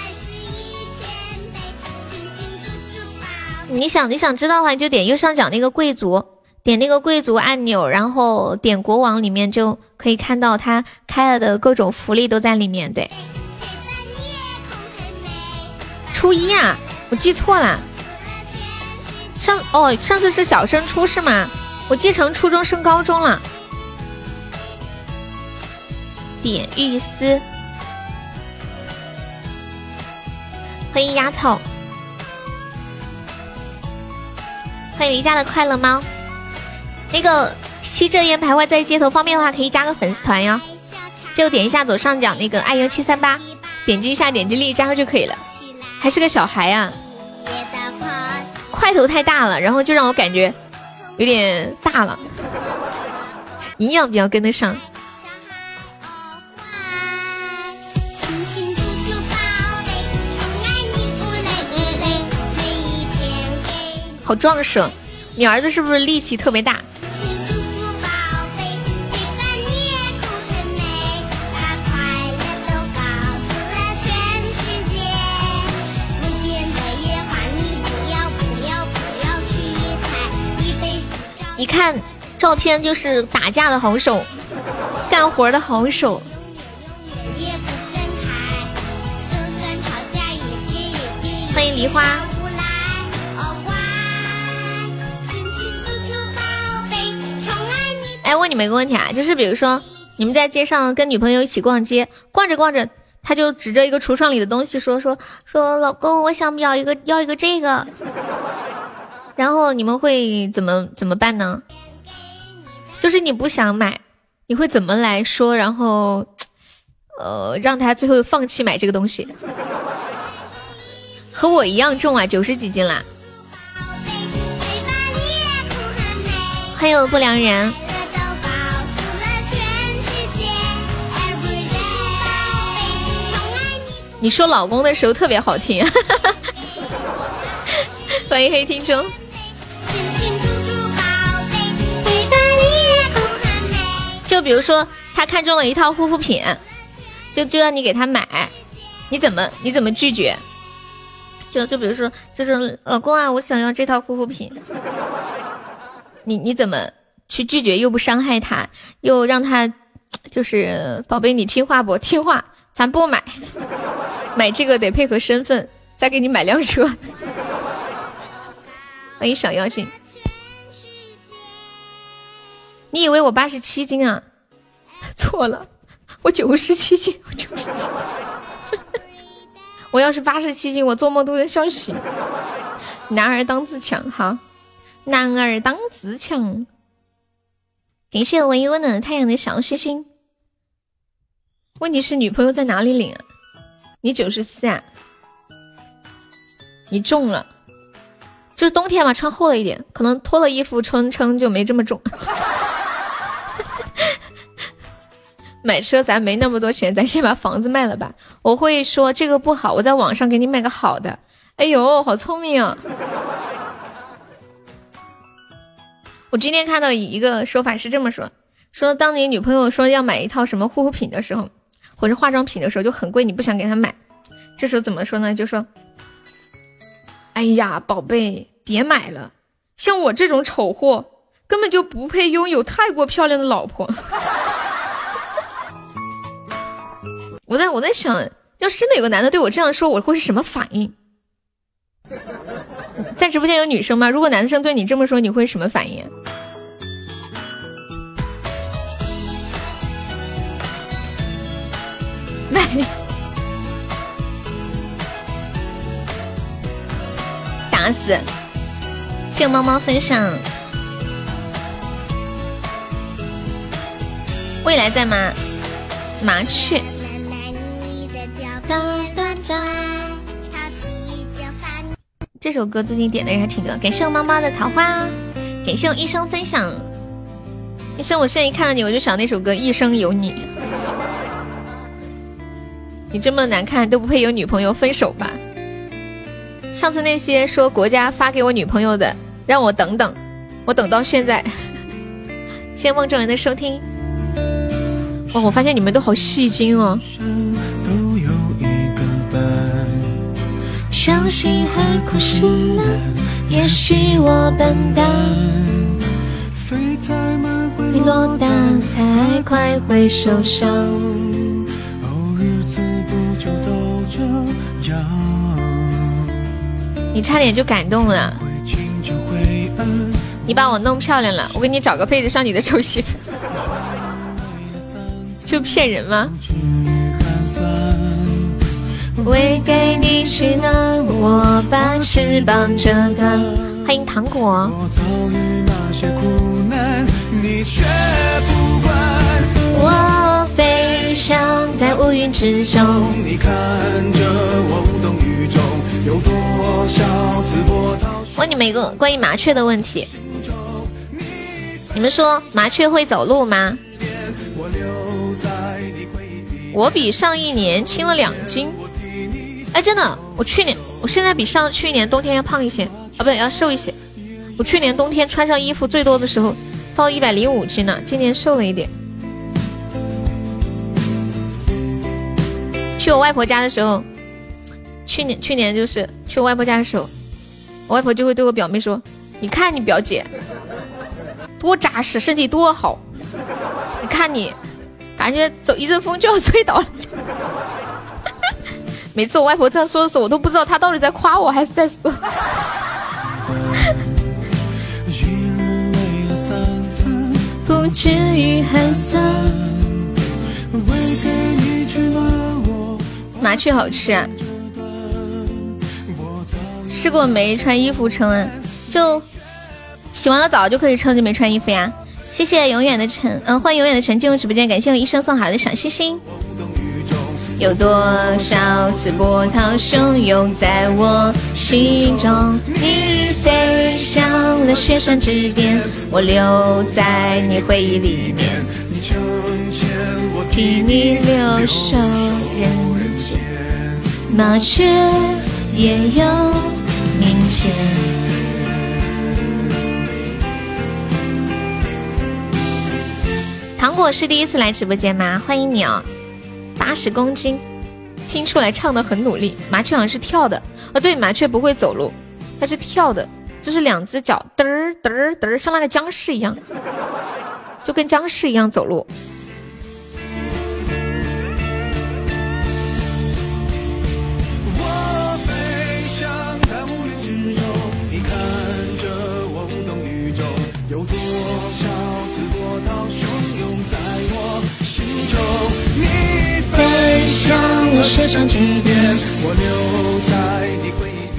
你想你想知道的话，你就点右上角那个贵族，点那个贵族按钮，然后点国王，里面就可以看到他开了的各种福利都在里面。对，初一啊，我记错了，上哦上次是小升初是吗？我记成初中升高中了。点玉丝，欢迎丫头，欢迎离家的快乐猫。那个吸着烟徘徊在街头，方便的话可以加个粉丝团哟，就点一下左上角那个爱优七三八，点击一下，点击立加入就可以了。还是个小孩啊，块头太大了，然后就让我感觉有点大了，营养比较跟得上。好壮实，你儿子是不是力气特别大？一看照片就是打架的好手，干活的好手。欢迎梨花。哎，问你们一个问题啊，就是比如说你们在街上跟女朋友一起逛街，逛着逛着，他就指着一个橱窗里的东西说说说，老公，我想要一个要一个这个，然后你们会怎么怎么办呢？就是你不想买，你会怎么来说，然后呃让他最后放弃买这个东西？和我一样重啊，九十几斤啦！欢迎不良人。你说老公的时候特别好听，欢迎黑听众。就比如说他看中了一套护肤品，就就让你给他买，你怎么你怎么拒绝？就就比如说，就是老公啊，我想要这套护肤品，你你怎么去拒绝又不伤害他，又让他就是宝贝你听话不？听话，咱不买。买这个得配合身份，再给你买辆车。欢迎小妖精，你以为我八十七斤啊？错了，我九十七斤，我九十七斤。我要是八十七斤，我做梦都能笑醒。男儿当自强，哈，男儿当自强。感谢唯一温暖的太阳的小星星。问题是女朋友在哪里领啊？你九十四啊？你中了，就是冬天嘛，穿厚了一点，可能脱了衣服穿撑就没这么重。买车咱没那么多钱，咱先把房子卖了吧。我会说这个不好，我在网上给你买个好的。哎呦，好聪明啊！我今天看到一个说法是这么说：说当你女朋友说要买一套什么护肤品的时候。或者化妆品的时候就很贵，你不想给他买，这时候怎么说呢？就说：“哎呀，宝贝，别买了，像我这种丑货根本就不配拥有太过漂亮的老婆。”我在我在想，要是真的有个男的对我这样说，我会是什么反应？在直播间有女生吗？如果男生对你这么说，你会什么反应？打死！谢谢猫猫分享。未来在吗？麻雀。这首歌最近点的人还挺多，感谢我猫猫的桃花，感谢我医生分享。医生，我现在一看到你，我就想那首歌《一生有你》。你这么难看都不配有女朋友，分手吧！上次那些说国家发给我女朋友的，让我等等，我等到现在。谢 谢梦中人的收听。哇，我发现你们都好戏精哦。相信海枯石烂，也许我笨蛋。你落单太快会受伤。你差点就感动了，你把我弄漂亮了，我给你找个配得上你的丑媳妇，就骗人吗？为给你取暖，我把翅膀折断。欢迎糖果。我飞翔在乌云之中。问你们一个关于麻雀的问题，你们说麻雀会走路吗？我比上一年轻了两斤，哎，真的，我去年，我现在比上去年冬天要胖一些，啊，不对，要瘦一些。我去年冬天穿上衣服最多的时候到一百零五斤了，今年瘦了一点。去我外婆家的时候，去年去年就是去我外婆家的时候，我外婆就会对我表妹说：“你看你表姐 多扎实，身体多好，你看你。”感觉走一阵风就要吹倒了。每次我外婆这样说的时候，我都不知道她到底在夸我还是在说。不至于寒酸。麻雀好吃啊！试过没穿衣服称啊？就洗完了澡就可以称就没穿衣服呀？谢谢永远的晨，嗯，欢迎永远的晨进入直播间，感谢我一生送好的小星星。有多少次波涛汹涌在我心中？你飞向了雪山之巅，我留在你回忆里面。替你留守人麻雀也有明天。糖果是第一次来直播间吗？欢迎你哦，八十公斤，听出来唱的很努力。麻雀好像是跳的，哦对，麻雀不会走路，它是跳的，就是两只脚嘚儿嘚儿嘚儿，像那个僵尸一样，就跟僵尸一样走路。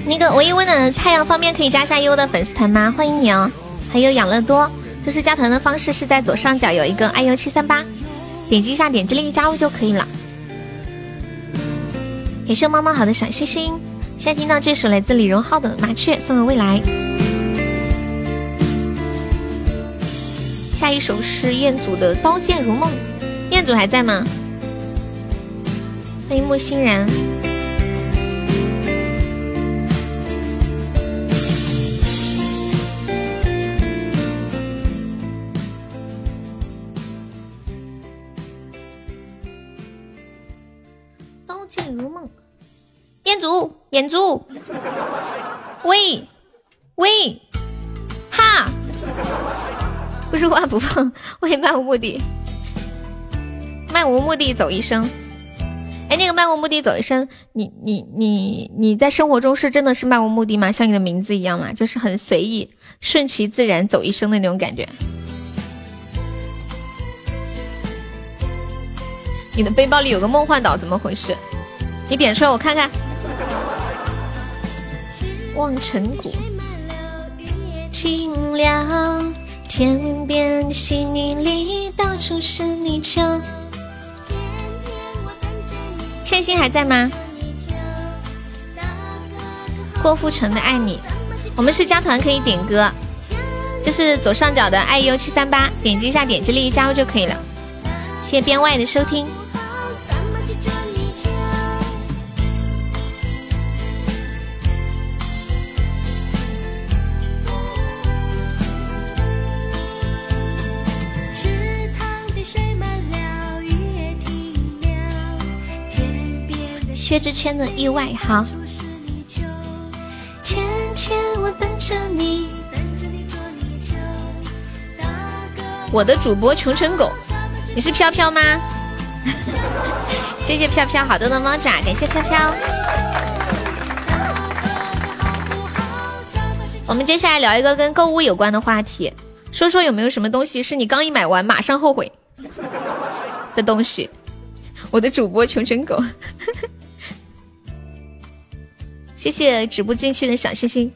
那个唯一温暖的太阳方便可以加下优的粉丝团吗？欢迎你哦！还有养乐多，就是加团的方式是在左上角有一个爱优七三八，点击一下，点击立即加入就可以了。感谢猫猫好的小心心，现在听到这首来自李荣浩的《麻雀》，送给未来。下一首是彦祖的《刀剑如梦》，彦祖还在吗？欢迎木欣然。刀剑如梦，彦祖，眼珠，喂，喂，哈，不说话不放，为漫无目的，漫无目的走一生。哎，那个漫无目的走一生，你你你你在生活中是真的是漫无目的吗？像你的名字一样吗？就是很随意、顺其自然走一生的那种感觉。你的背包里有个梦幻岛，怎么回事？你点出来我看看。望尘谷，清凉天边细泥里，到处是泥鳅。千心还在吗？郭富城的爱你，我们是加团可以点歌，就是左上角的 iu 七三八，点击一下，点击立即加入就可以了。谢谢编外的收听。薛之谦的意外好。我的主播穷成狗，你是飘飘吗？谢谢飘飘好多的猫爪，感谢飘飘。我们接下来聊一个跟购物有关的话题，说说有没有什么东西是你刚一买完马上后悔的东西？我的主播穷成狗。谢谢直播进去的小星星。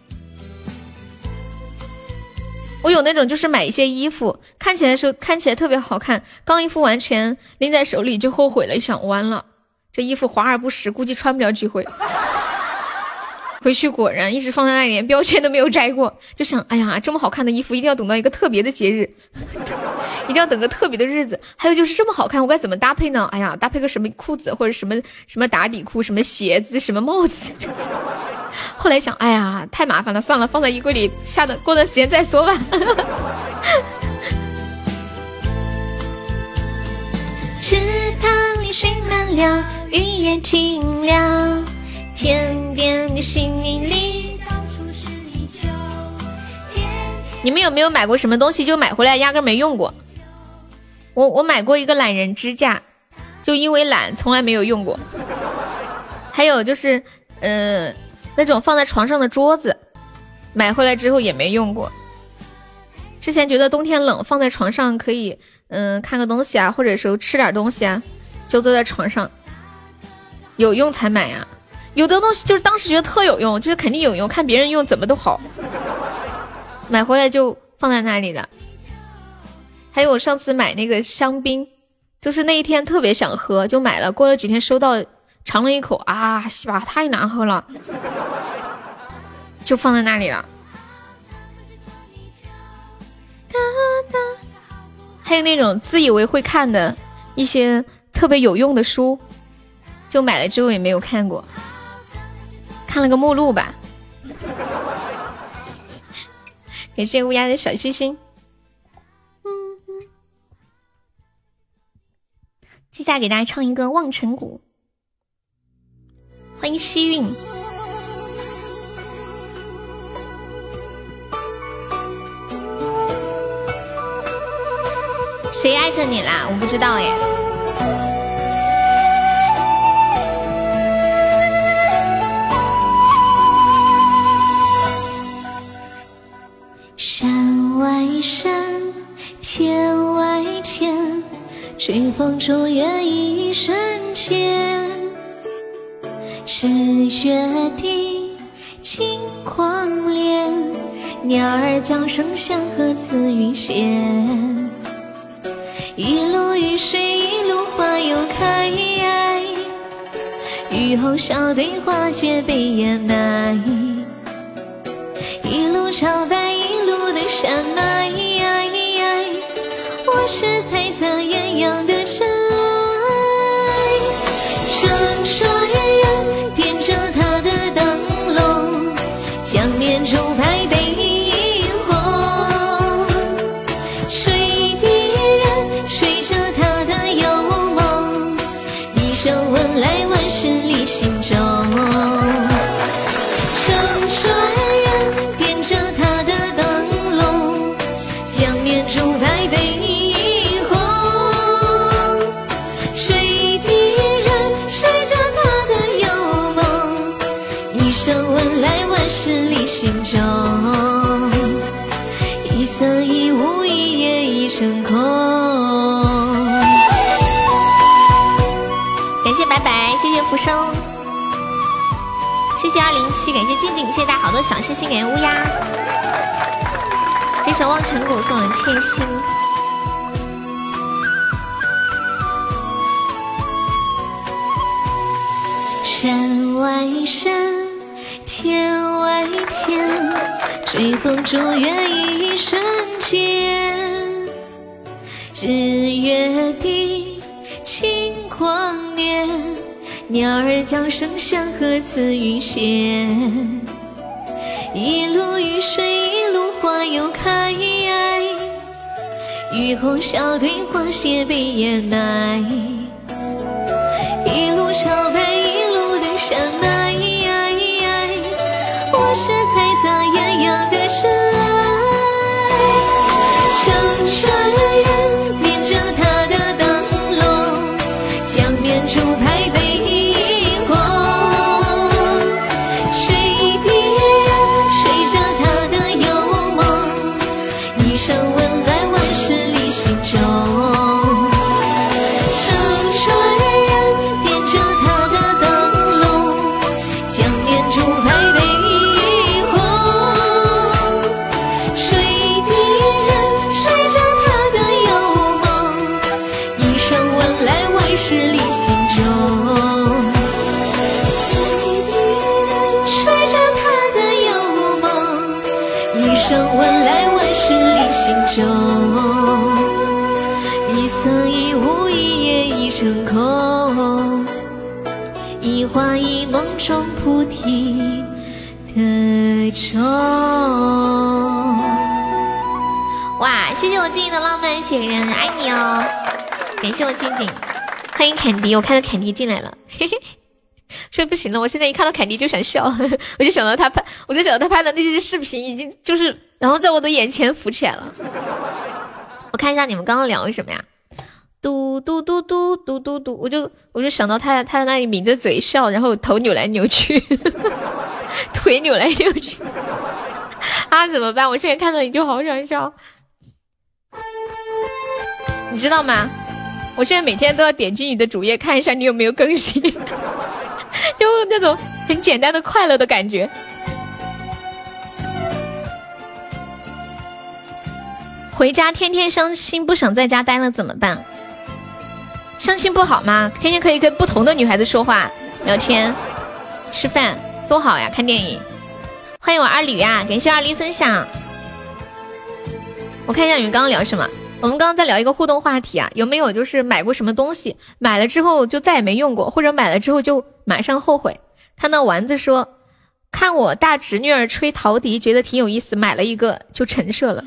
我有那种就是买一些衣服，看起来时候看起来特别好看，刚一副完全拎在手里就后悔了，想完了，这衣服华而不实，估计穿不了几回。回去果然一直放在那里，连标签都没有摘过，就想，哎呀，这么好看的衣服一定要等到一个特别的节日，一定要等个特别的日子。还有就是这么好看，我该怎么搭配呢？哎呀，搭配个什么裤子或者什么什么打底裤、什么鞋子、什么帽子。后来想，哎呀，太麻烦了，算了，放在衣柜里，下的过段时间再说吧。池塘里水满了，雨也停了，天边的星云里。你们有没有买过什么东西就买回来压根没用过？我我买过一个懒人支架，就因为懒从来没有用过。还有就是，嗯。那种放在床上的桌子，买回来之后也没用过。之前觉得冬天冷，放在床上可以，嗯，看个东西啊，或者说吃点东西啊，就坐在床上，有用才买呀。有的东西就是当时觉得特有用，就是肯定有用，看别人用怎么都好，买回来就放在那里的。还有我上次买那个香槟，就是那一天特别想喝，就买了。过了几天收到。尝了一口啊，西吧，太难喝了，就放在那里了。还有那种自以为会看的一些特别有用的书，就买了之后也没有看过，看了个目录吧。感谢乌鸦的小心心。嗯嗯。接下来给大家唱一个《望尘谷》。欢迎西韵，谁艾特你啦？我不知道耶。山外山，天外天，吹风逐月一瞬间。是月底，晴空怜，鸟儿叫声响和紫云闲。一路雨水，一路花又开，雨后小队花却被掩埋。一路朝拜，的山脉，我是彩色艳阳的尘浮生，谢谢二零七，感谢静静，谢谢大家好多小心心，感谢乌鸦，这首望尘谷送的千心。山外山，天外天，追风逐月一瞬间，日月低，晴光年。鸟儿叫声响和紫云闲，一路雨水一路花又开，雨后小队花谢被掩埋，一路朝拜雪人，爱你哦！感谢我静静，欢迎凯迪，我看到凯迪进来了，嘿嘿。睡不行了，我现在一看到凯迪就想笑，我就想到他拍，我就想到他拍的那些视频，已经就是，然后在我的眼前浮起来了。我看一下你们刚刚聊的什么呀？嘟嘟嘟嘟嘟嘟嘟，我就我就想到他他在那里抿着嘴笑，然后头扭来扭去，腿扭来扭去，啊怎么办？我现在看到你就好想笑，你知道吗？我现在每天都要点击你的主页看一下你有没有更新。就那种很简单的快乐的感觉。回家天天相亲，不想在家待了怎么办？相亲不好吗？天天可以跟不同的女孩子说话、聊天、吃饭，多好呀！看电影。欢迎我二驴呀，感谢二驴分享。我看一下你们刚刚聊什么。我们刚刚在聊一个互动话题啊，有没有就是买过什么东西，买了之后就再也没用过，或者买了之后就马上后悔？看到丸子说，看我大侄女儿吹陶笛，觉得挺有意思，买了一个就陈设了。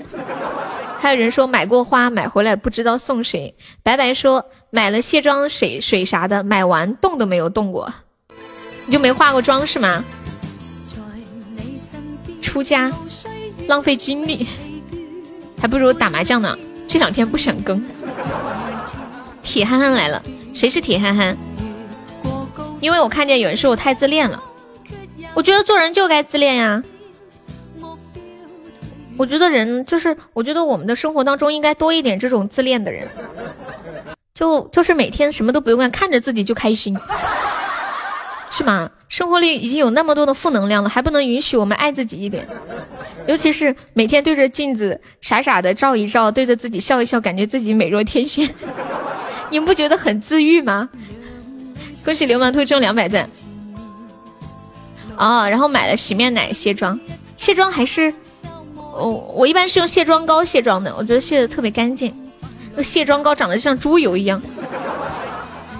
还有人说买过花，买回来不知道送谁。白白说买了卸妆水水啥的，买完动都没有动过，你就没化过妆是吗？出家浪费精力，还不如打麻将呢。这两天不想更。铁憨憨来了，谁是铁憨憨？因为我看见有人说我太自恋了，我觉得做人就该自恋呀。我觉得人就是，我觉得我们的生活当中应该多一点这种自恋的人，就就是每天什么都不用干，看着自己就开心。是吗？生活里已经有那么多的负能量了，还不能允许我们爱自己一点？尤其是每天对着镜子傻傻的照一照，对着自己笑一笑，感觉自己美若天仙，你们不觉得很治愈吗？恭喜流氓兔中两百赞。哦，然后买了洗面奶、卸妆，卸妆还是，哦，我一般是用卸妆膏卸妆的，我觉得卸的特别干净。那卸妆膏长得像猪油一样。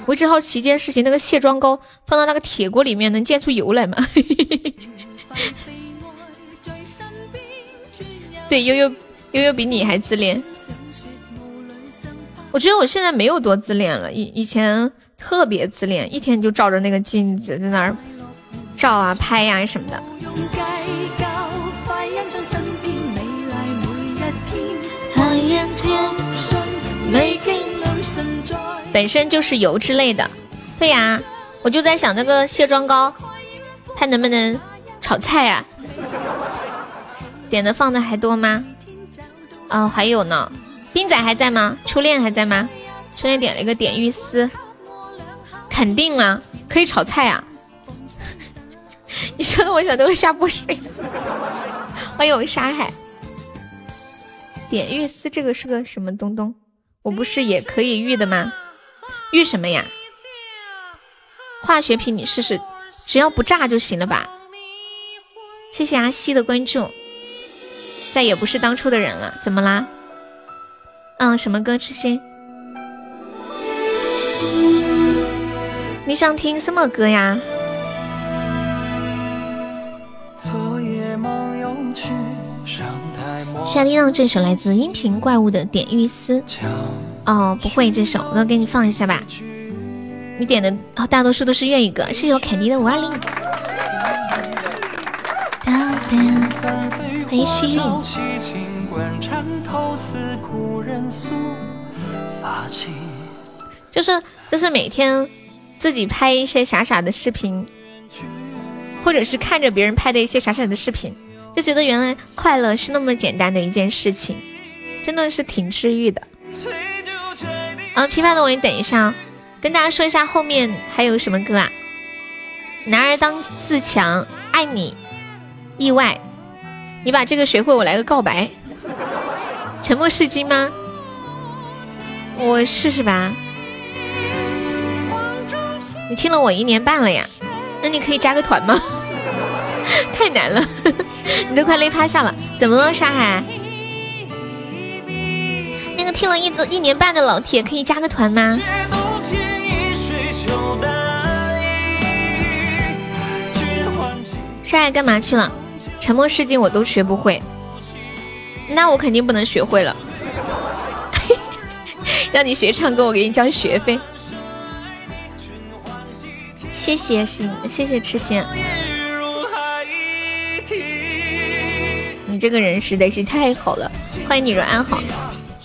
我一直好奇一件事情，那个卸妆膏放到那个铁锅里面能溅出油来吗？对，悠悠悠悠比你还自恋。我觉得我现在没有多自恋了，以以前特别自恋，一天就照着那个镜子在那儿照啊拍呀什么的。本身就是油之类的，对呀，我就在想那个卸妆膏，它能不能炒菜啊？点的放的还多吗？哦，还有呢，冰仔还在吗？初恋还在吗？初恋点了一个点玉丝，肯定啊，可以炒菜啊！你说的我想都会下播水。欢迎我沙海，点玉丝这个是个什么东东？我不是也可以玉的吗？玉什么呀？化学品你试试，只要不炸就行了吧？谢谢阿西的关注，再也不是当初的人了，怎么啦？嗯，什么歌？痴心？你想听什么歌呀？现在听到这首来自音频怪物的《点玉丝》。哦，不会这首，我给你放一下吧。你点的大多数都是粤语歌，是有凯迪的五二零。欢迎西韵。就是就是每天自己拍一些傻傻的视频，或者是看着别人拍的一些傻傻的视频，就觉得原来快乐是那么简单的一件事情，真的是挺治愈的。啊，批判的我，你等一下啊，跟大家说一下后面还有什么歌啊？男儿当自强，爱你，意外，你把这个学会，我来个告白。沉默是金吗？我试试吧。你听了我一年半了呀，那你可以加个团吗？太难了，你都快累趴下了。怎么了，沙海？那个听了一一年半的老铁，可以加个团吗？帅干嘛去了？沉默是金我都学不会，那我肯定不能学会了。让你学唱歌，我给你交学费。谢谢心，谢谢痴心。你这个人实在是太好了，欢迎你若安好。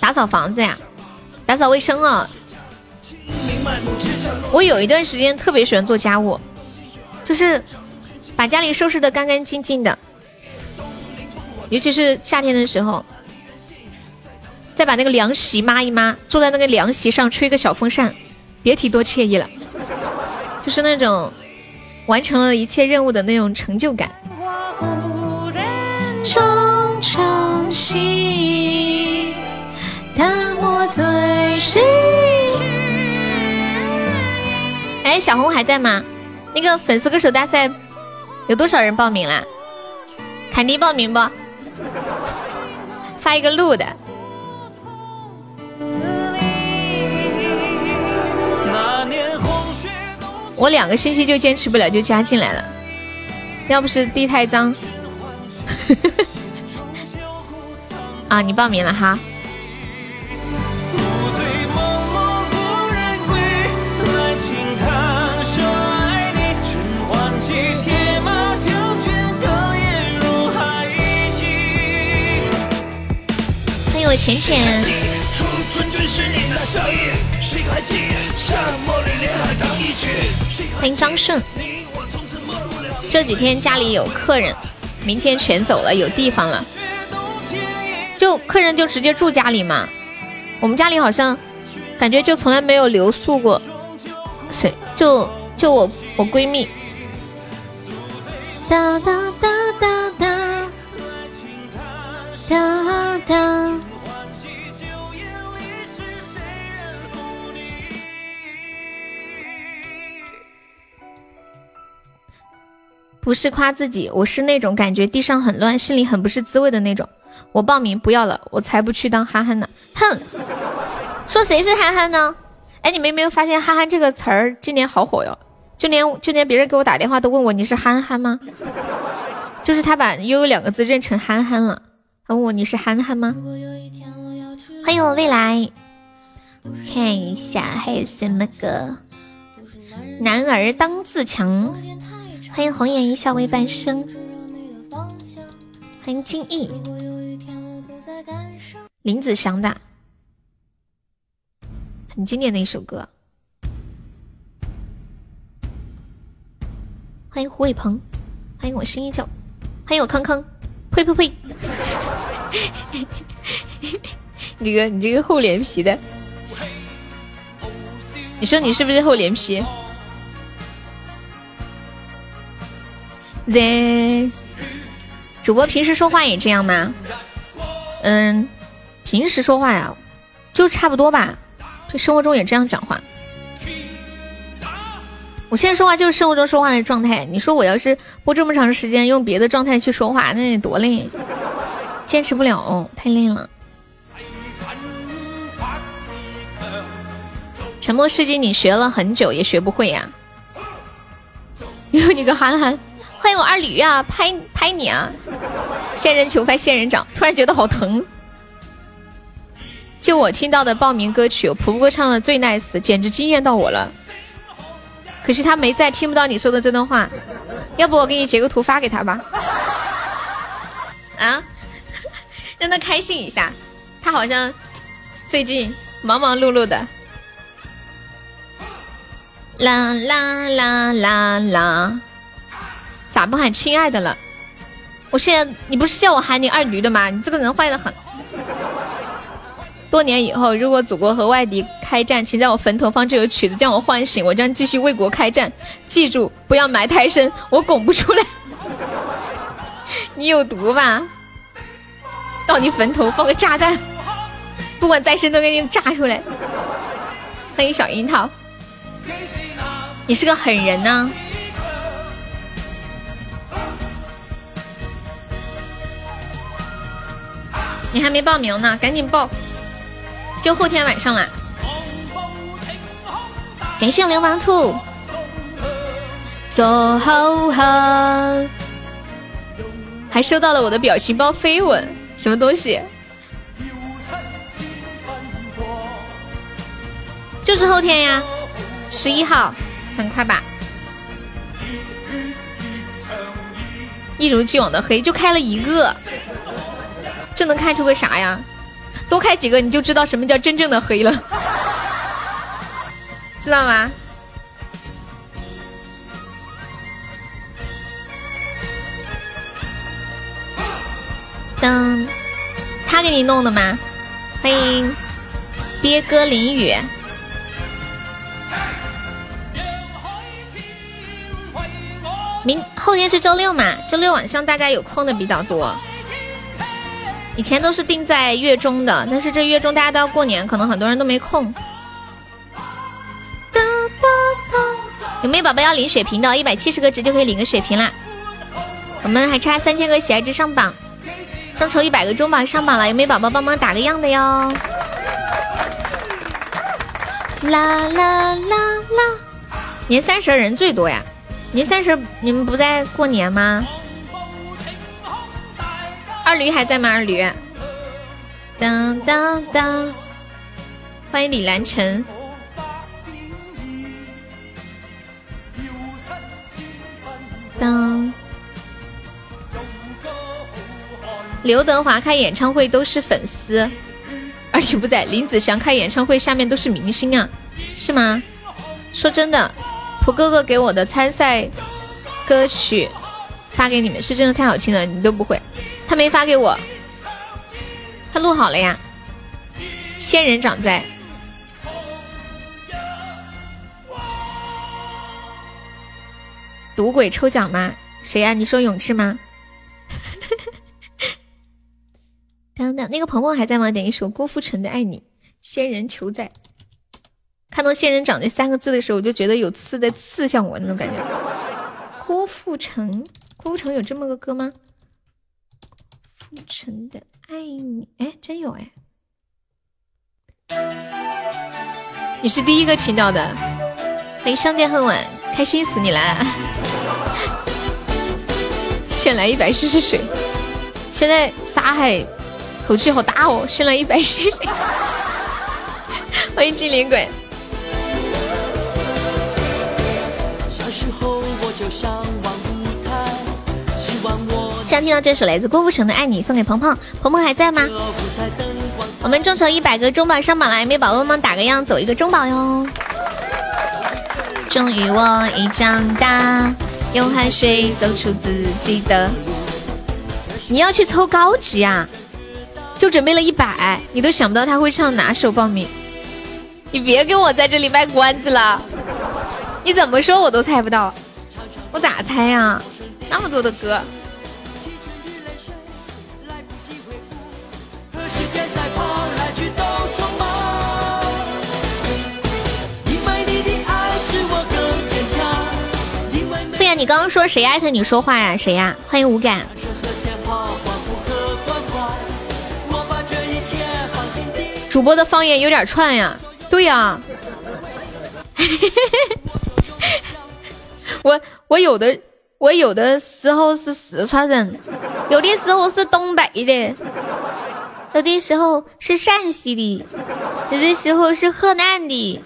打扫房子呀，打扫卫生啊。我有一段时间特别喜欢做家务，就是把家里收拾的干干净净的，尤其是夏天的时候，再把那个凉席抹一抹，坐在那个凉席上吹个小风扇，别提多惬意了，就是那种完成了一切任务的那种成就感。哎，小红还在吗？那个粉丝歌手大赛有多少人报名啦？凯妮报名不？发一个录的。我两个星期就坚持不了，就加进来了。要不是地太脏。啊，你报名了哈。浅浅，欢迎张胜。这几天家里有客人，明天全走了，有地方了。就客人就直接住家里嘛。我们家里好像感觉就从来没有留宿过。谁？就就我我闺蜜。哒哒哒哒哒哒哒。不是夸自己，我是那种感觉地上很乱，心里很不是滋味的那种。我报名不要了，我才不去当憨憨呢！哼，说谁是憨憨呢？哎，你们有没有发现“憨憨”这个词儿今年好火哟？就连就连别人给我打电话都问我你是憨憨吗？就是他把悠悠两个字认成憨憨了，他问我你是憨憨吗？欢迎我未来，看一下还有什么歌？男儿当自强。欢迎红颜一笑为半生，欢迎静逸，林子祥的。很经典的一首歌。欢迎胡伟鹏，欢迎我声音叫，欢迎我康康，呸呸呸！哥哥，你这个厚脸皮的，你说你是不是厚脸皮？这主播平时说话也这样吗？嗯，平时说话呀，就差不多吧。就生活中也这样讲话。我现在说话就是生活中说话的状态。你说我要是播这么长时间用别的状态去说话，那得多累，坚持不了，太累了。沉默是金，你学了很久也学不会呀。哟 你个憨憨。欢迎我二驴啊，拍拍你啊！仙人球拍仙人掌，突然觉得好疼。就我听到的报名歌曲，蒲哥唱的最 nice，简直惊艳到我了。可惜他没在，听不到你说的这段话。要不我给你截个图发给他吧？啊，让他开心一下。他好像最近忙忙碌碌的。啦啦啦啦啦。咋不喊亲爱的了？我现在你不是叫我喊你二驴的吗？你这个人坏的很。多年以后，如果祖国和外敌开战，请在我坟头放这首曲子，将我唤醒，我将继续为国开战。记住，不要埋太深，我拱不出来。你有毒吧？到你坟头放个炸弹，不管再深都给你炸出来。欢迎小樱桃，你是个狠人呢。你还没报名呢，赶紧报，就后天晚上啦！感谢流氓兔，做好汉，还收到了我的表情包飞吻，什么东西？就是后天呀，十一号，很快吧。一如既往的黑，就开了一个，这能看出个啥呀？多开几个你就知道什么叫真正的黑了，知道吗？噔，他给你弄的吗？欢迎爹哥淋雨。明后天是周六嘛？周六晚上大家有空的比较多。以前都是定在月中的，但是这月中大家都要过年，可能很多人都没空。有没有宝宝要领血瓶的？一百七十个值就可以领个血瓶啦。我们还差三千个喜爱值上榜，众筹一百个中榜上榜了。有没有宝宝帮忙打个样的哟？啦啦啦啦！年三十人最多呀。年三十你们不在过年吗？二驴还在吗？二驴，当当当，欢迎李兰晨。当，刘德华开演唱会都是粉丝，二驴不在，林子祥开演唱会下面都是明星啊，是吗？说真的。蒲哥哥给我的参赛歌曲发给你们，是真的太好听了，你都不会。他没发给我，他录好了呀。仙人掌在。赌鬼抽奖吗？谁呀？你说永志吗？等等，那个鹏鹏还在吗？点一首郭富城的《爱你》，仙人球在。看到“仙人掌”这三个字的时候，我就觉得有刺在刺向我那种感觉。郭富城，郭富城有这么个歌吗？郭富城的《爱你》，哎，真有哎！你是第一个听到的，欢迎商店恨晚，开心死你了！先来一百试试水，现在沙海口气好大哦，先来一百试试。欢迎精灵鬼。想听到这首来自郭富城的《爱你》，送给鹏鹏。鹏鹏还在吗？我们众筹一百个中宝上榜了，有没宝宝帮忙打个样，走一个中宝哟？终于我已长大，用汗水走出自己的。你要去抽高级啊？就准备了一百，你都想不到他会唱哪首报名？你别给我在这里卖关子了，你怎么说我都猜不到。我咋猜呀？那么多的歌。你刚刚说谁艾特你说话呀？谁呀？欢迎无感。主播的方言有点串呀。对呀。我我有的我有的时候是四川人，有的时候是东北的，有的时候是陕西的，有的时候是河南的，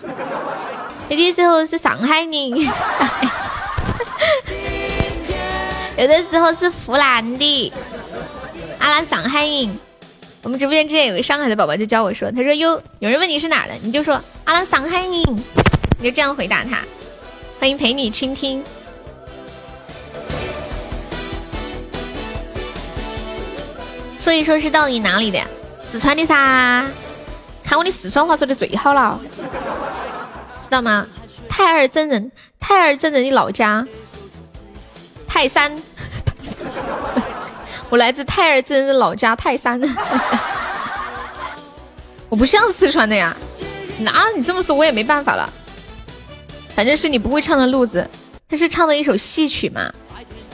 有的时候是上海人，有的时候是湖南的。阿拉上海人，我们直播间之前有个上海的宝宝就教我说，他说有有人问你是哪的，你就说阿拉上海人，你就这样回答他。欢迎陪你倾听。所以说是到底哪里的？四川的噻。看我的四川话说的最好了，知道吗？泰尔真人，泰尔真人的老家泰山。我来自泰尔真人的老家泰山。我不像四川的呀。那你这么说，我也没办法了。反正是你不会唱的路子，他是唱的一首戏曲嘛？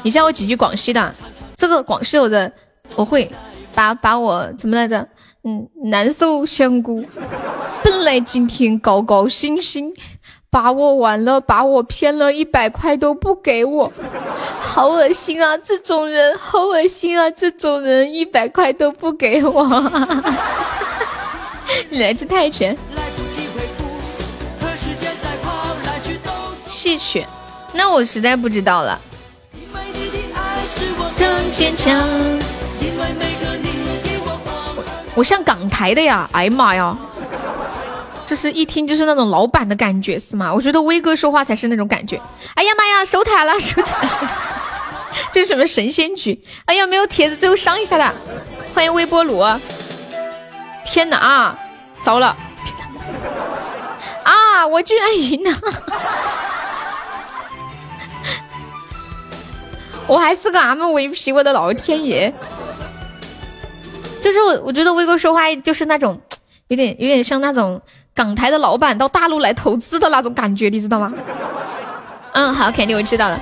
你教我几句广西的，这个广西我的我会，把把我怎么来着？嗯，难受香菇，本来今天高高兴兴，把我完了，把我骗了一百块都不给我，好恶心啊！这种人好恶心啊！这种人一百块都不给我。来自泰拳。戏曲，那我实在不知道了。更坚强。我像港台的呀！哎呀妈呀！就是一听就是那种老板的感觉是吗？我觉得威哥说话才是那种感觉。哎呀妈呀，收台了，收台！这是什么神仙局？哎呀，没有帖子，最后上一下的。欢迎微波炉。天哪啊！糟了！啊，我居然赢了！我还是个 MVP，我的老天爷！就是我，我觉得威哥说话就是那种，有点有点像那种港台的老板到大陆来投资的那种感觉，你知道吗？嗯，好，肯定我知道了。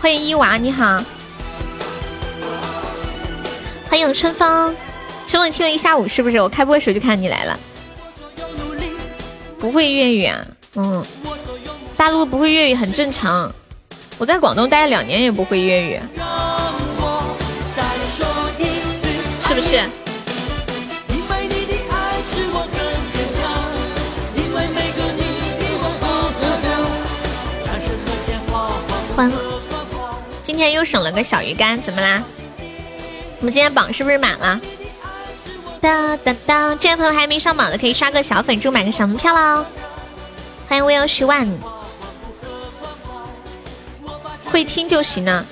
欢迎伊娃，你好。欢迎春风，春风听了一下午，是不是？我开播的时候就看你来了。不会粤语啊？嗯，大陆不会粤语很正常。我在广东待了两年也不会粤语，是不是？今天又省了个小鱼干，怎么啦？我们今天榜是不是满了？哒哒哒！这位朋友还没上榜的，可以刷个小粉猪，买个小门票喽。欢迎 Will 十万。会听就行了，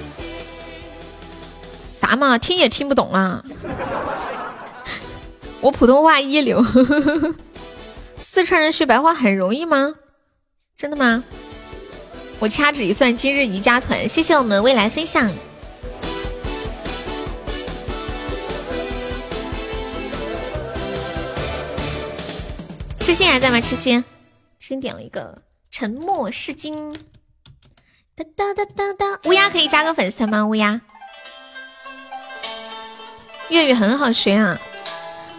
啥嘛？听也听不懂啊！我普通话一流。四川人学白话很容易吗？真的吗？我掐指一算，今日宜家团，谢谢我们未来分享。痴心还在吗？痴心，痴心点了一个沉默是金。哒哒哒哒哒，乌鸦可以加个粉丝团吗？乌鸦，粤语很好学啊。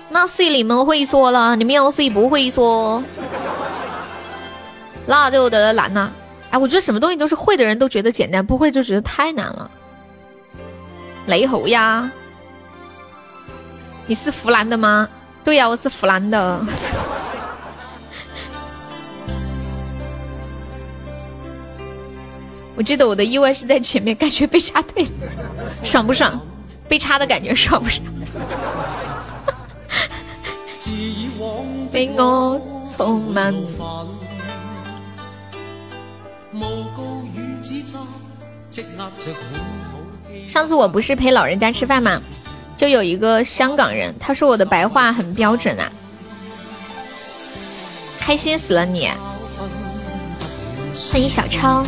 那是你们会说了，你们要是不会说，那就得难了。哎，我觉得什么东西都是会的人都觉得简单，不会就觉得太难了。雷猴呀，你是湖南的吗？对呀，我是湖南的。我记得我的意外是在前面，感觉被插队了，爽不爽？被插的感觉爽不爽？被我充满。上次我不是陪老人家吃饭吗？就有一个香港人，他说我的白话很标准啊，开心死了你！欢迎小超。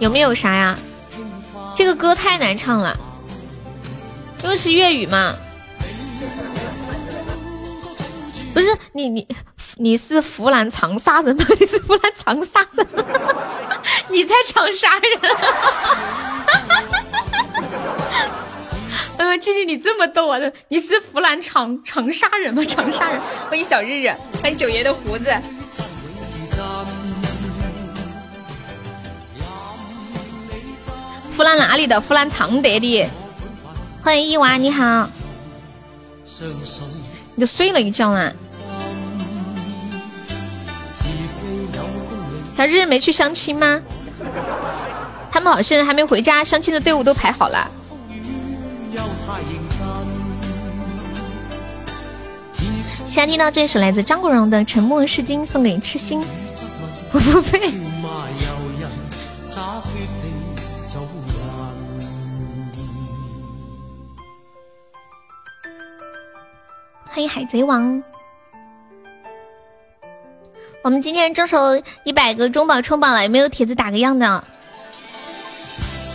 有没有啥呀？这个歌太难唱了，因为是粤语嘛。不是你你你是湖南长沙人吗？你是湖南长沙人？你在长沙人？呃，谢谢你这么逗我的，你是湖南长长沙人吗？长沙人，欢迎小日日，欢迎九爷的胡子。湖南哪里的？湖南常德的。欢迎一娃，你好。你都睡了一觉啊？小日没去相亲吗？他们好像还没回家，相亲的队伍都排好了。现在听到这首来自张国荣的《沉默是金》，送给痴心。我 不配。欢迎海贼王。我们今天众筹一百个中宝冲榜了，有没有帖子打个样的？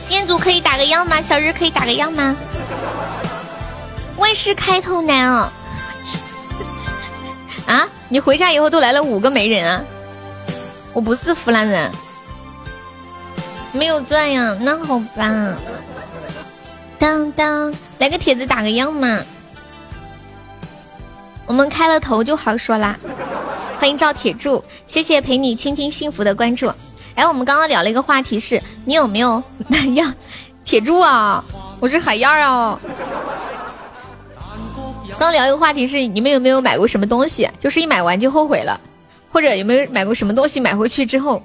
彦祖可以打个样吗？小日可以打个样吗？万事开头难哦。啊！你回家以后都来了五个媒人啊！我不是湖南人，没有钻呀。那好吧，当当，来个帖子打个样嘛。我们开了头就好说啦。欢迎赵铁柱，谢谢陪你倾听幸福的关注。哎，我们刚刚聊了一个话题，是你有没有 买样？铁柱啊，我是海燕啊。刚聊一个话题是，你们有没有买过什么东西，就是一买完就后悔了，或者有没有买过什么东西买回去之后，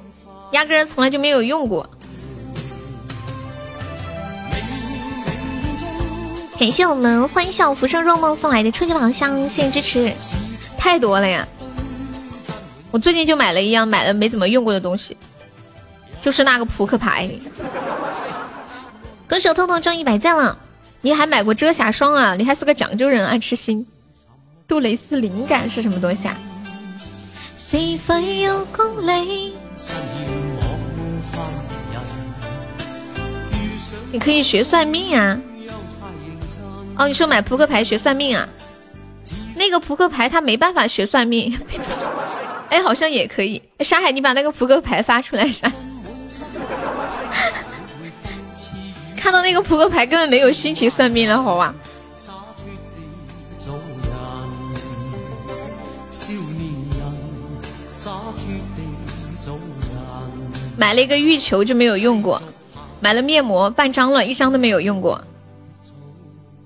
压根从来就没有用过。感谢我们欢笑浮生若梦送来的初级宝箱，谢谢支持，太多了呀！我最近就买了一样买了没怎么用过的东西，就是那个扑克牌。歌手痛痛中一百赞了，你还买过遮瑕霜啊？你还是个讲究人，爱吃心。杜蕾斯灵感是什么东西啊？你可以学算命啊。哦，你说买扑克牌学算命啊？那个扑克牌它没办法学算命。哎，好像也可以。沙海，你把那个扑克牌发出来噻。看到那个扑克牌根本没有心情算命了，好吧？买了一个浴球就没有用过，买了面膜半张了，一张都没有用过。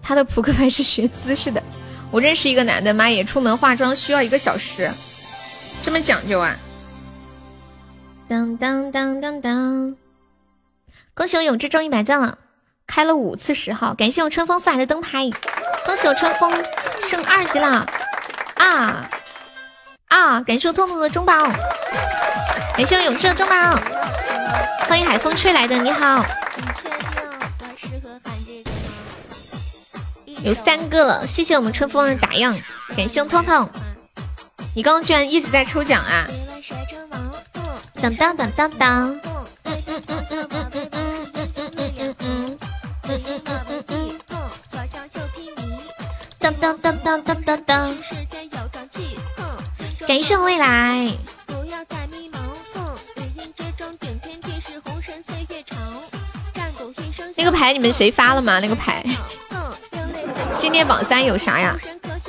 他的扑克牌是学姿势的，我认识一个男的，妈耶，出门化妆需要一个小时，这么讲究啊！当当当当当，恭喜我永志中一百赞了，开了五次十号，感谢我春风送来的灯牌，恭喜我春风升二级了。啊啊！感谢我痛痛的中宝，感谢我永志的中宝，欢迎海风吹来的，你好。有三个了，谢谢我们春风的打样，感谢彤彤，你刚刚居然一直在抽奖啊！当当当当当！噔噔噔噔噔噔噔！感谢未来。那个牌你们谁发了吗？那个牌。今天榜三有啥呀？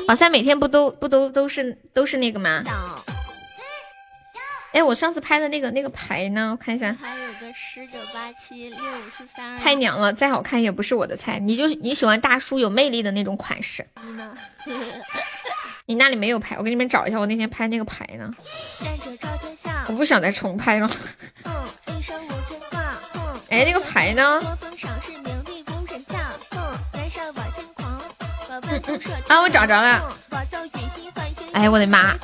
榜三每天不都不都都是都是那个吗？哎，我上次拍的那个那个牌呢？我看一下。还有个十九八七六五四三二。太娘了，再好看也不是我的菜。你就你喜欢大叔有魅力的那种款式。你那里没有牌，我给你们找一下我那天拍那个牌呢。我不想再重拍了。哎，那个牌呢？啊，我找着了！哎，我的妈！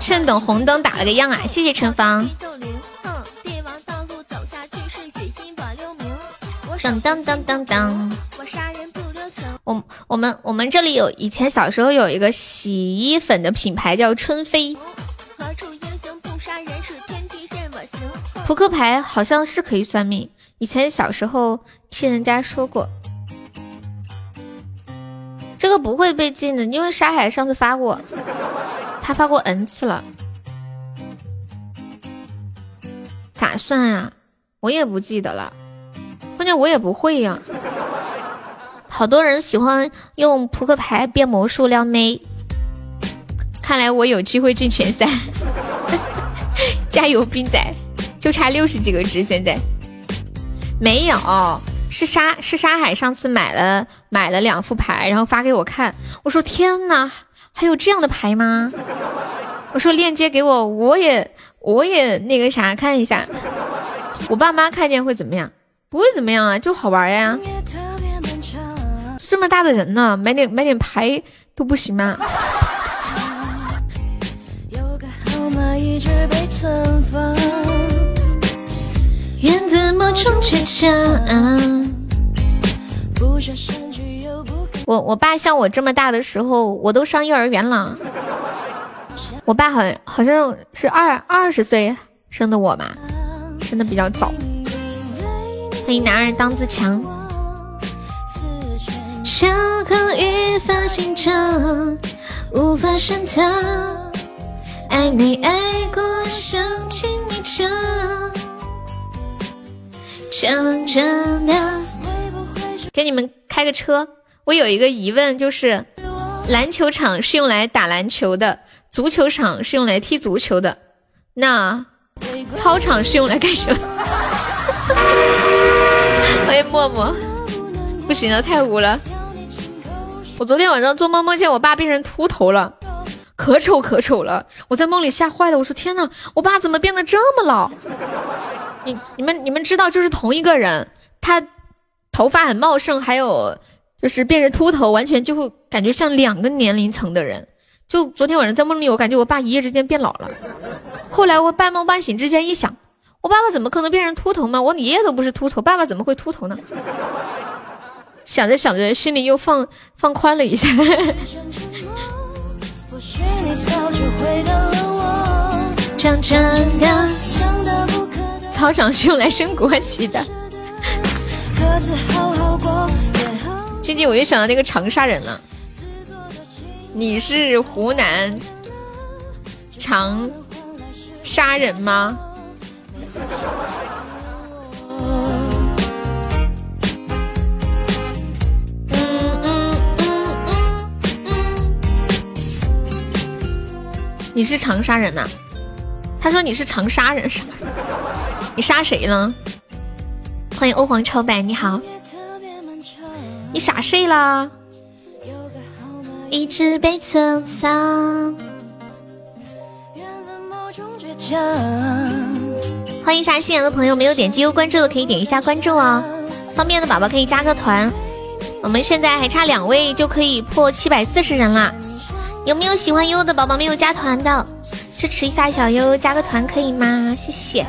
趁等红灯打了个样啊！谢谢陈芳。当当当当当！我我们我们这里有以前小时候有一个洗衣粉的品牌叫春飞。扑克牌好像是可以算命，以前小时候听人家说过。这个不会被禁的，因为沙海上次发过，他发过 n 次了。咋算啊？我也不记得了，关键我也不会呀。好多人喜欢用扑克牌变魔术撩妹，看来我有机会进前三。加油，兵仔！就差六十几个值，现在没有。是沙是沙海上次买了买了两副牌，然后发给我看。我说天呐，还有这样的牌吗？我说链接给我，我也我也那个啥看一下。我爸妈看见会怎么样？不会怎么样啊，就好玩呀。这么大的人呢，买点买点牌都不行吗？我我爸像我这么大的时候，我都上幼儿园了。我爸好好像是二二十岁生的我吧，生的比较早。欢迎男儿当自强。爱没爱过，想听你讲。给你们开个车。我有一个疑问，就是篮球场是用来打篮球的，足球场是用来踢足球的，那操场是用来干什么？欢迎默默，不行了，太污了。我昨天晚上做梦梦见我爸变成秃头了，可丑可丑了。我在梦里吓坏了，我说天呐，我爸怎么变得这么老？你你们你们知道，就是同一个人，他头发很茂盛，还有。就是变成秃头，完全就会感觉像两个年龄层的人。就昨天晚上在梦里，我感觉我爸一夜之间变老了。后来我半梦半醒之间一想，我爸爸怎么可能变成秃头呢？我爷爷都不是秃头，爸爸怎么会秃头呢？想着想着，心里又放 放宽了一下。操场是用来升国旗的。静静，我又想到那个长沙人了。你是湖南长沙人吗？你是长沙人呐？他说你是长沙人是吧？你杀谁了？欢迎欧皇超白，你好。你傻睡啦？一直被存放。欢迎一下新来的朋友，没有点击优关注的可以点一下关注哦。方便的宝宝可以加个团。我们现在还差两位就可以破七百四十人啦。有没有喜欢悠悠的宝宝没有加团的？支持一下小优加个团可以吗？谢谢。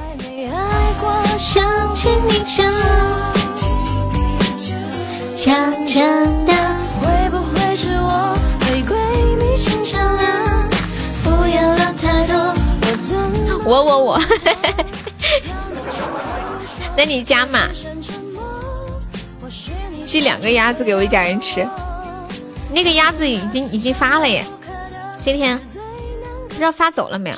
讲真的，会不会是我被闺蜜牵扯了？敷衍了太多，我我我，那你加嘛？寄两个鸭子给我一家人吃。那个鸭子已经已经发了耶，今天不知道发走了没有？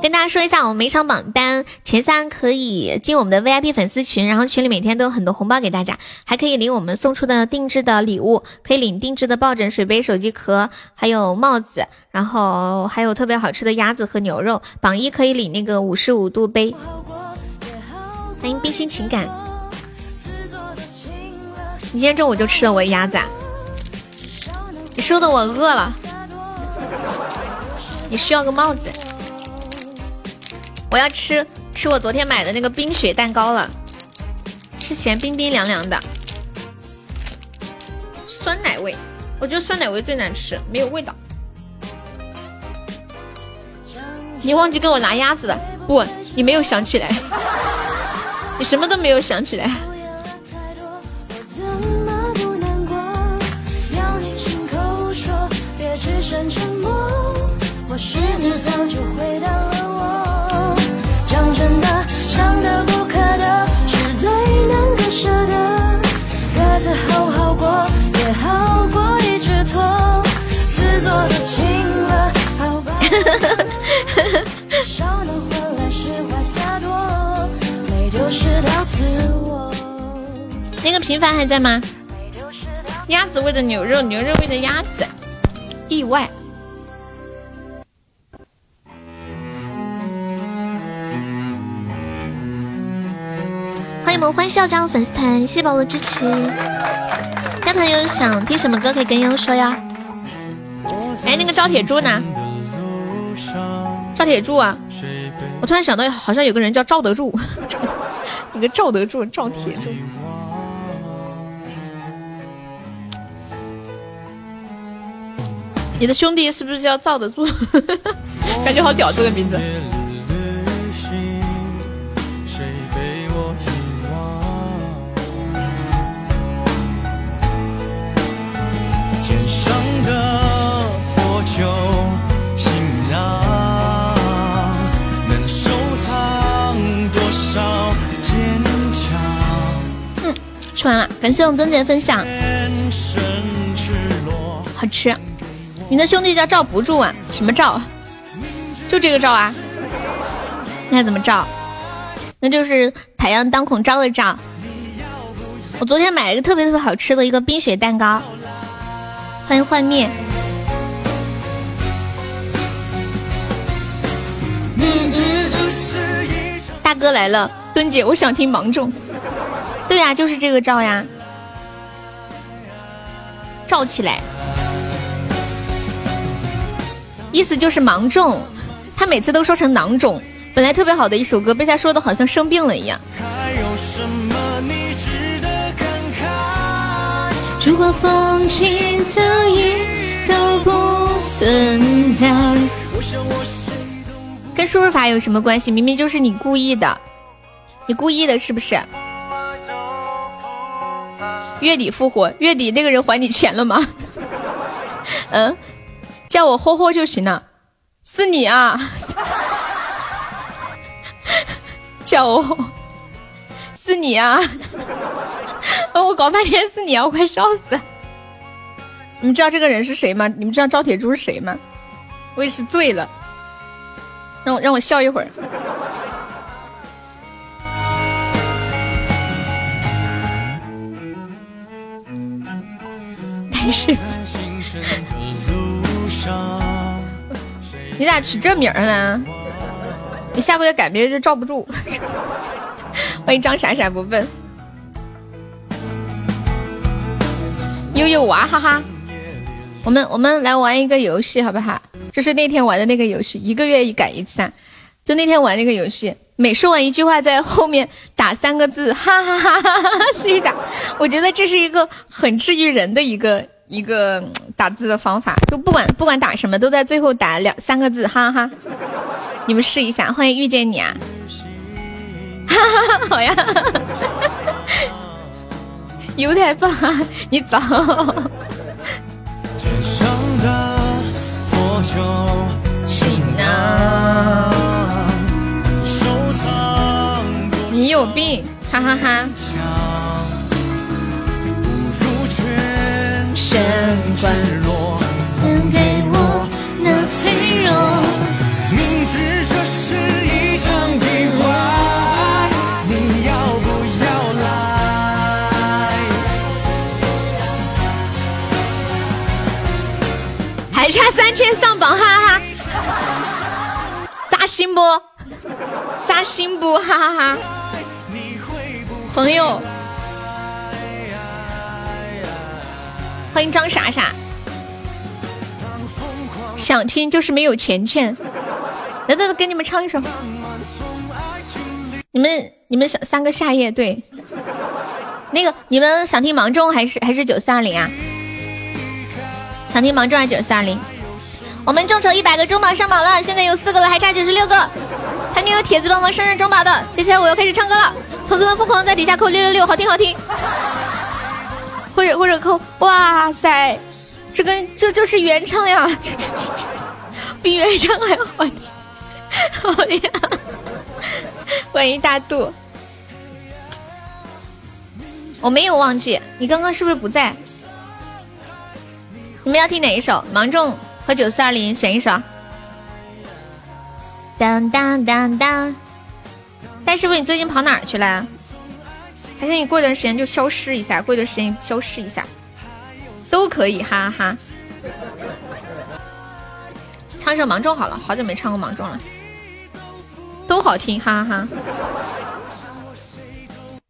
跟大家说一下，我们每场榜单前三可以进我们的 VIP 粉丝群，然后群里每天都有很多红包给大家，还可以领我们送出的定制的礼物，可以领定制的抱枕、水杯、手机壳，还有帽子，然后还有特别好吃的鸭子和牛肉。榜一可以领那个五十五度杯。欢迎冰心情感。你今天中午就吃了我鸭子？啊？你说的我饿了。你需要个帽子。我要吃吃我昨天买的那个冰雪蛋糕了，吃起来冰冰凉凉的，酸奶味，我觉得酸奶味最难吃，没有味道。你忘记跟我拿鸭子了？不，你没有想起来，你什么都没有想起来。真那个平凡还在吗？鸭子味的牛肉，牛肉味的鸭子，意外。欢迎我们欢笑加入粉丝团，谢谢宝宝的支持。加团有想听什么歌可以跟悠悠说呀？哎，那个赵铁柱呢？赵铁柱啊！我突然想到，好像有个人叫赵德柱，一个赵德柱，赵铁柱。你的兄弟是不是叫罩得住？感觉好屌，这个名字。嗯吃完了，感谢我们墩姐分享，好吃。你的兄弟叫赵不住啊？什么赵？就这个赵啊？那怎么赵？那就是太阳当空照的照。我昨天买了一个特别特别好吃的一个冰雪蛋糕，欢迎幻灭。大哥来了，墩姐，我想听芒种。对呀，就是这个照呀，照起来，意思就是芒种。他每次都说成囊肿，本来特别好的一首歌，被他说的好像生病了一样。如果风景的一都不存在，跟输入法有什么关系？明明就是你故意的，你故意的是不是？月底复活，月底那个人还你钱了吗？嗯，叫我霍霍就行了。是你啊，叫我，是你啊。我搞半天是你啊！我快笑死了。你们知道这个人是谁吗？你们知道赵铁柱是谁吗？我也是醉了。让我让我笑一会儿。但是，你咋取这名儿呢？你下个月改名就罩不住。欢迎张闪闪不笨。悠悠娃哈哈，我们我们来玩一个游戏好不好？就是那天玩的那个游戏，一个月一改一次啊。就那天玩那个游戏，每说完一句话，在后面打三个字，哈哈哈哈哈哈，试一下。我觉得这是一个很治愈人的一个一个打字的方法。就不管不管打什么，都在最后打两三个字，哈哈哈。你们试一下，欢迎遇见你啊！哈哈哈，好呀。有点棒，你走。你有病，哈哈哈。全赤裸还给我那脆弱明知这是一场意外你要不要来？还差三千上榜哈哈哈。扎心不？扎心不？哈哈哈。朋友欢迎张傻傻。想听就是没有钱钱。来来，给你们唱一首。你们你们想三个夏夜对？那个你们想听芒种还是还是九四二零啊？想听芒种还是九四二零？我们众筹一百个中宝上榜了，现在有四个了，还差九十六个。还没有铁子帮忙上上中宝的，接下来我要开始唱歌了。同志们疯狂在底下扣六六六，好听好听。或者或者扣，哇塞，这跟这就是原唱呀，比原唱还好听，好呀！欢迎大度，我没有忘记，你刚刚是不是不在？你们要听哪一首？芒种和九四二零选一首。当当当当，但是不是你最近跑哪去了？还是你过段时间就消失一下？过段时间消失一下都可以，哈哈哈。唱首芒种好了，好久没唱过芒种了，都好听，哈哈哈。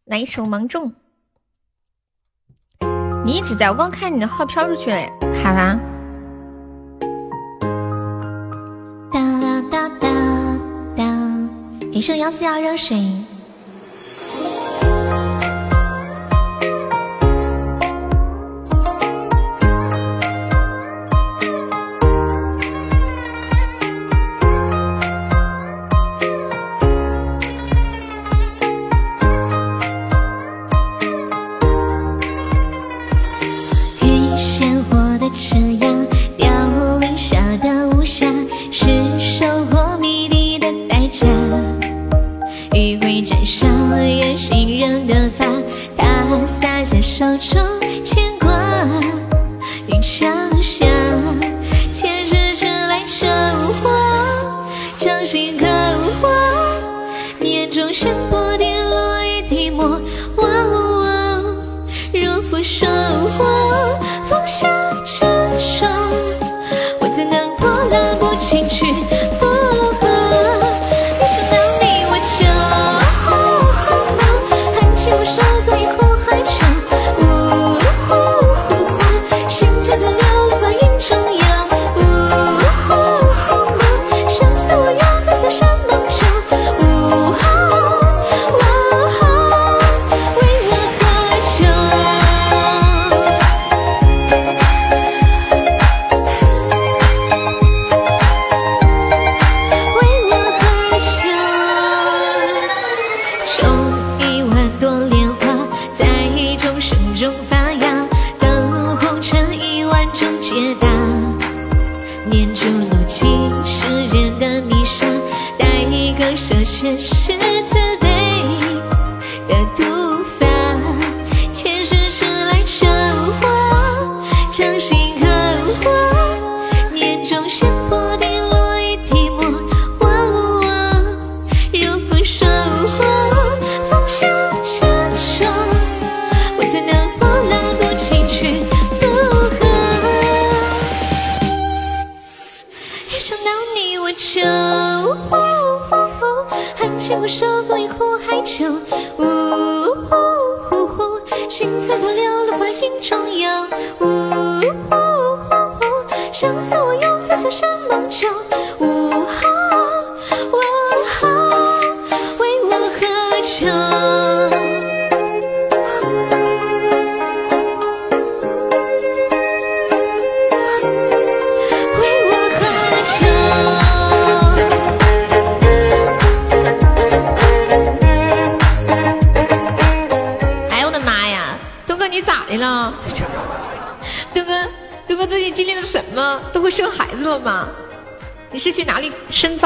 来一首芒种。你一直在我刚看你的号飘出去了，卡啦！哒哒哒哒哒，给声幺四幺热水。小城。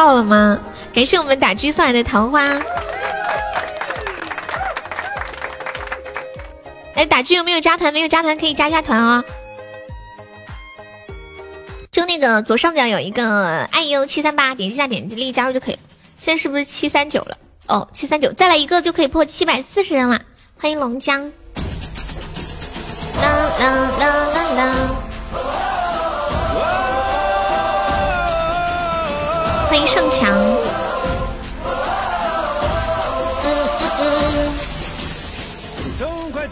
到了吗？感谢我们打狙送来的桃花。哎，打狙有没有加团？没有加团可以加一下团哦。就那个左上角有一个爱优七三八，点击一下点击立即加入就可以了。现在是不是七三九了？哦，七三九，再来一个就可以破七百四十人了。欢迎龙江。啦啦啦啦啦！欢迎盛强。嗯嗯嗯。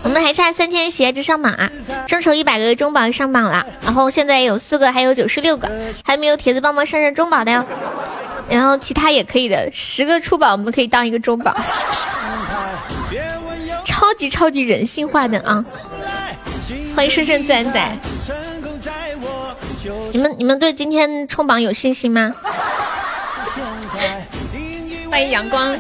我们还差三千鞋子上榜啊！众筹一百个中宝上榜了，然后现在有四个，还有九十六个，还没有铁子帮忙上上中宝的哟。然后其他也可以的，十个出宝我们可以当一个中宝，超级超级人性化的啊！欢迎深深自然仔，你们你们对今天冲榜有信心吗？欢迎阳光。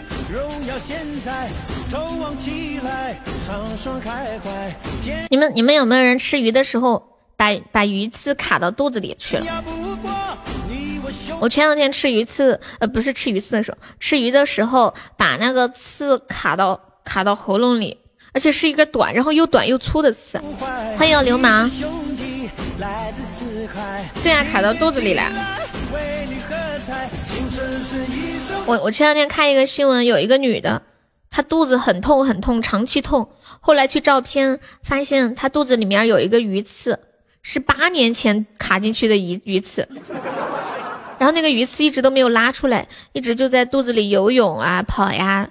你们你们有没有人吃鱼的时候把把鱼刺卡到肚子里去了？我前两天吃鱼刺，呃，不是吃鱼刺的时候，吃鱼的时候把那个刺卡到卡到喉咙里，而且是一个短，然后又短又粗的刺。欢迎流氓。对啊，卡到肚子里了。我我前两天看一个新闻，有一个女的。她肚子很痛很痛，长期痛。后来去照片，发现她肚子里面有一个鱼刺，是八年前卡进去的鱼鱼刺。然后那个鱼刺一直都没有拉出来，一直就在肚子里游泳啊、跑呀，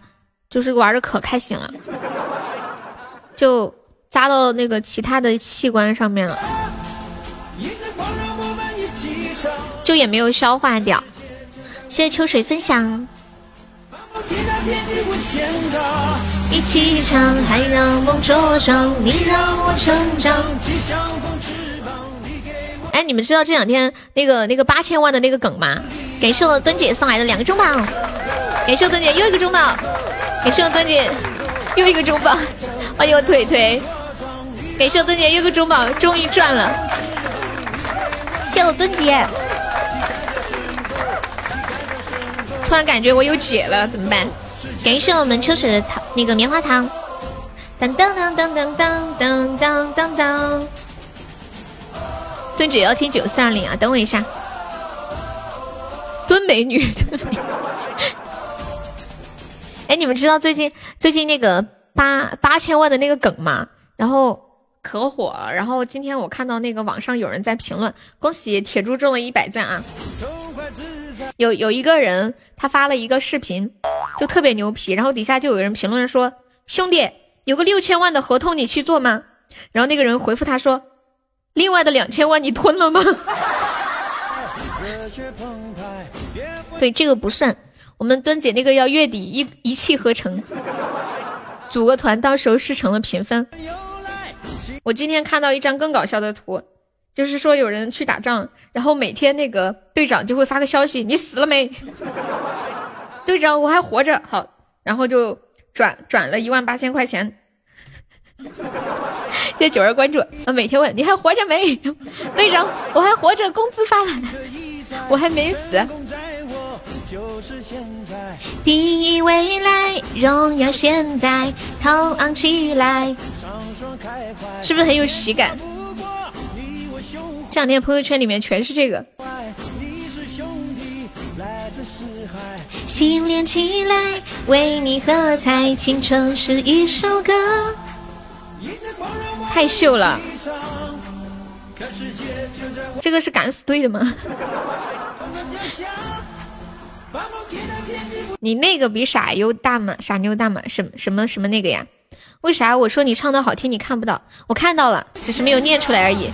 就是玩的可开心了，就扎到那个其他的器官上面了，就也没有消化掉。谢谢秋水分享。一起唱，还让梦茁壮，你让我成长。哎，你们知道这两天那个那个八千万的那个梗吗？感谢我墩姐送来的两个中宝，感谢我墩姐又一个中宝，感谢我墩姐又一个中宝，欢迎我腿腿，感谢我墩姐又一个中宝，终于赚了，谢我墩姐。突然感觉我有解了，怎么办？感谢我们秋水的糖，那个棉花糖。当当当当当当当当当当。蹲姐要听九四二零啊，等我一下。蹲美女，蹲美女。哎，你们知道最近最近那个八八千万的那个梗吗？然后可火了。然后今天我看到那个网上有人在评论，恭喜铁柱中了一百钻啊！有有一个人他发了一个视频，就特别牛皮，然后底下就有人评论说：“兄弟，有个六千万的合同你去做吗？”然后那个人回复他说：“另外的两千万你吞了吗？” 对，这个不算。我们墩姐那个要月底一一气呵成，组个团，到时候事成了平分。我今天看到一张更搞笑的图。就是说有人去打仗，然后每天那个队长就会发个消息：“你死了没？” 队长，我还活着。好，然后就转转了一万八千块钱。谢谢九儿关注。啊，每天问你还活着没？队长，我还活着，工资发了，我还没死。第一未来，荣耀现在，涛昂起来，是不是很有喜感？这两天朋友圈里面全是这个。心连起来，为你喝彩，青春是一首歌。太秀了，这个是敢死队的吗？你那个比傻优大吗？傻妞大吗？什什么什么那个呀？为啥我说你唱的好听你看不到？我看到了，只是没有念出来而已。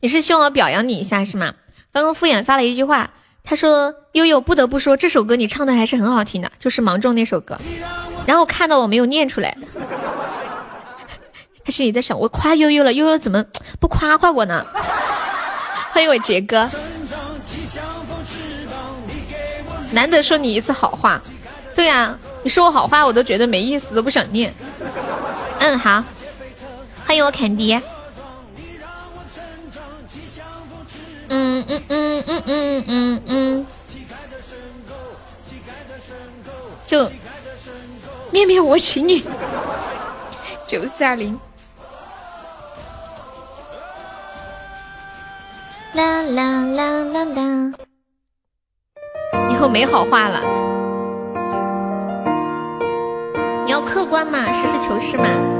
你是希望我表扬你一下是吗？刚刚敷衍发了一句话，他说悠悠不得不说这首歌你唱的还是很好听的，就是芒种那首歌。然后看到我没有念出来，他心里在想我夸悠悠了，悠悠怎么不夸夸我呢？欢迎我杰哥。难得说你一次好话，对呀，你说我好话我都觉得没意思，都不想念。嗯，好，欢迎我坎迪。嗯嗯嗯嗯嗯嗯嗯，就面面我请你，九四二零。啦啦啦啦啦。以后没好话了，你要客观嘛，实事求是嘛。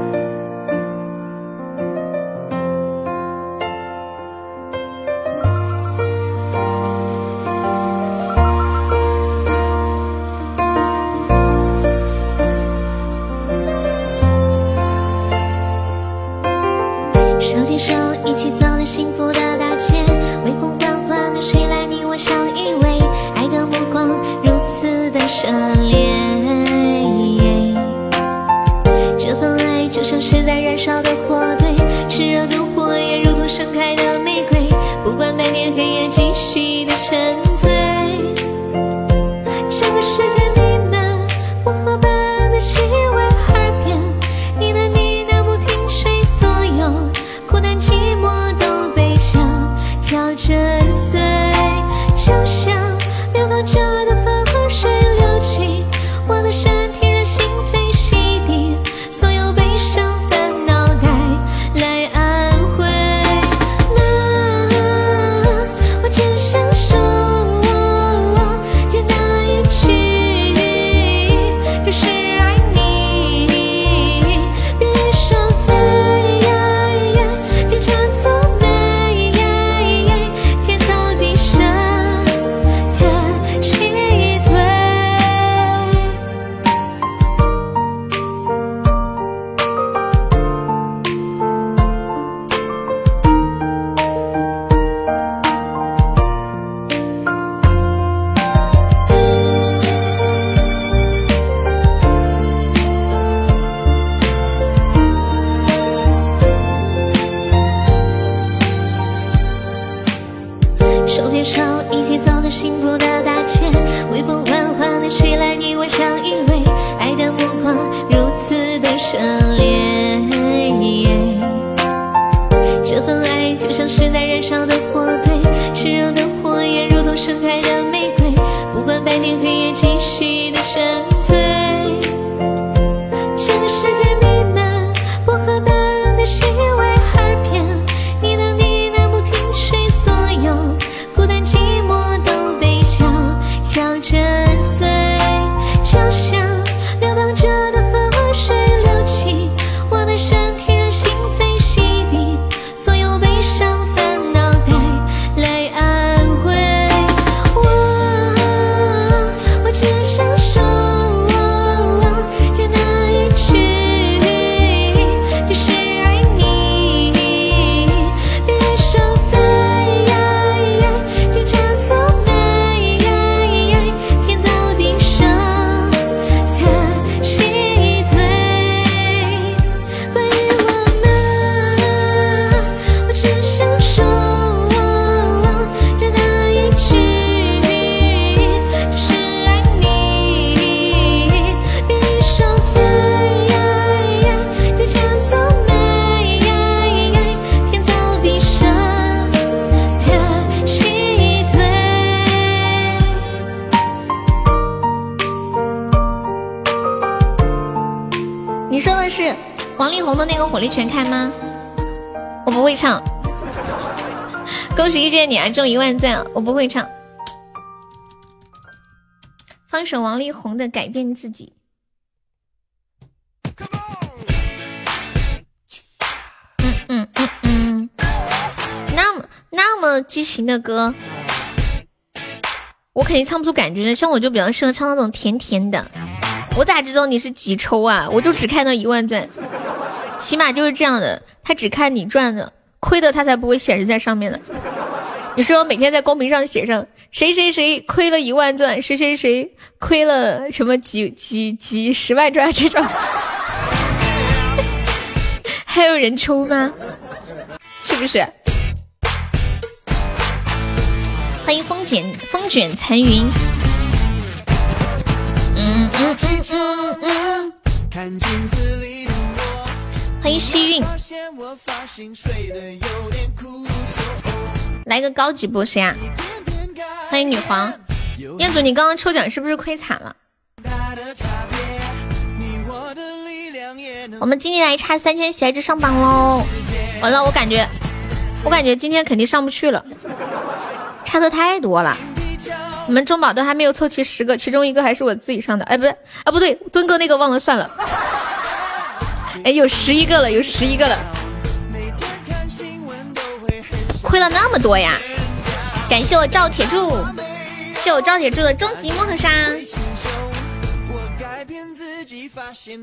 我不会唱。放首王力宏的《改变自己》。嗯嗯嗯嗯，那么那么激情的歌，我肯定唱不出感觉的。像我就比较适合唱那种甜甜的。我咋知道你是几抽啊？我就只看到一万钻，起码就是这样的。他只看你赚的，亏的他才不会显示在上面的。你说每天在公屏上写上谁谁谁亏了一万钻，谁谁谁亏了什么几几几十万钻这种，还有人抽吗？是不是？欢迎风卷风卷残云。嗯嗯嗯嗯嗯。欢迎西运。来个高级波谁呀？欢迎女皇，彦祖，你刚刚抽奖是不是亏惨了？我们今天还差三千喜爱值上榜喽！完了，我感觉，我感觉今天肯定上不去了，差的太多了。你们中宝都还没有凑齐十个，其中一个还是我自己上的。哎，不对，啊不对，墩哥那个忘了算了。哎，有十一个了，有十一个了。亏了那么多呀！感谢我赵铁柱，谢我赵铁柱的终极摩托沙。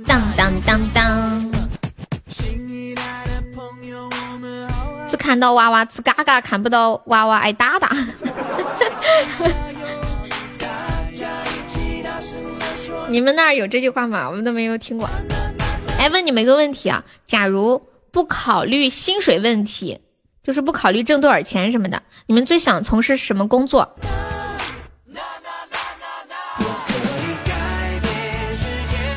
当当当当。只看到娃娃吃嘎嘎，看不到娃娃挨打打。你们那儿有这句话吗？我们都没有听过。哎，问你们一个问题啊，假如不考虑薪水问题。就是不考虑挣多少钱什么的，你们最想从事什么工作？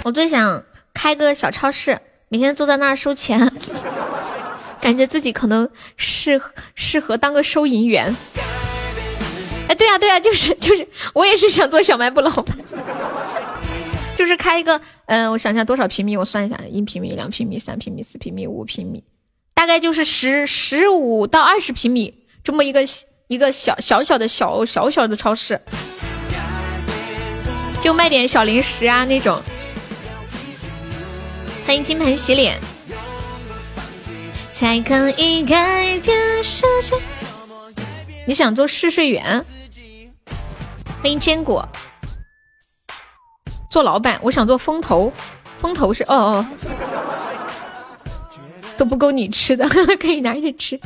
我最想开个小超市，每天坐在那儿收钱，感觉自己可能适合适合当个收银员。哎，对呀对呀，就是就是，我也是想做小卖部老板，就是开一个，嗯，我想一下多少平米，我算一下，一平米、两平米、三平米、四平米、五平米。大概就是十十五到二十平米这么一个一个小小小的小小小的超市，就卖点小零食啊那种。欢迎金盆洗脸。才可以改变世界。你想做试睡员？欢迎坚果。做老板，我想做风投。风投是哦哦。都不够你吃的，可以拿去吃。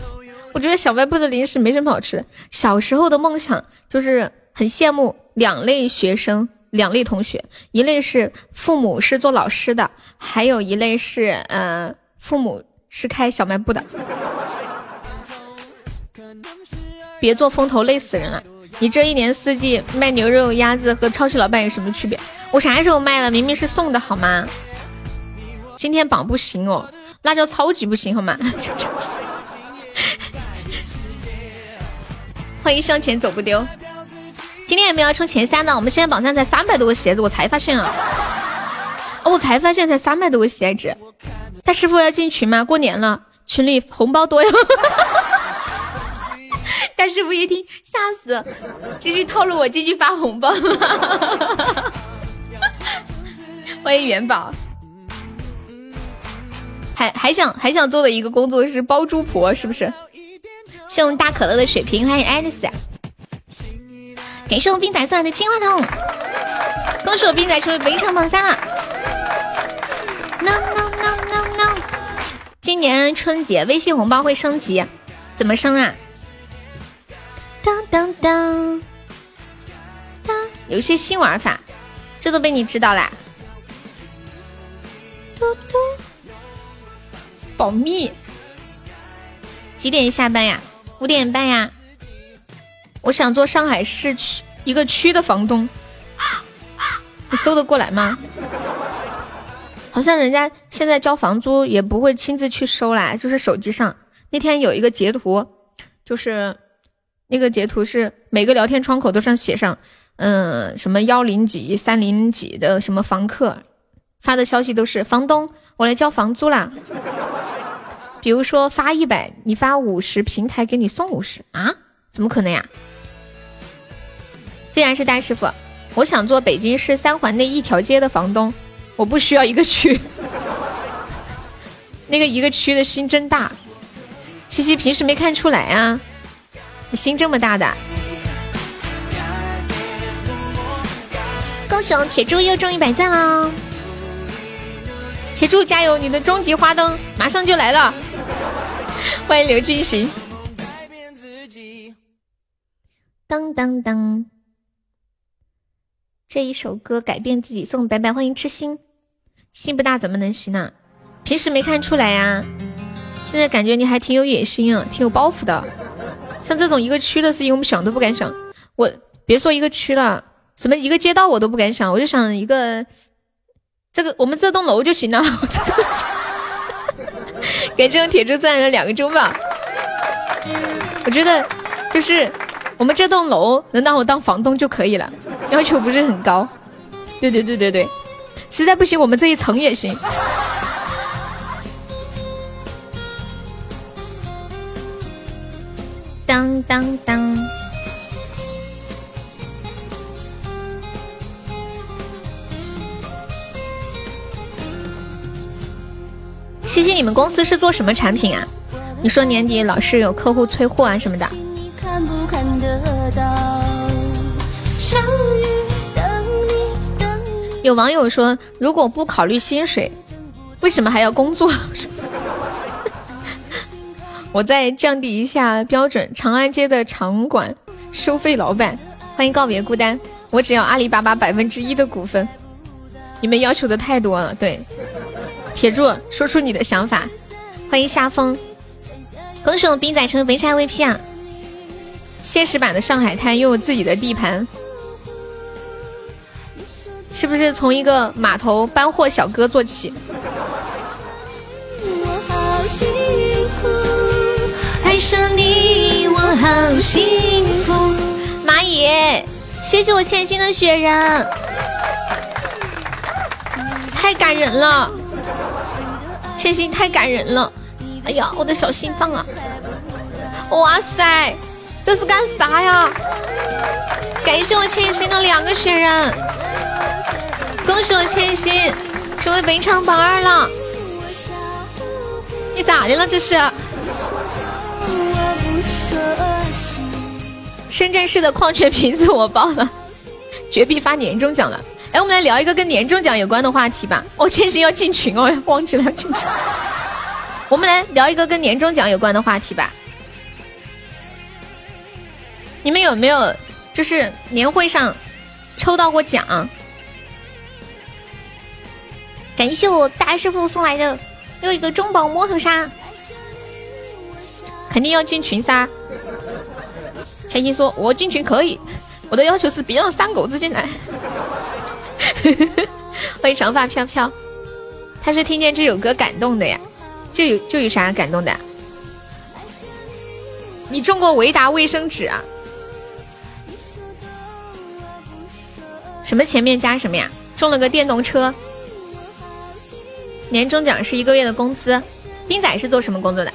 我觉得小卖部的零食没什么好吃的。小时候的梦想就是很羡慕两类学生，两类同学，一类是父母是做老师的，还有一类是嗯，父母是开小卖部的。别做风头，累死人了。你这一年四季卖牛肉、鸭子和超市老板有什么区别？我啥时候卖了？明明是送的好吗？今天榜不行哦。辣椒超级不行，好吗？欢迎向前走不丢。今天有没有冲前三的？我们现在榜上才三百多个鞋子，我才发现啊！我才发现才三百多个鞋子。大师傅要进群吗？过年了，群里红包多哟。大师傅一听吓死，这是套路我进去发红包。欢迎元宝。还还想还想做的一个工作是包租婆，是不是？谢我们大可乐的血瓶，欢迎爱丽丝。感谢我冰仔送来的金话筒，恭喜我冰仔成为本场榜三了。No no no no no！今年春节微信红包会升级，怎么升啊？当当当当，有些新玩法，这都被你知道啦。嘟嘟。保密。几点下班呀？五点半呀。我想做上海市区一个区的房东，你搜得过来吗？好像人家现在交房租也不会亲自去收啦，就是手机上那天有一个截图，就是那个截图是每个聊天窗口都上写上，嗯，什么幺零几三零几的什么房客发的消息都是房东，我来交房租啦。比如说发一百，你发五十，平台给你送五十啊？怎么可能呀？既然是大师傅，我想做北京市三环内一条街的房东，我不需要一个区。那个一个区的心真大，西西平时没看出来啊，你心这么大的。恭喜铁柱又中一百赞了，铁柱加油，你的终极花灯马上就来了。欢迎刘进行。当当当，这一首歌改变自己，送白白，欢迎痴心，心不大怎么能行呢？平时没看出来呀，现在感觉你还挺有野心啊，挺有抱负的。像这种一个区的事情，我们想都不敢想。我别说一个区了，什么一个街道我都不敢想，我就想一个这个我们这栋楼就行了。给这种铁柱钻了两个钟吧。我觉得就是我们这栋楼能让我当房东就可以了，要求不是很高。对对对对对，实在不行我们这一层也行。当当当！西西，你们公司是做什么产品啊？你说年底老是有客户催货啊什么的。有网友说，如果不考虑薪水，为什么还要工作？我再降低一下标准，长安街的场馆收费老板，欢迎告别孤单。我只要阿里巴巴百分之一的股份。你们要求的太多了，对。铁柱，说出你的想法。欢迎夏风，恭喜我冰仔成为本场 VP 啊！现实版的上海滩拥有自己的地盘，是不是从一个码头搬货小哥做起？爱上你，我好幸福。蚂蚁，谢谢我欠薪的雪人，太感人了，千心太感人了。哎呀，我的小心脏啊！哇塞，这是干啥呀？感谢我千心的两个雪人，恭喜我千心成为本场榜二了。你咋的了？这是？深圳市的矿泉瓶子我报了，绝壁发年终奖了。哎，我们来聊一个跟年终奖有关的话题吧。哦，千心要进群哦，忘记了要进群。我们来聊一个跟年终奖有关的话题吧。你们有没有就是年会上抽到过奖？感谢我大师傅送来的又一个中宝摸头杀。肯定要进群噻！千心说：“我进群可以，我的要求是别让三狗子进来。” 欢迎长发飘飘，他是听见这首歌感动的呀？这有这有啥感动的？你中过维达卫生纸啊？什么前面加什么呀？中了个电动车，年终奖是一个月的工资。冰仔是做什么工作的？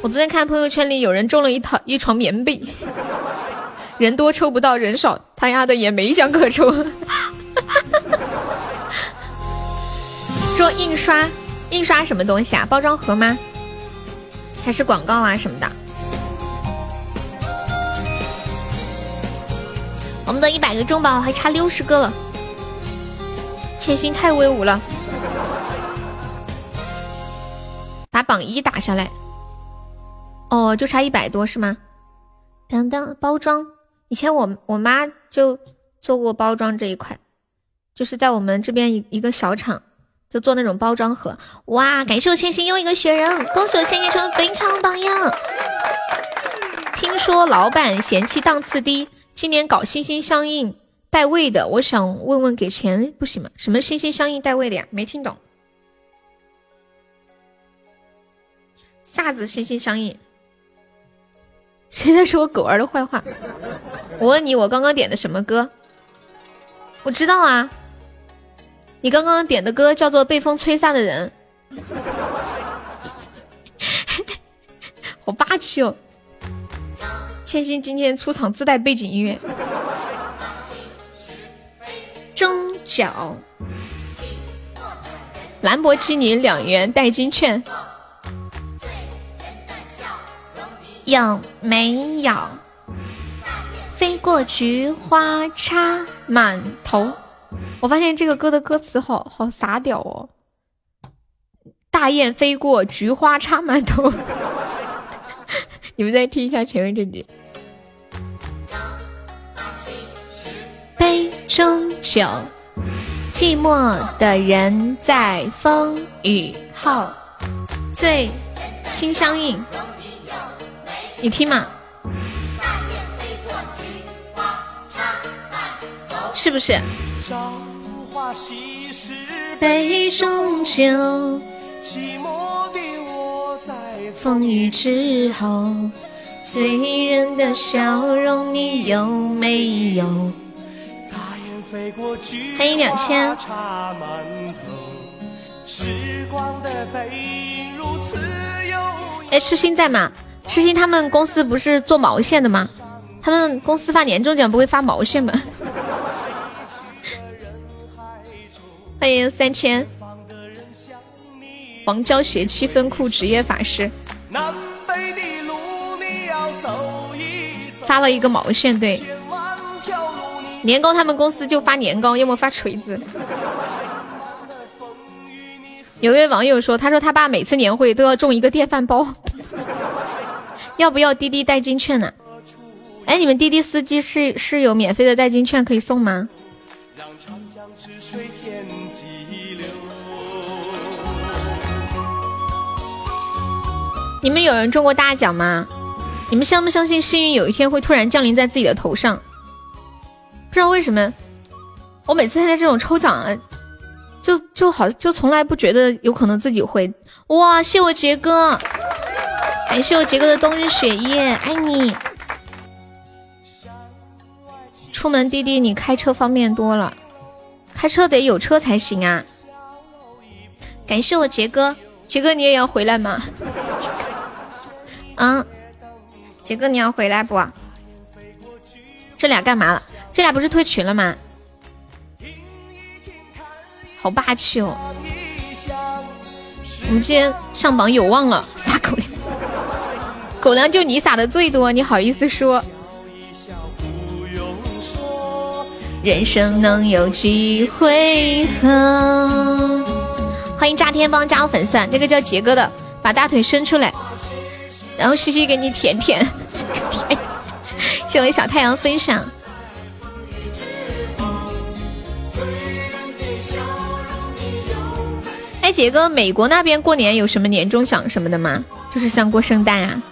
我昨天看朋友圈里有人中了一套一床棉被，人多抽不到，人少他丫的也没想可抽。做印刷，印刷什么东西啊？包装盒吗？还是广告啊什么的？我们的一百个中宝还差六十个了，千心太威武了，把榜一打下来。哦，就差一百多是吗？等等包装，以前我我妈就做过包装这一块，就是在我们这边一一个小厂，就做那种包装盒。哇，感谢我千心又一个雪人，恭喜我千心成本场榜样。听说老板嫌弃档次低，今年搞心心相印带味的，我想问问给钱不行吗？什么心心相印带味的呀？没听懂。啥子心心相印？谁在说我狗儿的坏话？我问你，我刚刚点的什么歌？我知道啊，你刚刚点的歌叫做《被风吹散的人》。好霸气哦！千心今天出场自带背景音乐。中奖，兰博基尼两元代金券，有没有？飞过菊花插满头。我发现这个歌的歌词好好傻屌哦！大雁飞过菊花插满头。你们再听一下前面这句。杯中酒，寂寞的人在风雨后醉心相印。你听嘛，是不是？杯中酒。寂寞的我在风雨之后，醉人的笑容你有没有？欢迎两千。哎，痴心在吗？痴心他们公司不是做毛线的吗？他们公司发年终奖不会发毛线吗？欢迎三千。黄胶鞋七分裤职业法师发了一个毛线，对，年糕他们公司就发年糕，要么发锤子。有位网友说，他说他爸每次年会都要中一个电饭煲，要不要滴滴代金券呢？哎，你们滴滴司机是是有免费的代金券可以送吗？你们有人中过大奖吗？你们相不相信幸运有一天会突然降临在自己的头上？不知道为什么，我每次参加这种抽奖啊，就就好就从来不觉得有可能自己会。哇，谢我杰哥，感谢我杰哥的冬日雪夜，爱你。出门滴滴，你开车方便多了，开车得有车才行啊。感谢我杰哥，杰哥你也要回来吗？嗯，杰哥，你要回来不？这俩干嘛了？这俩不是退群了吗？好霸气哦！我们今天上榜有望了，撒狗粮，狗粮就你撒的最多，你好意思说？人生能有几回合？欢迎炸天帮加入粉丝，那个叫杰哥的，把大腿伸出来。然后西西给你舔舔，谢谢小太阳分享。哎，杰哥，美国那边过年有什么年终奖什么的吗？就是像过圣诞啊。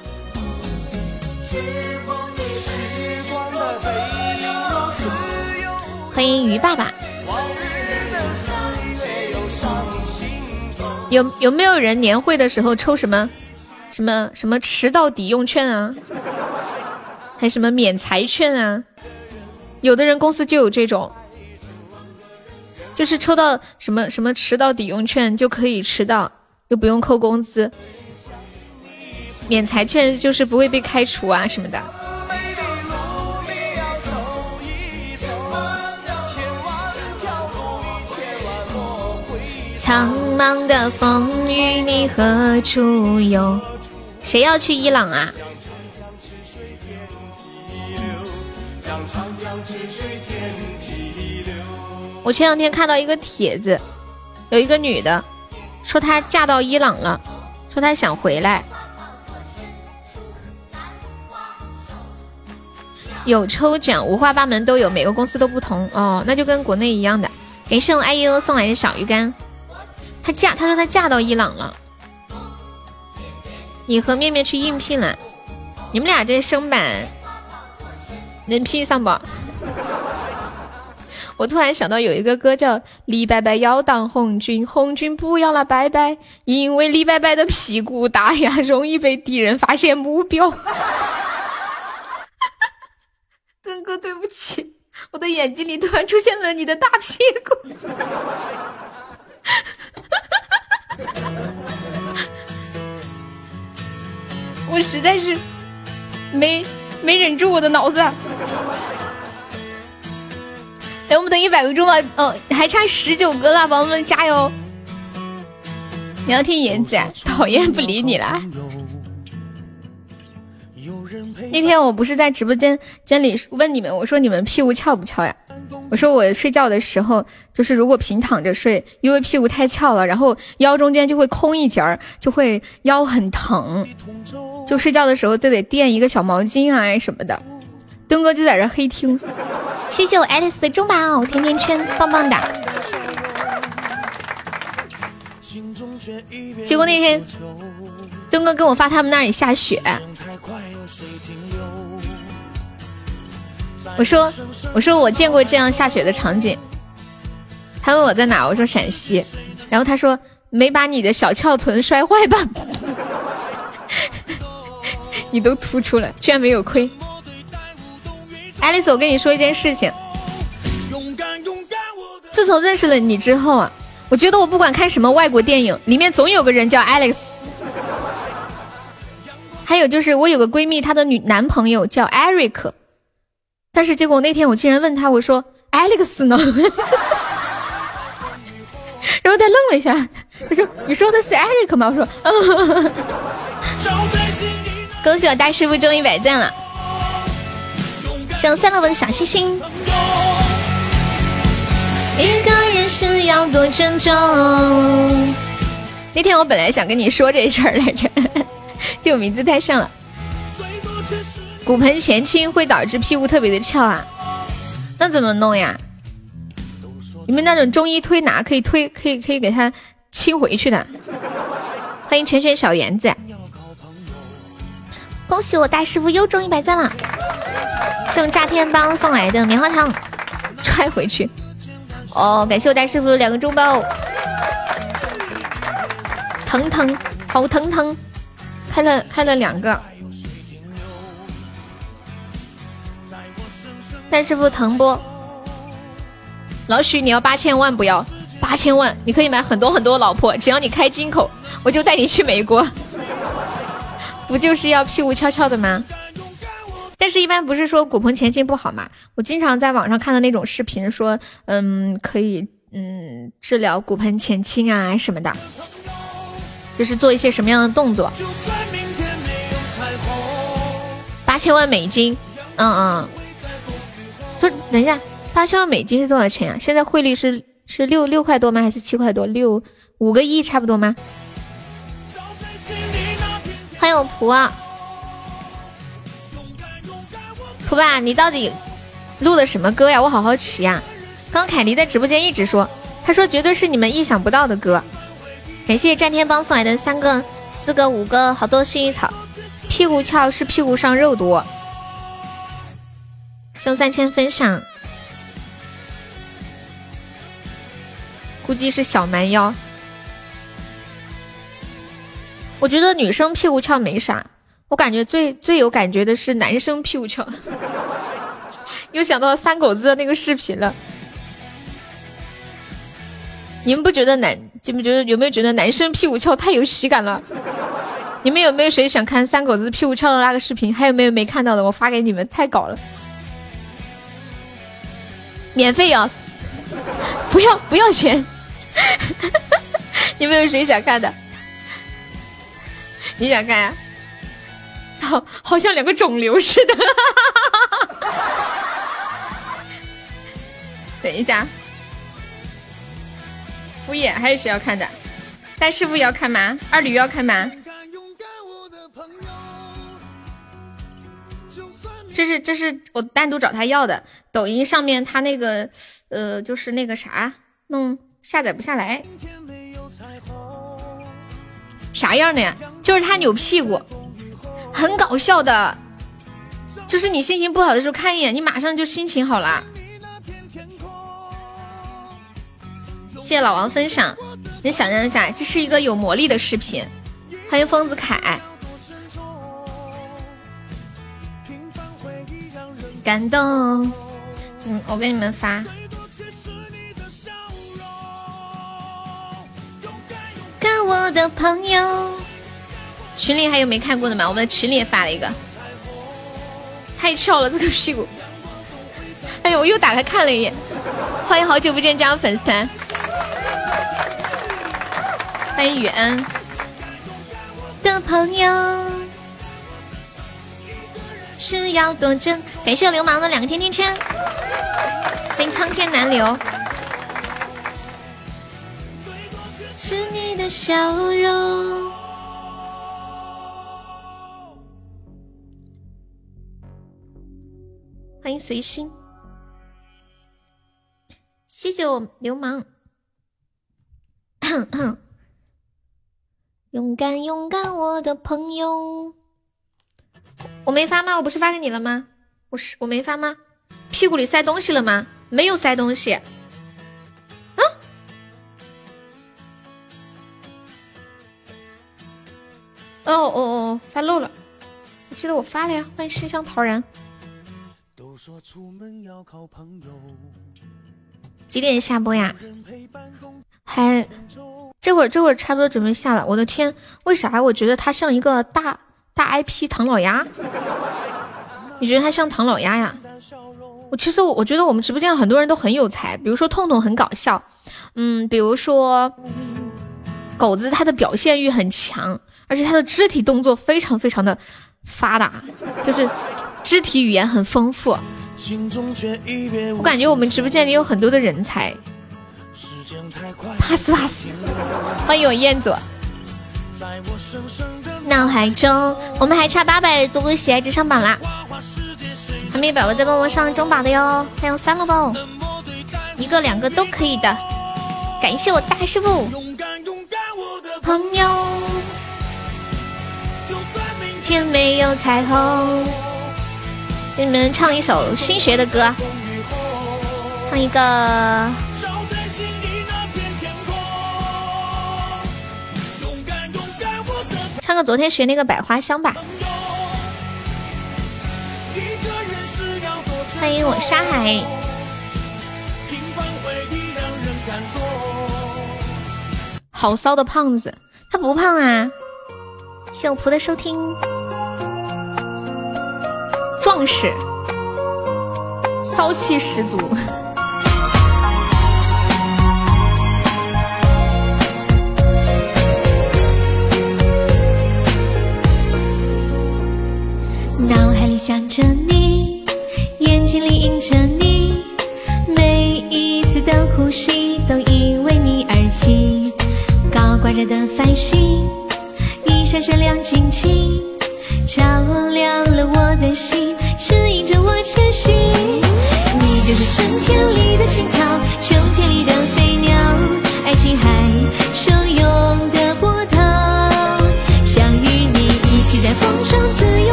欢迎鱼爸爸。有有没有人年会的时候抽什么？什么什么迟到抵用券啊，还什么免裁券啊？有的人公司就有这种，就是抽到什么什么迟到抵用券就可以迟到，又不用扣工资。免裁券就是不会被开除啊什么的。苍茫的风雨，你何处有？谁要去伊朗啊？我前两天看到一个帖子，有一个女的说她嫁到伊朗了，说她想回来。有抽奖，五花八门都有，每个公司都不同哦，那就跟国内一样的。感谢我 IU 送来的小鱼干，她嫁，她说她嫁到伊朗了。你和面面去应聘了，你们俩这升版能拼上不？我突然想到有一个歌叫《李白白要当红军》，红军不要了拜拜，因为李白白的屁股大呀，容易被敌人发现目标。墩哥，对不起，我的眼睛里突然出现了你的大屁股。我实在是没没忍住我的脑子。哎，我们等一百个钟吧，哦，还差十九个了，宝宝们加油！你要听妍子，讨厌不理你了。那天我不是在直播间间里问你们，我说你们屁股翘不翘呀？我说我睡觉的时候，就是如果平躺着睡，因为屁股太翘了，然后腰中间就会空一截儿，就会腰很疼，就睡觉的时候都得垫一个小毛巾啊什么的。东哥就在这黑听，谢谢我爱丽丝的中宝甜甜圈，棒棒哒。结果那天东哥跟我发他们那里下雪。我说，我说我见过这样下雪的场景。他问我在哪，我说陕西。然后他说没把你的小翘臀摔坏吧？你都突出了，居然没有亏。爱丽丝，我跟你说一件事情。自从认识了你之后啊，我觉得我不管看什么外国电影，里面总有个人叫 Alex。还有就是我有个闺蜜，她的女男朋友叫 Eric。但是结果那天我竟然问他，我说 Alex 呢？然后他愣了一下，他说：“你说的是 Eric 吗？”我说：“。”恭喜我大师傅中一百赞了，想三六文小星星。一个人是要多珍重。那天我本来想跟你说这事儿来着，就名字太像了。骨盆前倾会导致屁股特别的翘啊，那怎么弄呀？你们那种中医推拿可以推，可以可以给他倾回去的。欢迎全全小园子，恭喜我大师傅又中一百赞了，是用炸天帮送来的棉花糖，揣回去。哦，感谢我大师傅两个中包，疼疼，好疼疼，开了开了两个。大师傅疼不？老许，你要八千万不要？八千万，你可以买很多很多老婆，只要你开金口，我就带你去美国。不就是要屁股翘翘的吗？但是，一般不是说骨盆前倾不好嘛？我经常在网上看到那种视频，说，嗯，可以，嗯，治疗骨盆前倾啊什么的，就是做一些什么样的动作？八千万美金，嗯嗯。等一下，八千万美金是多少钱啊？现在汇率是是六六块多吗？还是七块多？六五个亿差不多吗？欢迎我蒲啊，蒲爸，你到底录的什么歌呀？我好好奇呀。刚凯迪在直播间一直说，他说绝对是你们意想不到的歌。感谢战天帮送来的三个、四个、五个，好多薰衣草。屁股翘是屁股上肉多。送三千分享，估计是小蛮腰。我觉得女生屁股翘没啥，我感觉最最有感觉的是男生屁股翘。又想到三狗子的那个视频了。你们不觉得男？你们觉得有没有觉得男生屁股翘太有喜感了？你们有没有谁想看三狗子屁股翘的那个视频？还有没有没看到的？我发给你们，太搞了。免费 要，不要不要钱，你们有谁想看的？你想看呀？好，好像两个肿瘤似的。等一下，敷衍还有谁要看的？大师傅要看吗？二驴要看吗？这是这是我单独找他要的，抖音上面他那个呃就是那个啥弄下载不下来，啥样的呀？就是他扭屁股，很搞笑的，就是你心情不好的时候看一眼，你马上就心情好了。谢谢老王分享，你想象一下，这是一个有魔力的视频。欢迎疯子凯。感动，嗯，我给你们发。看我的朋友，群里还有没看过的吗？我们的群里也发了一个，太翘了这个屁股。哎呦，我又打开看了一眼。欢迎好久不见加入粉丝团，欢迎雨恩的朋友是要多真。感谢流氓的两个甜甜圈，欢迎苍天难留。是你的笑容。欢迎随心，谢谢我流氓，勇敢勇敢，我的朋友。我没发吗？我不是发给你了吗？我是我没发吗？屁股里塞东西了吗？没有塞东西。啊？哦哦哦，发漏了。我记得我发了呀。欢迎心香陶然。几点下播呀？还这会儿这会儿差不多准备下了。我的天，为啥我觉得他像一个大大 IP 唐老鸭？你觉得他像唐老鸭呀？我其实我我觉得我们直播间很多人都很有才，比如说痛痛很搞笑，嗯，比如说狗子他的表现欲很强，而且他的肢体动作非常非常的发达，就是。肢体语言很丰富，我感觉我们直播间里有很多的人才。pass pass，，欢迎我彦祖。脑海中，我们还差八百多个喜爱值上榜啦！还没宝宝在帮我上中榜的哟，还有三个包？一个两个都可以的。感谢我大师傅。朋友，天没有彩虹。给你们唱一首新学的歌，唱一个，唱个昨天学那个百花香吧。欢迎我沙海，好骚的胖子，他不胖啊。谢我仆的收听。壮士，骚气十足。脑海里想着你，眼睛里映着你，每一次的呼吸都因为你而起。高挂着的繁星，一闪闪亮晶晶，照亮了我的心。指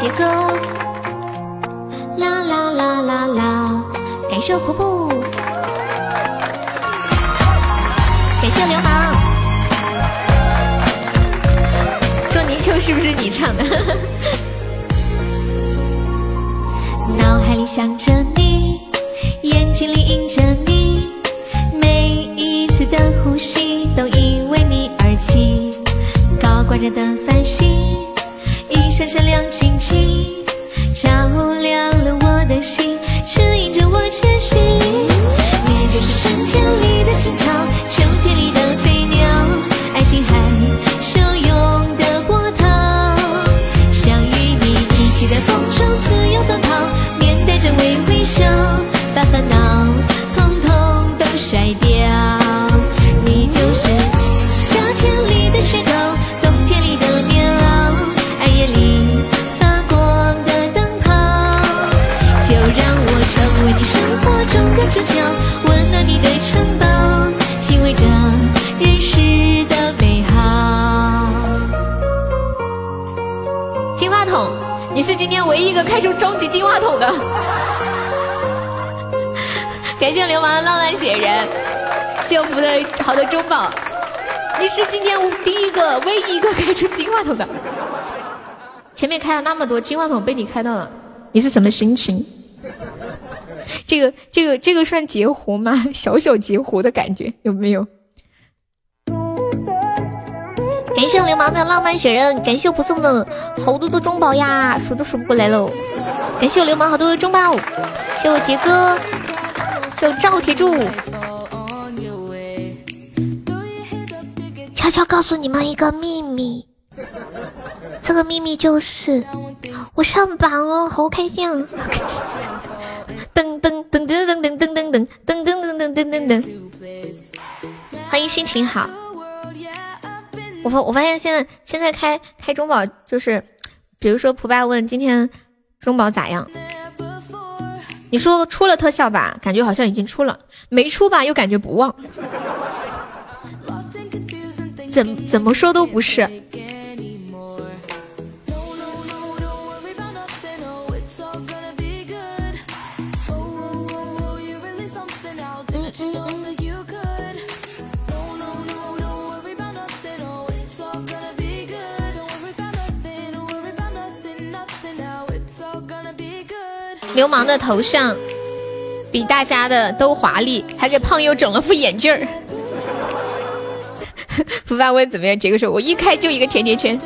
傅，谢谢杰哥。啦啦啦啦啦，感谢婆婆，感谢流氓。捉泥鳅是不是你唱的？脑海里想着你。眼睛里映着你，每一次的呼吸都因为你而起。高挂着的繁星，闪闪亮晶晶，照亮一个开出终极金话筒的。感谢流氓浪漫雪人，幸福的好的中宝，你是今天第一个、唯一一个开出金话筒的。前面开了那么多金话筒，被你开到了，你是什么心情？这个、这个、这个算截胡吗？小小截胡的感觉有没有？感谢流氓的浪漫雪人，感谢我不送的好多的中宝呀，数都数不过来喽！感谢我流氓好多的中宝，谢我杰哥，谢我赵铁柱。悄悄告诉你们一个秘密，这个秘密就是我上榜了，好开心啊！噔噔噔噔噔噔噔噔噔噔噔噔噔噔噔噔，欢迎心情好。我发我发现现在现在开开中宝就是，比如说普爸问今天中宝咋样，你说出了特效吧，感觉好像已经出了；没出吧，又感觉不忘。怎怎么说都不是。流氓的头像比大家的都华丽，还给胖友整了副眼镜儿。不发问怎么样？杰哥说：“我一开就一个甜甜圈。”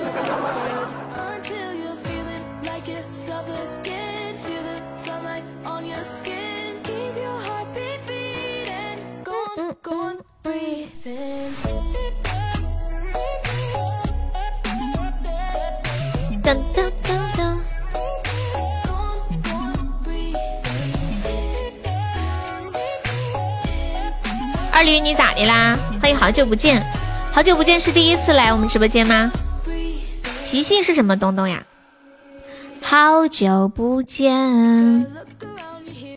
你咋的啦？欢迎，好久不见，好久不见是第一次来我们直播间吗？即兴是什么东东呀？好久不见，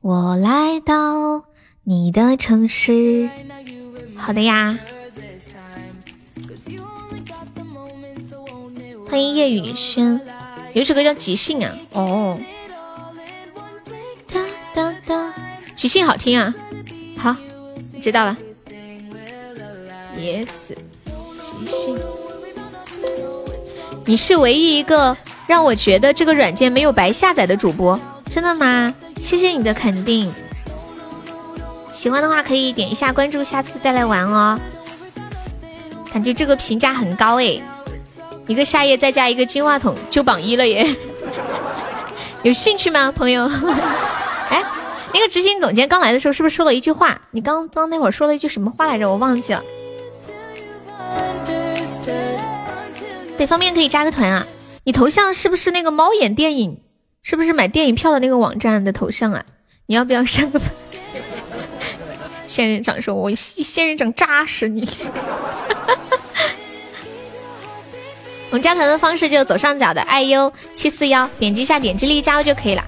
我来到你的城市。好的呀。欢迎叶雨轩，有首歌叫即兴啊。哦。哒哒哒，即兴好听啊。好，知道了。叶子，即兴。你是唯一一个让我觉得这个软件没有白下载的主播，真的吗？谢谢你的肯定。喜欢的话可以点一下关注，下次再来玩哦。感觉这个评价很高诶，一个夏夜再加一个金话筒就榜一了耶。有兴趣吗，朋友？哎，那个执行总监刚来的时候是不是说了一句话？你刚刚那会儿说了一句什么话来着？我忘记了。对，方便可以加个团啊！你头像是不是那个猫眼电影？是不是买电影票的那个网站的头像啊？你要不要上个？仙人掌说：“我仙人掌扎死你！”我们加团的方式就左上角的 iu 七四幺，点击一下，点击立即加入就可以了。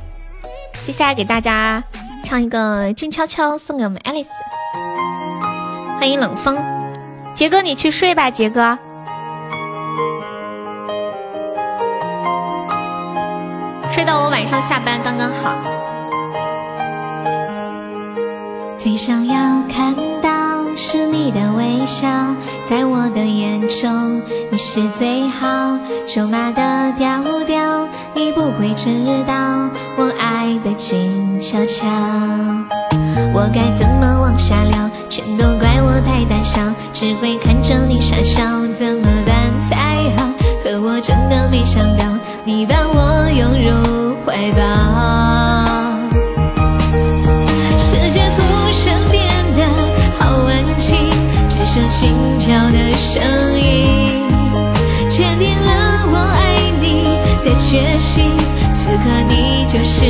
接下来给大家唱一个静悄悄，送给我们 Alice。欢迎冷风，杰哥你去睡吧，杰哥。睡到我晚上下班刚刚好。最想要看到是你的微笑，在我的眼中你是最好。手马的调调，你不会知道我爱的静悄悄。我该怎么往下聊？全都怪我太胆小，只会看着你傻笑，怎么办才好？可我真的没想到。你把我拥入怀抱，世界突然变得好安静，只剩心跳的声音，坚定了我爱你的决心。此刻你就是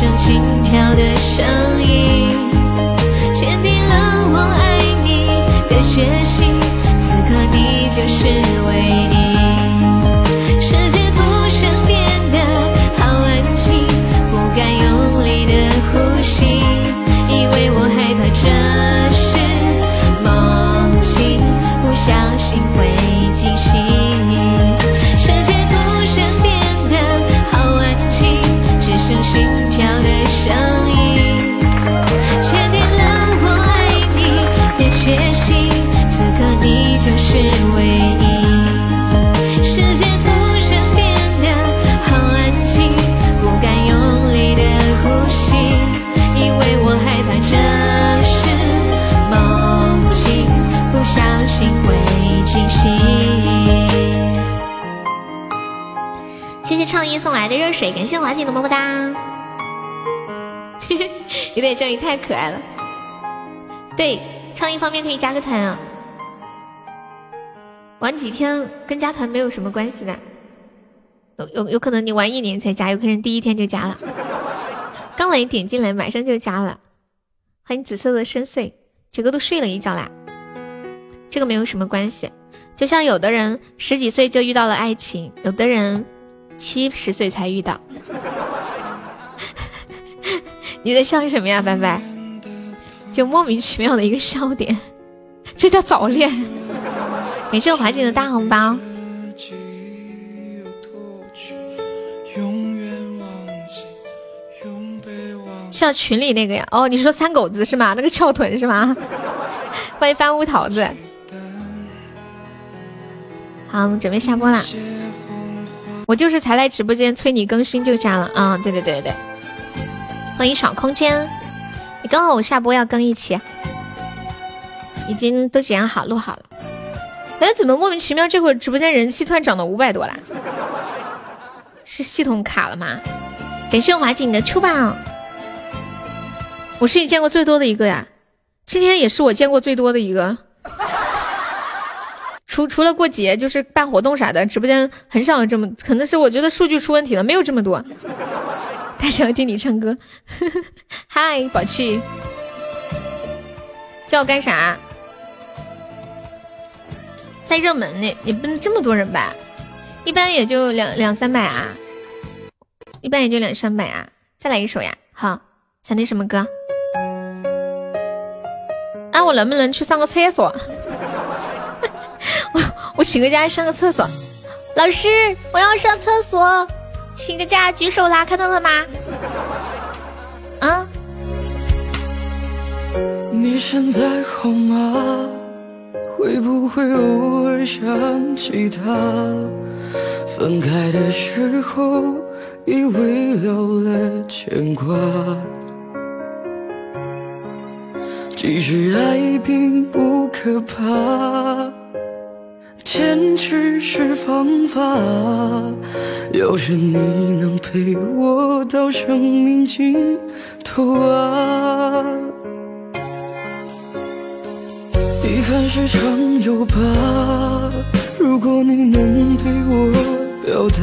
像心跳的声音，坚定了我爱你的决心。此刻你就是创意送来的热水，感谢华锦的么么哒。嘿 嘿有点教育太可爱了。对，创意方面可以加个团啊。玩几天跟加团没有什么关系的，有有有可能你玩一年才加，有可能第一天就加了。刚来点进来马上就加了，欢迎紫色的深邃，这个都睡了一觉啦。这个没有什么关系，就像有的人十几岁就遇到了爱情，有的人七十岁才遇到。你在笑什么呀，拜拜？就莫名其妙的一个笑点，这叫早恋。感谢我华姐的大红包。是要群里那个呀？哦，你说三狗子是吗？那个翘臀是吗？欢迎翻屋桃子。好，我们准备下播啦。我就是才来直播间催你更新就加了啊！对对对对对，欢迎小空间，你刚好我下播要更一期，已经都剪好录好了。哎，怎么莫名其妙这会儿直播间人气突然涨到五百多啦？是系统卡了吗？感谢华锦的出宝，我是你见过最多的一个呀，今天也是我见过最多的一个。除除了过节，就是办活动啥的，直播间很少有这么，可能是我觉得数据出问题了，没有这么多。太想要听你唱歌，嗨，宝气，叫我干啥？在热门呢，也不能这么多人吧？一般也就两两三百啊，一般也就两三百啊。再来一首呀，好，想听什么歌？啊，我能不能去上个厕所？我 我请个假上个厕所，老师，我要上厕所，请个假举手啦，看到了吗？啊？你现在好吗？会不会偶尔想起他？分开的时候，以为留了牵挂。其实爱并不可怕。坚持是方法，要是你能陪我到生命尽头啊！遗憾是常有吧，如果你能对我表达，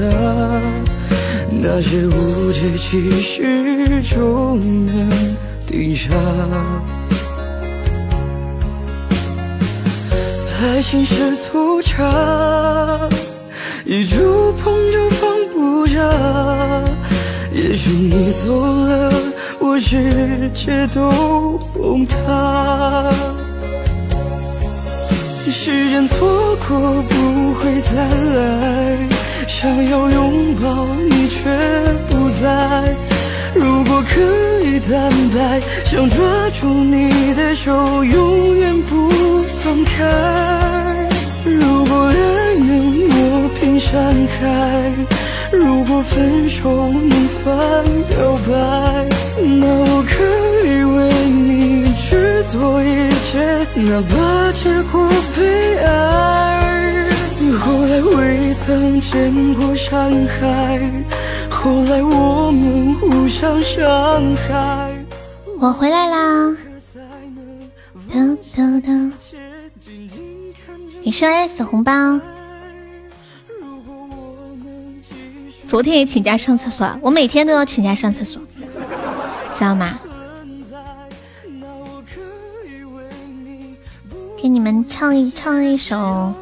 那些误解其实就能抵消。爱情是粗茶，一触碰就放不下。也许你走了，我世界都崩塌。时间错过不会再来，想要拥抱你却不在。如果可以坦白，想抓住你的手，永远不放开。如果爱能磨平山海，如果分手能算表白，那我可以为你去。做一切，哪怕结果悲哀。后来未曾见过山海，后来我们互相伤害。我回来啦！哒哒哒，你生 S 红包。昨天也请假上厕所，我每天都要请假上厕所，知道吗？给你们唱一唱一首，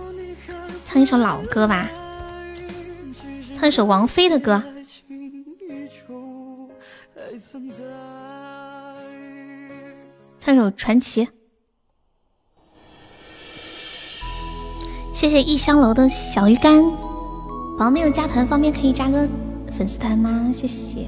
唱一首老歌吧，唱一首王菲的歌。唱首传奇。谢谢异乡楼的小鱼干，宝宝没有加团，方便可以加个粉丝团吗？谢谢。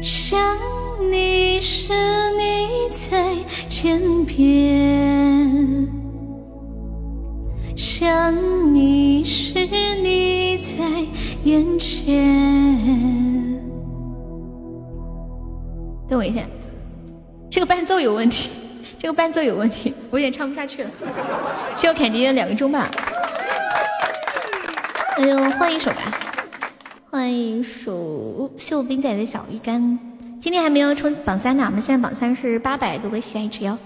想你时，你在天边；想你时，你在眼前。等我一下，这个伴奏有问题，这个伴奏有问题，我有点唱不下去了。需要凯迪的两个钟吧？那就换一首吧。换一首秀兵仔的小鱼干，今天还没有冲榜三呢，我们现在榜三是八百多个喜爱值哟。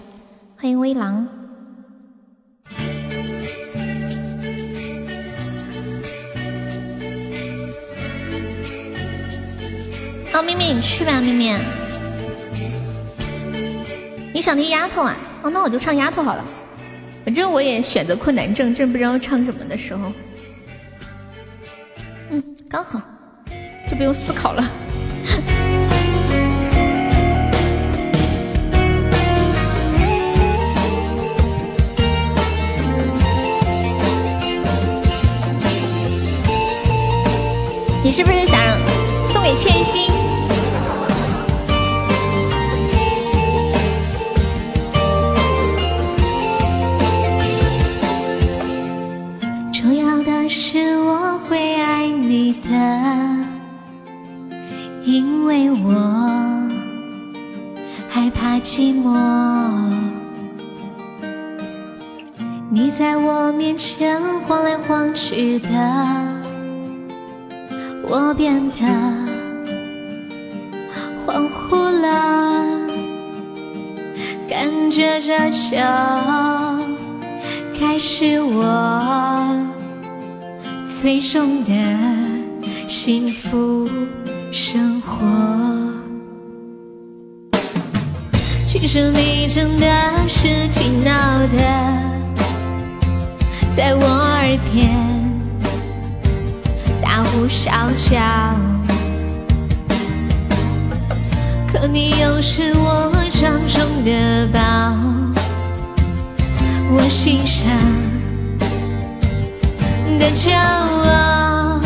欢迎微狼。好，咪咪你去吧，咪咪。你想听丫头啊？哦，那我就唱丫头好了。反正我也选择困难症，真不知道唱什么的时候。嗯，刚好。就不用思考了。你是不是想送给千星？怕寂寞，你在我面前晃来晃去的，我变得恍惚了，感觉这就开始我最终的幸福。生活，是你真的是挺闹的，在我耳边大呼小叫，可你又是我掌中的宝，我心上的骄傲。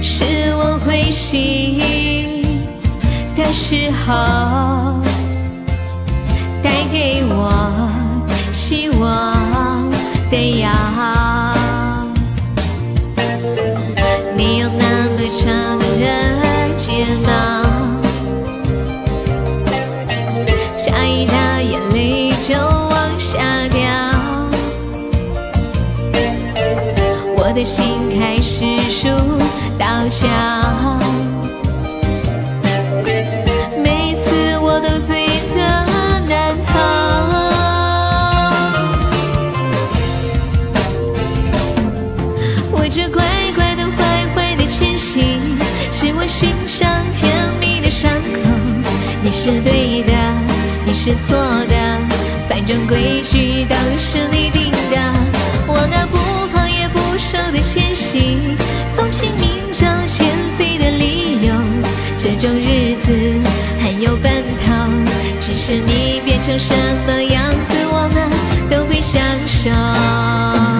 是我灰心的时候，给我希望的药。你有那么长的睫毛，眨一眨眼泪就往下掉，我的心开始数。倒下，是对的，你是错的，反正规矩都是你定的。我那不胖也不瘦的纤细，从拼命找减肥的理由。这种日子很有奔头，只是你变成什么样子，我们都会享受。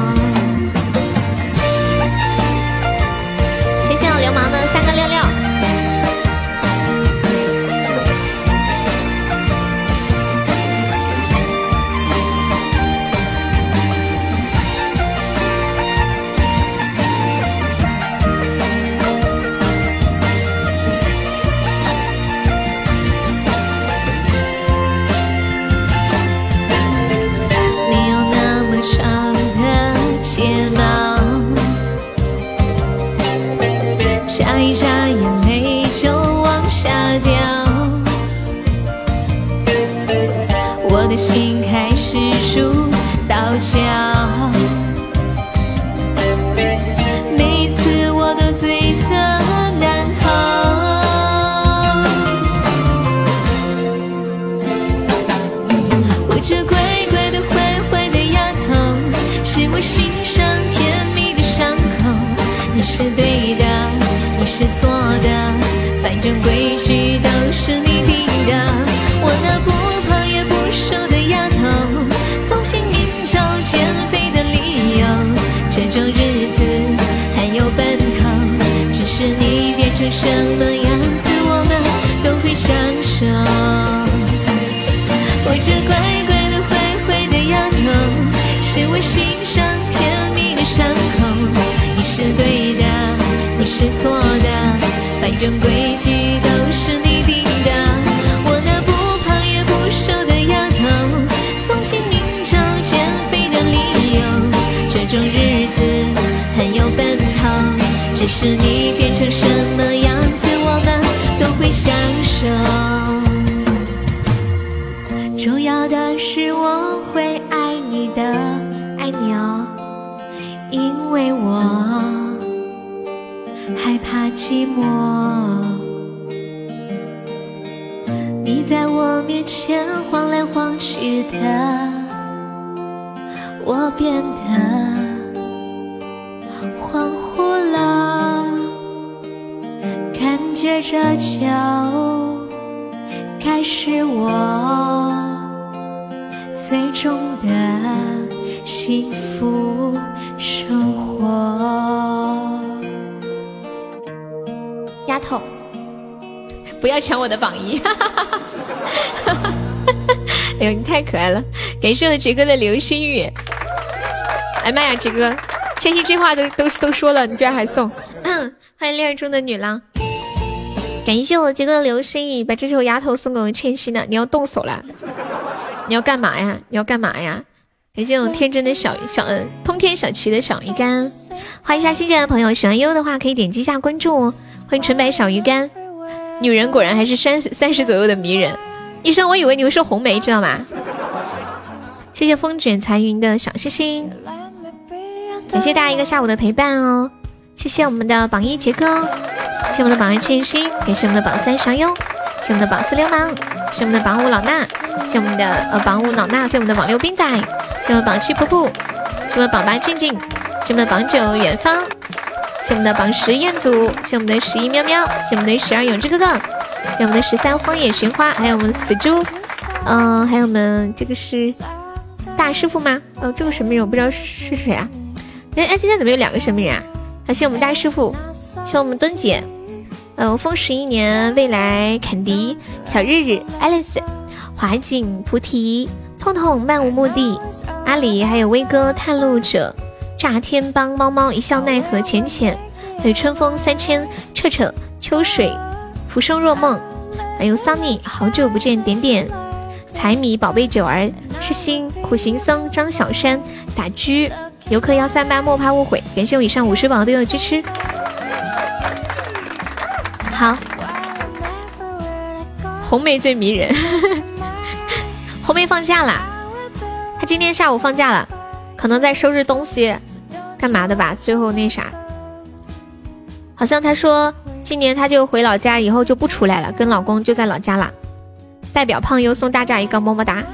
反正规是你变成什么样子，我们都会享受。重要的是我会爱你的，爱你哦，因为我。害怕寂寞，你在我面前晃来晃去的，我变抢我的榜一！哎呦，你太可爱了！感谢我杰哥的流星雨。哎妈呀，杰哥，千玺这话都都都说了，你居然还送！欢迎恋爱中的女郎。感谢我杰哥的流星雨，把这首丫头送给我千玺呢。你要动手了？你要干嘛呀？你要干嘛呀？感谢我天真的小小嗯，通天小旗的小鱼干。欢迎一下新进来的朋友，喜欢悠悠的话可以点击一下关注哦。欢迎纯白小鱼干，女人果然还是三十三十左右的迷人。医生，我以为你会说红梅，知道吗？谢谢风卷残云的小星星，感谢大家一个下午的陪伴哦。谢谢我们的榜一杰哥，谢谢我们的榜二千玺，也是我们的榜三小优，谢我们的榜四流氓，谢我们的榜五老衲，谢我们的呃榜五老衲，谢我们的榜六冰仔，谢我们榜七噗噗，谢我们榜八静静，谢谢我们榜九远方。谢我们的榜十彦祖，谢我们的十一喵喵，谢我们的十二永志哥哥，谢我们的十三荒野寻花，还有我们的死猪，嗯，还有我们这个是大师傅吗？哦，这个神秘人我不知道是谁啊？哎哎，今天怎么有两个神秘人啊？感谢我们大师傅，谢我们墩姐，嗯，风十一年未来坎迪小日日爱丽丝华景菩提痛痛漫无目的阿里还有威哥探路者。炸天帮猫猫一笑奈何浅浅，对春风三千彻彻秋水浮生若梦，还有桑尼好久不见点点。财米宝贝九儿痴心苦行僧张小山打狙游客幺三八莫怕误会，感谢我以上五十宝队友的支持。好，红梅最迷人，红梅放假了，她今天下午放假了。可能在收拾东西，干嘛的吧？最后那啥，好像他说今年他就回老家，以后就不出来了，跟老公就在老家了。代表胖优送大家一个么么哒。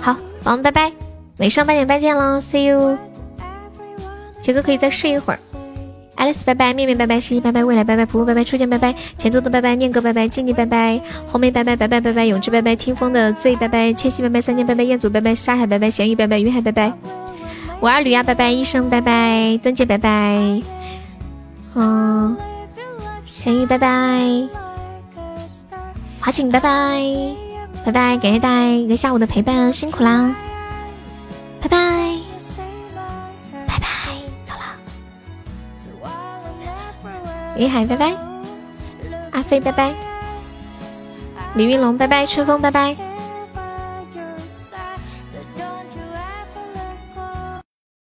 好，宝宝们拜拜，晚上八点半见喽，see you。杰哥可以再睡一会儿。Alice 拜拜，面面拜拜，西西拜拜，未来拜拜，普普拜拜，初见拜拜，前途的拜拜，念哥拜拜，静静拜拜，红梅拜拜拜拜拜拜，永志拜拜，听风的醉拜拜，千玺拜拜，三千拜拜，彦祖拜拜，沙海拜拜，咸鱼拜拜，云海拜拜，我二驴呀拜拜，医生拜拜，端姐拜拜，嗯，咸鱼拜拜，华锦拜拜，拜拜，感谢大家一个下午的陪伴，辛苦啦，拜拜。云海拜拜，阿飞拜拜，李云龙拜拜，春风拜拜。